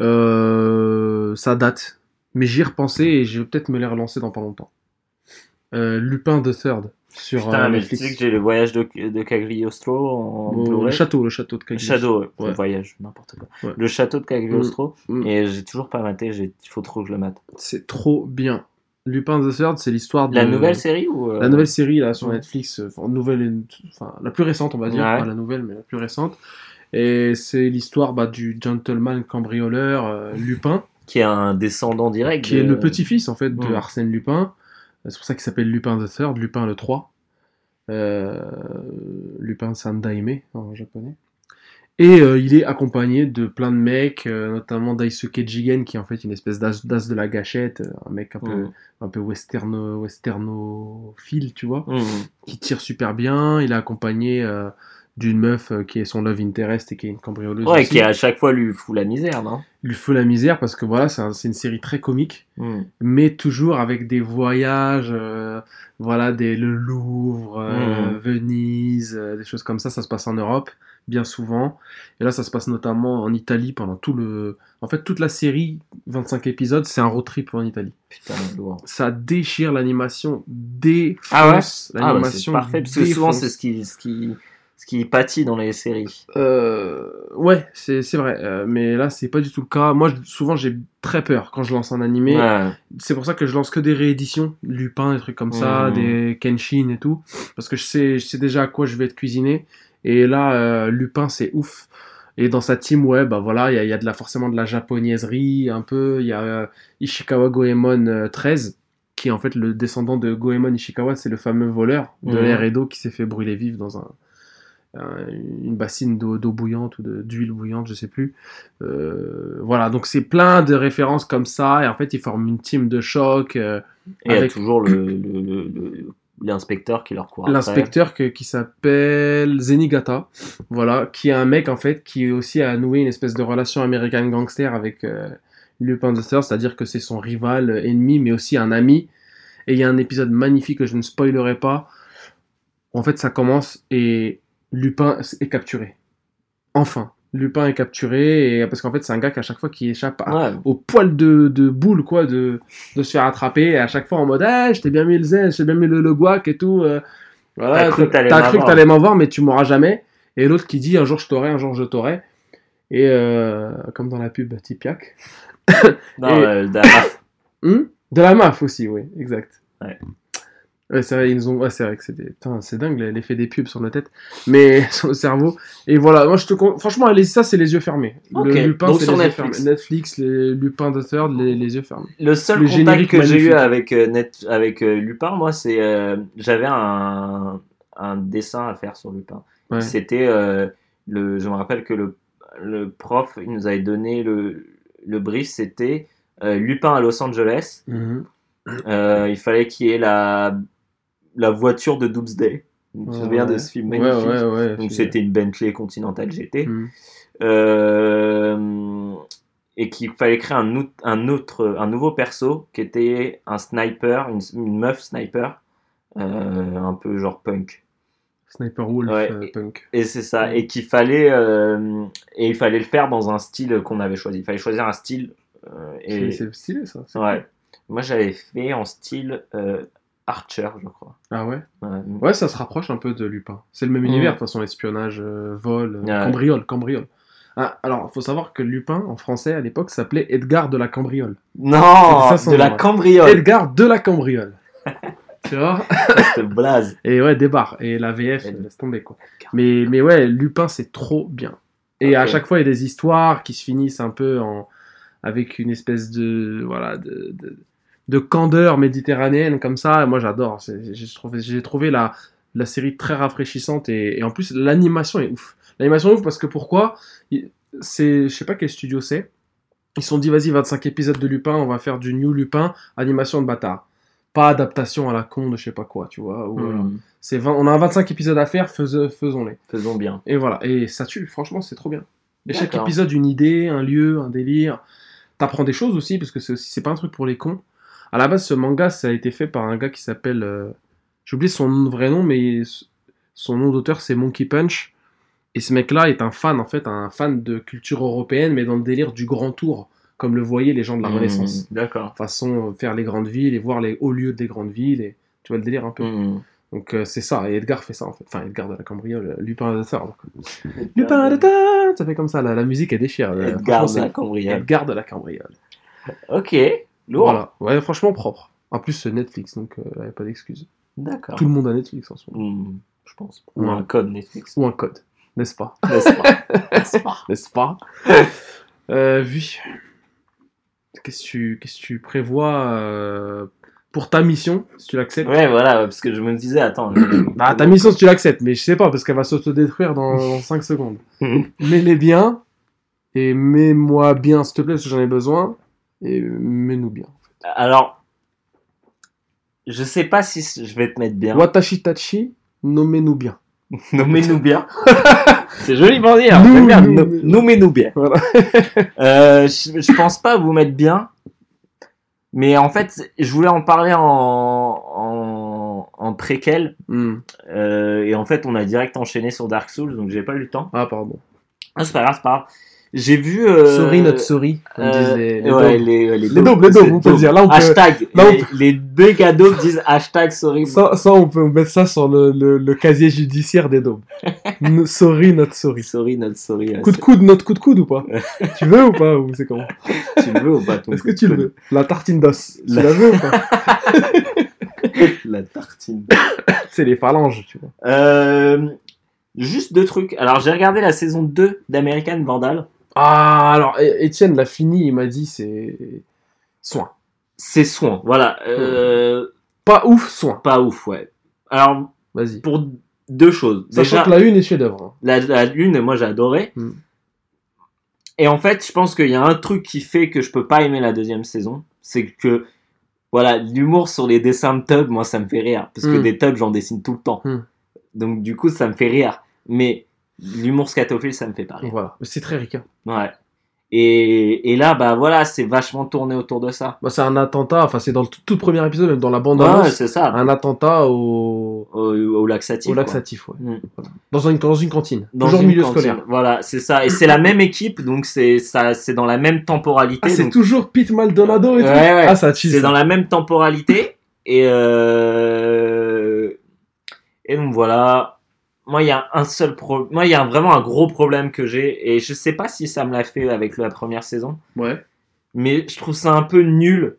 euh, ça date. Mais j'y ai repensé et je vais peut-être me les relancer dans pas longtemps. Euh, Lupin the Third sur Putain, euh, tu Netflix. sais que j'ai le voyage de, de Cagliostro en Au- le château, le château de Cagliostro. Ouais, Ouais. le voyage, n'importe quoi. Ouais. Le château de Cagliostro, Mm. et j'ai toujours pas maté, il faut trop que je le mate. C'est trop bien. Lupin the Third, c'est l'histoire de La nouvelle série ou euh, La nouvelle série là sur Ouais. Netflix, enfin, nouvelle, enfin la plus récente on va dire, pas la nouvelle mais la plus récente. Et c'est l'histoire bah, du gentleman cambrioleur euh, Lupin, qui est un descendant direct qui est de- le petit-fils en fait de Ouais. Arsène Lupin. C'est pour ça qu'il s'appelle Lupin the Third, Lupin le 3. Euh, Lupin Sandaime en japonais. Et euh, il est accompagné de plein de mecs, euh, notamment Daisuke Jigen, qui est en fait une espèce d'as de la gâchette, un mec un peu, Mhm. un peu westerno, westernophile, tu vois Mhm. qui tire super bien. Il est accompagné d'une meuf euh, qui est son love interest et qui est une cambrioleuse. Ouais, aussi. qui à chaque fois lui fout la misère, non? Il lui faut la misère parce que voilà, c'est un- c'est une série très comique, Mhm. mais toujours avec des voyages, euh, voilà, des, le Louvre, euh, Mhm. Venise, euh, des choses comme ça. Ça se passe en Europe, bien souvent. Et là, ça se passe notamment en Italie pendant tout le. En fait, toute la série, 25 épisodes, c'est un road trip en Italie. Putain. Ça déchire l'animation, défonce Ah ouais? Ah, bah, c'est l'animation. parfait, parce que souvent c'est ce qui, ce, qui, ce qui pâtit dans les séries. Euh, ouais, c'est c'est vrai, euh, mais là c'est pas du tout le cas. Moi, je- souvent j'ai très peur quand je lance un animé. Ouais. C'est pour ça que je lance que des rééditions, Lupin, des trucs comme ça, Mhm. des Kenshin et tout, parce que je sais, je sais déjà à quoi je vais être cuisiné. Et là, euh, Lupin, c'est ouf. Et dans sa team, ouais, bah voilà, il y a, il y a de la, forcément de la japonaiserie un peu. Il y a euh, Ishikawa Goemon euh, 13, qui est en fait le descendant de Goemon Ishikawa, c'est le fameux voleur de Mhm. l'air Edo qui s'est fait brûler vif dans un- une bassine d'eau bouillante ou d'huile bouillante, je sais plus. Euh, voilà, donc c'est plein de références comme ça, et en fait ils forment une team de choc. euh, Et il y a Avec- toujours le, l'inspecteur qui leur court. L'inspecteur qui s'appelle Zenigata, voilà, qui est un mec en fait qui aussi a noué une espèce de relation American gangster avec euh, Lupin the Third, c'est-à-dire que c'est son rival euh, ennemi, mais aussi un ami. Et il y a un épisode magnifique que je ne spoilerai pas. En fait, ça commence et Lupin est capturé. Enfin, Lupin est capturé et parce qu'en fait c'est un gars qui à chaque fois qui échappe à, Ouais. au poil de, de boule, quoi, de, de se faire attraper, et à chaque fois en mode, ah, je t'ai bien mis le zen, je t'ai bien mis le, le guac et tout. euh, voilà, T'as cru que t'allais t'allais m'avoir, mais tu m'auras jamais. Et l'autre qui dit, un jour je t'aurai, un jour je t'aurai. Et euh, comme dans la pub Tipiak. Non, Et- euh, d'Araf. Hmm? De la MAF aussi, oui, exact. Ouais. Ouais, c'est vrai, ils nous ont... ouais, c'est vrai que c'est des... Putain, c'est dingue l'effet des pubs sur nos têtes, mais sur le cerveau. Et voilà, moi je te con- franchement, allez, ça c'est les yeux fermés. Ok, Le Lupin, donc c'est sur les yeux Netflix. fermés. Netflix, les Lupin Third, les, les yeux fermés. Le seul Le contact que j'ai eu avec, euh, Net, avec euh, Lupin, moi, c'est. euh, J'avais un, un dessin à faire sur Lupin. Ouais. C'était. euh, le, je me rappelle que le, le prof, il nous avait donné le, le brief, c'était euh, Lupin à Los Angeles. Mhm. Il fallait qu'il y ait la, la voiture de Doomsday. Tu te souviens de ce film magnifique ouais, ouais. Donc c'était une Bentley Continental GT. Mhm. Euh, et qu'il fallait créer un, out- un autre, un nouveau perso qui était un sniper, une, une meuf sniper, euh, un peu genre punk. Sniper Wolf Ouais, euh, Punk. Et c'est ça. Ouais. Et qu'il fallait, euh, et il fallait le faire dans un style qu'on avait choisi. Il fallait choisir un style. euh, et C'est stylé ça. ouais. Moi j'avais fait en style euh, Archer, je crois. Ah ouais Ouais. Ouais, ça se rapproche un peu de Lupin. C'est le même Mhm. univers, de toute façon, espionnage, euh, vol, euh, cambriole, cambriole. Ah, alors, il faut savoir que Lupin, en français, à l'époque, s'appelait Edgar de la Cambriole. Non, de la cambriole. Edgar de la Cambriole. tu vois Cette blaze. Et ouais, débarre. Et la VF, Ed- laisse tomber, quoi. Mais, mais ouais, Lupin, c'est trop bien. Et à chaque fois, il y a des histoires qui se finissent un peu en, avec une espèce de voilà de, de, de candeur méditerranéenne comme ça. Moi, j'adore. J'ai trouvé, j'ai trouvé la, la série très rafraîchissante et, et en plus l'animation est ouf. L'animation est ouf parce que pourquoi? C'est, je sais pas quel studio c'est. Ils se sont dit vas-y 25 épisodes de Lupin, on va faire du New Lupin, animation de bâtard. Pas adaptation à la con de je sais pas quoi, tu vois. ou voilà. Hmm, C'est 20 on a 25 épisodes à faire, fais- faisons-les. Faisons bien. Et voilà, et ça tue, franchement, c'est trop bien. Et chaque épisode, une idée, un lieu, un délire. T'apprends des choses aussi, parce que c'est pas un truc pour les cons. À la base, ce manga, ça a été fait par un gars qui s'appelle. euh, J'ai oublié son vrai nom, mais son nom d'auteur, c'est Monkey Punch. Et ce mec-là est un fan, en fait, un fan de culture européenne, mais dans le délire du grand tour, comme le voyaient les gens de la Hmm, Renaissance. D'accord. Façon, euh, faire les grandes villes et voir les hauts lieux des grandes villes. Et... Tu vois le délire un peu Hmm. donc euh, c'est ça, et Edgar fait ça en fait. Enfin, Edgar de la cambriole, Lupin de. Lupin de Ça fait comme ça, la, la musique elle déchire. Edgar de la cambriole. Edgar de la cambriole. Ok. Lourd. Voilà, ouais, franchement propre. En plus, c'est Netflix, donc il n'y a pas d'excuse. D'accord. Tout le monde a Netflix en ce moment. Hmm, Je pense. Ou Ouais. un code Netflix. Ou un code, n'est-ce pas? N'est-ce pas? N'est-ce pas? N'est-ce pas? Euh, Oui. Qu'est-ce que tu, qu'est-ce que tu prévois euh, pour ta mission, si tu l'acceptes? Ouais, voilà, parce que je me disais, attends. Bah, ta mission, si tu l'acceptes, mais je sais pas, parce qu'elle va s'autodétruire dans 5 secondes. Mets-les bien, et mets-moi bien, s'il te plaît, parce que j'en ai besoin, et mets-nous bien. Alors, je sais pas si je vais te mettre bien. Watashi Tachi, nommez-nous bien. Nommez-nous bien. C'est joli pour dire. Nous- J'aime bien. nous- No- Nommez-nous bien. Voilà. Euh, je, je pense pas vous mettre bien. Mais en fait, je voulais en parler en, en, en préquel. Hmm. Euh, et en fait, on a direct enchaîné sur Dark Souls, donc j'ai pas eu le temps. Ah, pardon. Ah, c'est pas grave, c'est pas grave. J'ai vu. Euh, Sorry, not sorry, comme euh, disent les, les ouais, les, les, Les daubes, les daubes, c'est on peut dire. Là, on peut- Hashtag. là, on les, les deux cadeaux disent hashtag sorry. Ça, ça, on peut mettre ça sur le, le, le casier judiciaire des daubes. N- sorry, not sorry. Sorry, not sorry. ouais, Coup de coude, notre coup de coude ou pas? Tu veux ou pas Ou c'est comment? Tu le veux ou pas Est-ce que tu le veux? La tartine d'os. Tu La- la veux ou pas? La tartine. C'est les phalanges, tu vois. Euh, juste deux trucs. Alors, j'ai regardé la saison 2 d'American Vandal. Ah, alors, É- Étienne l'a fini, il m'a dit c'est. Soin. C'est soin. Voilà. Euh, Pas ouf, soin. Pas ouf, ouais. Alors, Vas-y. pour deux choses. Sachant Déjà, que la une est chef-d'œuvre. hein. la, la une, moi, j'ai adoré. Mm. Et en fait, je pense qu'il y a un truc qui fait que je peux pas aimer la deuxième saison. C'est que, voilà, l'humour sur les dessins de Tub, moi, ça me fait rire. Parce que Mm. des Tubs, j'en dessine tout le temps. Mm. Donc, du coup, ça me fait rire. Mais l'humour scatophile, ça me fait pas rire. Voilà. C'est très ricain. Ouais. Et, et là, bah voilà, c'est vachement tourné autour de ça. Bah, c'est un attentat, enfin, c'est dans le tout, tout premier épisode, même dans la bande Ouais, c'est ça. un attentat au, Au, au laxatif. au quoi. laxatif, ouais. Mm. Voilà. Dans, une, dans une cantine. Dans Toujours une milieu cantine. scolaire. Voilà, c'est ça. Et c'est la même équipe, donc c'est ça, c'est dans la même temporalité. Ah, c'est donc toujours Pete Maldonado et tout Ouais, ouais. Ah, ça c'est dans la même temporalité. Et euh... et donc voilà. Moi, il y a un seul problème. Moi, il y a vraiment un gros problème que j'ai, et je sais pas si ça me l'a fait avec la première saison. Ouais. mais je trouve ça un peu nul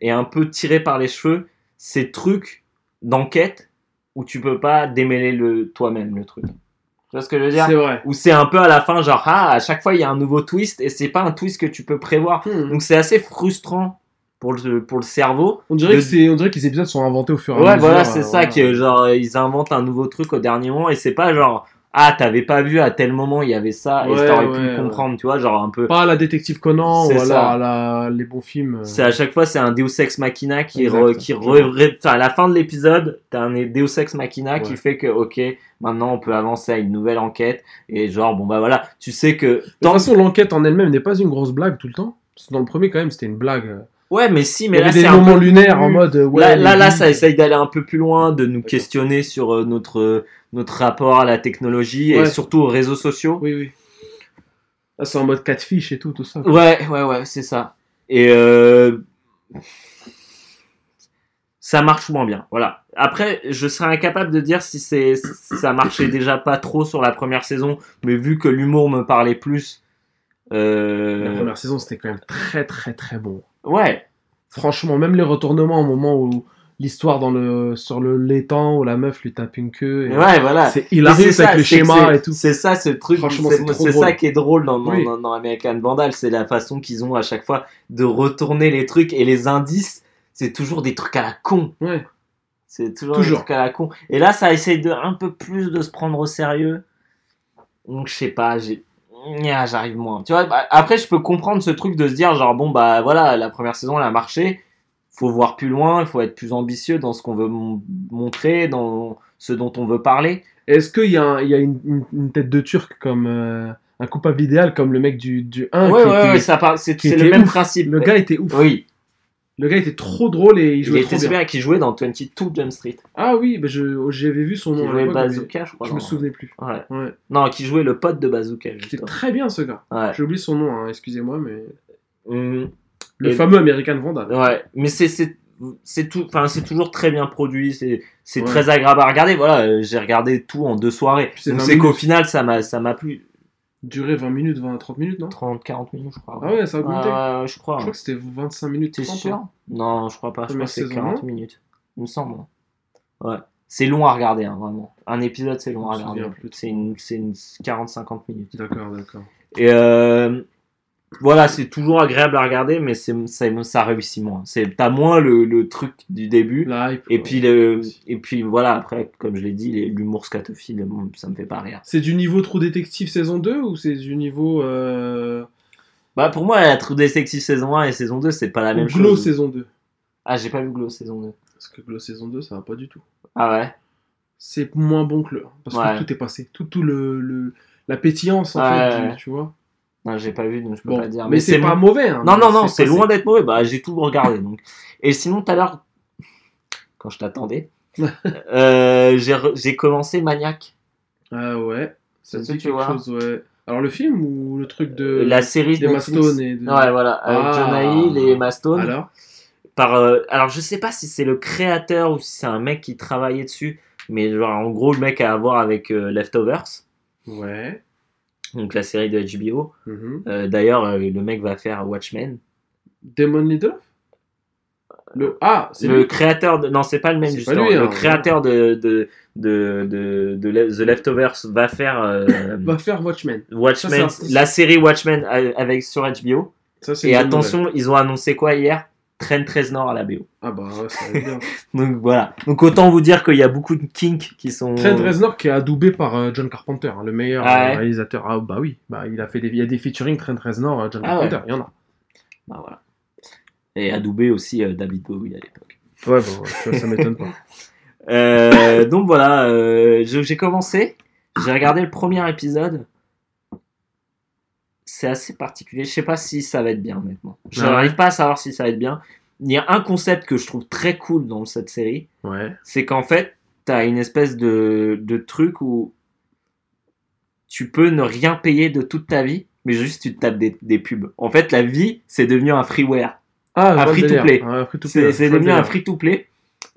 et un peu tiré par les cheveux ces trucs d'enquête où tu peux pas démêler le toi-même le truc. Tu vois ce que je veux dire? C'est vrai. Où c'est un peu à la fin genre ah à chaque fois il y a un nouveau twist et c'est pas un twist que tu peux prévoir. Hmm. Donc c'est assez frustrant pour le pour le cerveau. On dirait de- que c'est, on dirait que les épisodes sont inventés au fur et à Ouais, mesure. voilà, c'est euh, ça voilà. que genre ils inventent un nouveau truc au dernier moment et c'est pas genre ah t'avais pas vu à tel moment il y avait ça et Ouais, t'aurais ouais, pu ouais. comprendre, tu vois, genre un peu Pas la détective Conan C'est ou alors la, les bons films. euh. C'est à chaque fois c'est un Deus Ex Machina qui re- qui re- à la fin de l'épisode t'as un Deus Ex Machina qui Ouais. fait que ok maintenant on peut avancer à une nouvelle enquête et genre bon bah voilà tu sais que De toute façon, l'enquête en elle-même n'est pas une grosse blague tout le temps. Parce que dans le premier, quand même, c'était une blague. Ouais mais si Il mais y là avait des un moments peu lunaires en mode. euh, Ouais, là là, ça essaye d'aller un peu plus loin de nous questionner sur euh, notre euh, notre rapport à la technologie et surtout aux réseaux sociaux Oui, oui. Là, c'est en mode catfish et tout, tout ça. Ouais, ouais, ouais, c'est ça. Et euh, ça marche moins bien. Voilà. Après, je serais incapable de dire si c'est ça marchait déjà pas trop sur la première saison, mais vu que l'humour me parlait plus. euh, La première saison, c'était quand même très, très, très bon. Ouais, Franchement, même les retournements au moment où l'histoire dans le sur le l'étang où la meuf lui tape une queue. et- Ouais, voilà. C'est ça, avec le schéma et tout. C'est ça, ce truc. C'est ça qui est drôle dans, dans, Oui. dans- dans American Vandal, c'est la façon qu'ils ont à chaque fois de retourner les trucs et les indices. C'est toujours des trucs à la con. Ouais. C'est toujours, Toujours. des trucs à la con. Et là, ça essaye de un peu plus de se prendre au sérieux. Donc, je sais pas, j'ai. J'arrive moins. Tu vois, bah, après, je peux comprendre ce truc de se dire, genre, bon, bah voilà, la première saison, elle a marché. Faut voir plus loin, il faut être plus ambitieux dans ce qu'on veut mon- montrer, dans ce dont on veut parler. Est-ce qu'il y a, un- il y a une, une- une tête de turc comme euh, un coupable idéal comme le mec du, du 1 ouais, qui ouais, était- ouais, ça parle, c'est le même ouf. principe. Le gars était ouf. Oui, Le gars était trop drôle et il il, jouait était trop bien. super, qui jouait dans 22 Jump Street. Ah oui, bah je, j'avais vu son Qui nom. à jouait Bazooka, je crois. Je me souvenais plus. Ouais. Ouais. Non, qui jouait le pote de Bazooka, C'était très bien ce gars. Ouais. J'ai oublié son nom, hein, excusez-moi, mais Hum, le Et- fameux American Vandal. Ouais, mais c'est c'est c'est tout enfin c'est toujours très bien produit, c'est c'est Ouais. très agréable à regarder. Voilà, euh, j'ai regardé tout en deux soirées. C'est Donc 20 c'est qu'au final ça m'a ça m'a plu Duré 20 minutes, 20 30 minutes, non? 30 40 minutes, je crois. Ah ouais, ça a augmenté? ouais, je crois. Je crois que c'était 25 minutes. T'es 30, sûr? hein. Non, je crois pas, je crois Première que c'est saison, 40 non? minutes. Il me semble. Ouais. C'est long à regarder hein, vraiment. Un épisode c'est long à regarder. C'est une une 40 50 minutes. D'accord, d'accord. Et euh, voilà, c'est toujours agréable à regarder, mais c'est ça, ça réussit moins. C'est t'as moins le, le truc du début. Et ouais. puis, le, et puis voilà, après, comme je l'ai dit, l'humour scatophile, ça me fait pas rire. C'est du niveau Trou Détective saison 2 ou c'est du niveau euh... Bah, pour moi, la True Detective saison 1 et saison 2, c'est pas la ou même Glow chose. saison 2 Ah, j'ai pas vu Glow saison 2. Parce que Glow saison 2, ça va pas du tout. Ah ouais? C'est moins bon que le 1. Parce Ouais. que tout est passé. Tout, tout le, le- la pétillance, en fait, ouais. tu vois. Non, j'ai pas vu, donc je peux Bon, pas dire. mais, c'est pas mauvais. hein, Non, mais non, non, c'est loin d'être mauvais. Bah, j'ai tout regardé, donc. Et sinon, tout à l'heure, quand je t'attendais, euh, j'ai commencé Maniac. Ah ouais. Ça dit quelque vois. chose, ouais. Alors le film ou le truc de. la série des de Emma Netflix. Stone et de- Ouais, voilà, avec Ah. Jonah Hill et Emma Stone. Alors par euh, alors je sais pas si c'est le créateur ou si c'est un mec qui travaillait dessus mais genre en gros le mec a à voir avec euh, Leftovers Ouais. Donc la série de HBO Mhm. Euh, d'ailleurs euh, le mec va faire Watchmen. Damon Lindelof Le... Ah, c'est le lui. créateur de non c'est pas le même justement. le hein, créateur de de, de, de, The Leftovers va faire euh, Va faire Watchmen. Watchmen Ça, la série Watchmen euh, avec sur HBO Ça, et attention ils ont annoncé quoi hier? Train 13 Nord à la BO. Ah bah ouais, ça va être bien. donc voilà donc autant vous dire qu'il y a beaucoup de kinks qui sont Trent Reznor qui est adoubé par euh, John Carpenter, hein, le meilleur Ah ouais. euh, réalisateur. Ah bah oui, bah il a fait des, il y a des featuring Trent Reznor, euh, John Ah ouais. Carpenter, il y en a. Bah, voilà. Et adoubé aussi euh, David Bowie à l'époque. Ouais, bon, ça m'étonne pas. Euh, donc voilà, euh, j'ai commencé, j'ai regardé le premier épisode. C'est assez particulier. Je sais pas si ça va être bien, honnêtement. Je ouais. n'arrive pas à savoir si ça va être bien. Il y a un concept que je trouve très cool dans cette série, Ouais. c'est qu'en fait, t'as une espèce de, de truc où tu peux ne rien payer de toute ta vie, mais juste tu te tapes des, des pubs. En fait, la vie, c'est devenu un freeware. Ah, Un. Ah, un free-to-play, C'est devenu un délire. free-to-play.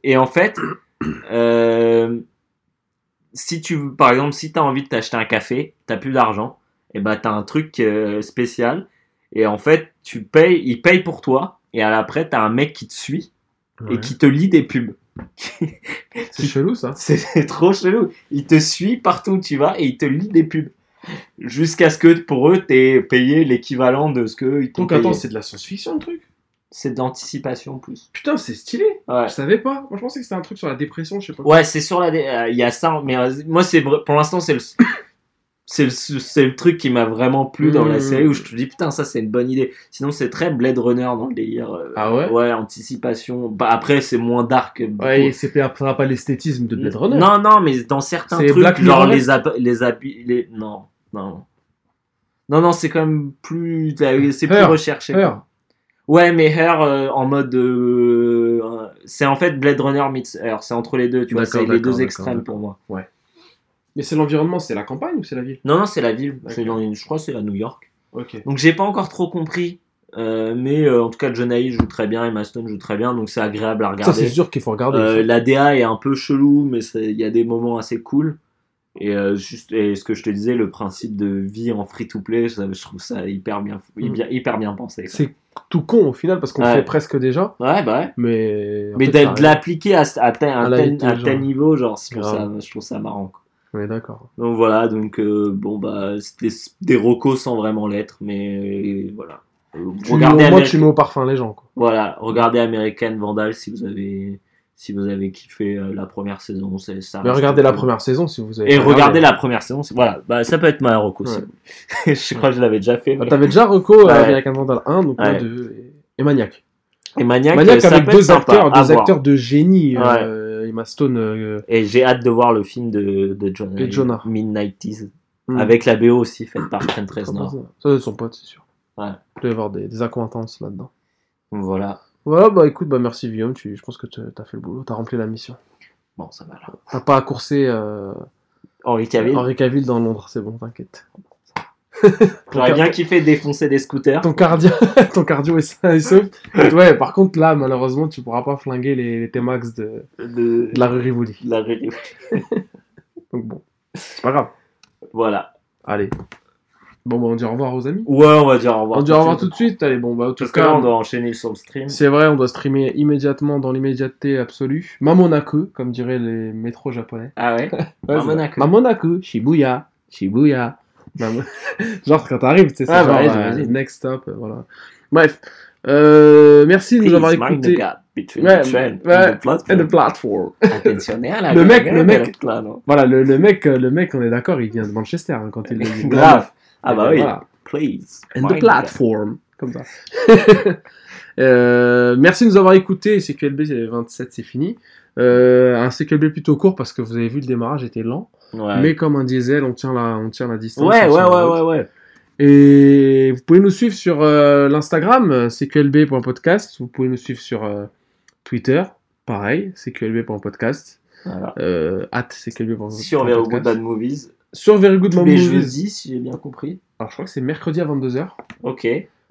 Et en fait, euh, si tu par exemple, si tu as envie de t'acheter un café, t'as plus d'argent, et bah tu as un truc euh, spécial. Et en fait, tu payes, il paye pour toi. Et à l'après, tu as un mec qui te suit et qui te lit des pubs. C'est chelou ça. C'est trop chelou. Il te suit partout où tu vas et il te lit des pubs. Jusqu'à ce que pour eux, t'aies payé l'équivalent de ce qu'ils t'ont Donc payé. attends, c'est de la science-fiction le truc? C'est en plus. Putain, c'est stylé. Ouais. Je savais pas. Moi je pensais que c'était un truc sur la dépression, je sais pas. Ouais, c'est sur la. dé- euh, Il y a ça, mais euh, moi, c'est pour l'instant, c'est le. C'est le, c'est le truc qui m'a vraiment plu dans la Mmh. série où je te dis putain ça c'est une bonne idée. Sinon c'est très Blade Runner dans le délire. euh, Ah ouais? Ouais, anticipation. Bah, après c'est moins dark. beaucoup. Ouais, et c'est pas, pas l'esthétisme de Blade Runner. Non non mais dans certains C'est trucs Black genre les les non non non non c'est quand même plus c'est plus Her, recherché. Her. Ouais mais Her euh, en mode euh, euh, c'est en fait Blade Runner meets Her c'est entre les deux tu vois c'est les deux extrêmes pour moi. Mais c'est l'environnement, c'est la campagne ou c'est la ville? Non, non, c'est la ville. C'est D'accord. dans une- je crois que c'est à New York. Ok. Donc j'ai pas encore trop compris. euh, mais euh, en tout cas, John Hill joue très bien, Emma Stone joue très bien, donc c'est agréable à Ça, regarder. c'est sûr qu'il faut regarder. Euh, ça. la DA est un peu chelou, mais c'est- il y a des moments assez cool. Et, euh, juste, et ce que je te disais, le principe de vie en free-to-play, ça- je trouve ça hyper bien, hyper, hyper bien pensé. quoi. C'est tout con au final parce qu'on Ouais. fait presque déjà, Ouais, bah ouais. mais. en Mais fait, d'être- ça de l'appliquer à, à, tel- À à la tel, vie à des tel gens. niveau, genre, je trouve, ça, Grave. je trouve ça marrant. quoi. Ouais, d'accord. Donc voilà, donc euh, bon, bah, c'était des recos sans vraiment l'être, mais voilà. Euh, Tu- Regardez, Ameri- tu mets au parfum les gens. Quoi. voilà, regardez American Vandal si vous avez, si vous avez kiffé euh, la première saison. c'est- Ça Mais regardez la cool. première saison si vous avez. Et regardez la première saison, voilà, bah, ça peut être ma reco. Ouais. je crois que je l'avais déjà fait. T'avais déjà Reco Ouais. American Vandal 1, donc Ouais. 1, 2 et, et Maniac. Et Maniac, Maniac ça avec peut deux acteurs, deux acteurs de génie. Ouais. Euh, Emma Stone. Et j'ai hâte de voir le film de, de Jonah. Et Jonah. Midnight Tease. hmm. Avec la BO aussi faite par Trent Reznor. Ça être son pote, c'est sûr. Ouais. Il doit y avoir des, des accointances là-dedans. Voilà. Voilà, bah écoute, bah merci Guillaume, tu, je pense que tu as fait le boulot, t'as rempli la mission. Bon, ça va là. T'as pas à courser euh, Henri Cavill. Henri Cavill dans Londres, c'est bon, t'inquiète. J'aurais bien kiffé défoncer des scooters. Ton cardio, ton cardio est sain et sauf. Ouais, par contre là, malheureusement, tu pourras pas flinguer les, les T-Max de, De, de la rue Rivoli. de la rue. Donc bon, c'est pas grave. Voilà. Allez. Bon, bah on dit au revoir aux amis. Ouais, on va dire au revoir. On dit au revoir tout de suite. Allez, bon, bah en tout Parce que là, cas, on doit enchaîner sur le stream. c'est vrai, on doit streamer immédiatement dans l'immédiateté absolue. Mamonaku, comme diraient les métros japonais. Ah ouais Ouais, Mamonaku. Mamonaku, Shibuya, Shibuya. Genre quand t'arrives, tu sais, c'est Ah, bah genre ouais, euh, next stop, euh, voilà. Bref, euh, merci de nous avoir écoutés. gap between Ouais, the train ouais, and the platform. And the platform. Attentionné à la Le mec- le mec- de là, non? Voilà, le, le mec, le mec, on est d'accord, il vient de Manchester hein, quand il le dit. Grave. Ah bah oui. Voilà. Please. And the platform. Comme ça. Euh, merci de nous avoir écoutés. CQLB 27, c'est fini. Euh, un CQLB plutôt court parce que vous avez vu le démarrage était lent. Ouais. Mais comme un diesel, on tient la, on tient la distance. Ouais, ouais, ouais, ouais, ouais. Et vous pouvez nous suivre sur euh, l'Instagram, cqlb.podcast. Vous pouvez nous suivre sur euh, Twitter, pareil, cqlb.podcast. Voilà. At cqlb.podcast. Sur Very Good Bad Movies. Sur Very Good Bad Movies. jeudis, si j'ai bien compris. Alors je crois que c'est mercredi à 22h. Ok.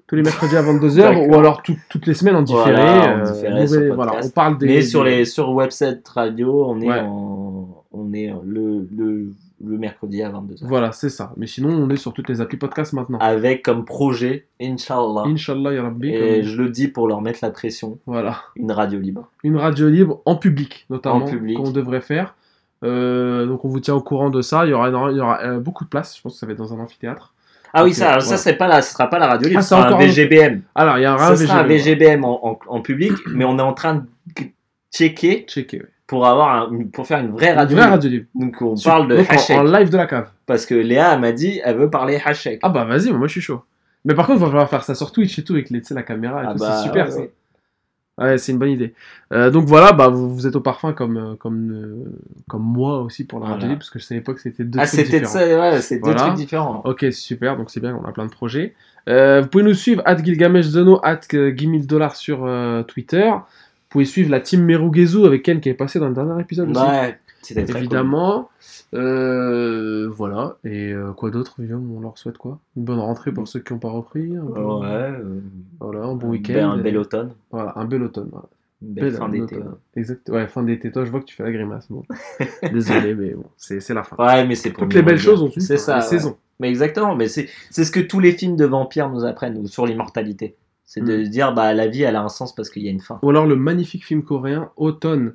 Tous les mercredis à 22h D'accord. ou alors tout- toutes les semaines en différé. Voilà, en euh, différé nouvelle- voilà, on parle des. Mais sur les sur website radio, on est Ouais. en, on est le, le, le mercredi à 22h. Voilà, c'est ça. Mais sinon, on est sur toutes les applis podcast maintenant. Avec comme projet, Inch'Allah. Inch'Allah, ya Rabbi. Et comme- je le dis pour leur mettre la pression, Voilà. une radio libre. Une radio libre en public, notamment, En public. qu'on devrait faire. Euh, donc on vous tient au courant de ça. Il y aura, il y aura euh, beaucoup de place. Je pense que ça va être dans un amphithéâtre. Ah oui, ça, alors ça c'est pas la, ce sera pas la radio libre, Ah, ce c'est sera un encore un- VGBM. Alors, il y aura Ce un sera un VGB. VGBM en, en, en public, mais on est en train de checker Checker, pour avoir un- pour faire une vraie Une radio. vraie libre. radio libre. Donc on parle de Donc, en- en, live de la cave. Parce que Léa elle m'a dit elle veut parler hashtag. Ah bah vas-y, moi je suis chaud. Mais par contre, il va falloir faire ça sur Twitch et tout, avec les, la caméra et Ah tout. bah, c'est super ouais, ça. ouais. Ouais, c'est une bonne idée. Euh, donc voilà, bah, vous, vous êtes au parfum comme, euh, comme, euh, comme moi aussi pour la Voilà. radio parce que je savais pas que c'était deux Ah trucs c'était différents. ça, ouais, c'est deux trucs différents. Ok, super, donc c'est bien, on a plein de projets. Euh, vous pouvez nous suivre, at Gilgamesh Zeno, at Dollars sur Twitter. Vous pouvez suivre la team Merugezu avec Ken qui est passé dans le dernier épisode aussi. Ouais, c'était Évidemment. Euh, voilà. Et euh, quoi d'autre, Guillaume On leur souhaite quoi? Une bonne rentrée pour ceux qui n'ont pas repris. un. Ouais, euh, Voilà, un bon un week-end. bel- un bel automne, Voilà, un bel automne. voilà. une belle Belle fin d'été. automne. Exact. Ouais, fin d'été. Toi, je vois que tu fais la grimace. Bon. Désolé, mais bon, c'est la fin. Ouais, mais c'est Toutes les belles choses ont une C'est ça. les ouais. saisons. Mais exactement, mais c'est ce que tous les films de vampires nous apprennent sur l'immortalité. C'est de Mm. se dire bah la vie elle a un sens parce qu'il y a une fin. Ou alors le magnifique film coréen Automne,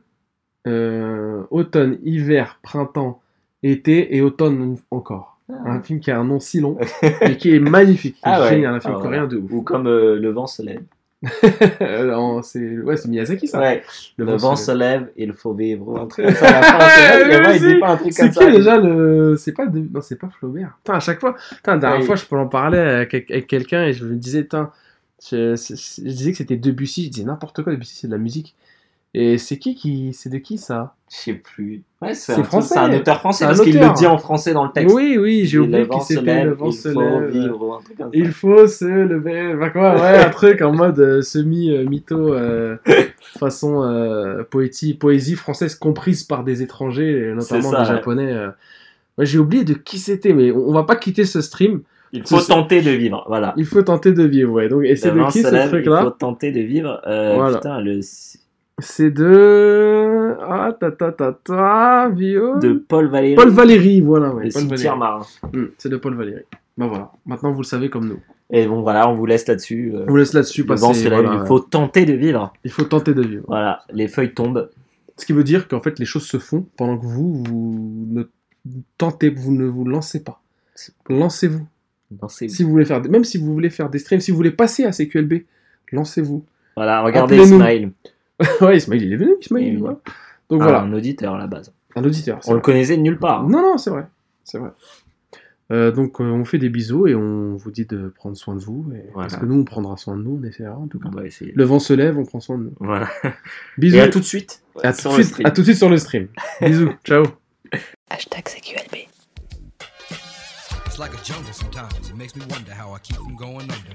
euh, automne, hiver, printemps, été et automne encore. Un film qui a un nom si long et qui est magnifique. qui est Ah ouais. génial, un film Ah ouais. coréen de ouf. Ou comme euh, le vent se lève. C'est ouais, c'est Miyazaki ça. Ouais, Le le, vent se se lève, il faut vivre. c'est qui déjà le. C'est pas de... Non, c'est pas Flaubert. Putain, à chaque fois. Putain, la dernière Ouais. fois, je en parler avec, avec quelqu'un et je me disais, putain, je disais que c'était Debussy. Je disais n'importe quoi, Debussy, c'est de la musique. Et c'est qui qui. C'est de qui ça? Je sais plus. Ouais, c'est un, français. c'est un auteur français un parce qu'il le dit en français dans le texte. Oui, oui, j'ai oublié le qui vent se c'était. lève, Le vent il faut vivre un. Il faut se lever. Enfin, quoi, ouais, un truc en mode euh, semi-mytho, euh, façon euh, poétie, poésie française comprise par des étrangers, notamment ça, des ouais. japonais. Ouais, J'ai oublié de qui c'était, mais on, on va pas quitter ce stream. Il faut tenter de vivre. Voilà. Il faut tenter de vivre, ouais. Donc, et c'est de qui ce lève, Il truc-là? faut tenter de vivre. Voilà. Putain, le. C'est de. Ah, ta ta ta ta, Vio. De Paul Valéry. Paul Valéry, voilà, ouais. Le Paul cimetière Valéry. marin. Hmm, c'est de Paul Valéry. Bah voilà, maintenant vous le savez comme nous. Et bon, voilà, on vous laisse là-dessus. euh, On vous laisse là-dessus se lève, voilà. il faut tenter de vivre. Il faut tenter de vivre. Voilà, les feuilles tombent. Ce qui veut dire qu'en fait les choses se font pendant que vous, vous ne tentez, vous ne vous lancez pas. Lancez-vous. Lancez-vous. Si vous voulez faire, même si vous voulez faire des streams, si vous voulez passer à CQLB, lancez-vous. Voilà, regardez Appelez-nous. Ouais, Ismail, il est venu, Ismail. Il est venu. voilà. Donc Ah, voilà, Un auditeur à la base. un auditeur. On le connaissait de nulle part. Non, non, c'est vrai. C'est vrai. Euh, donc, euh, on fait des bisous et on vous dit de prendre soin de vous. Et... Voilà. Parce que nous, on prendra soin de nous, on essaiera en tout cas. Le vent se lève, on prend soin de nous. Voilà. Bisous. Et à tout de suite. À tout sur de le suite, stream. à tout de suite sur le stream. bisous. Ciao. Hashtag CQLB. It's like a jungle sometimes. It makes me wonder how I keep from going under.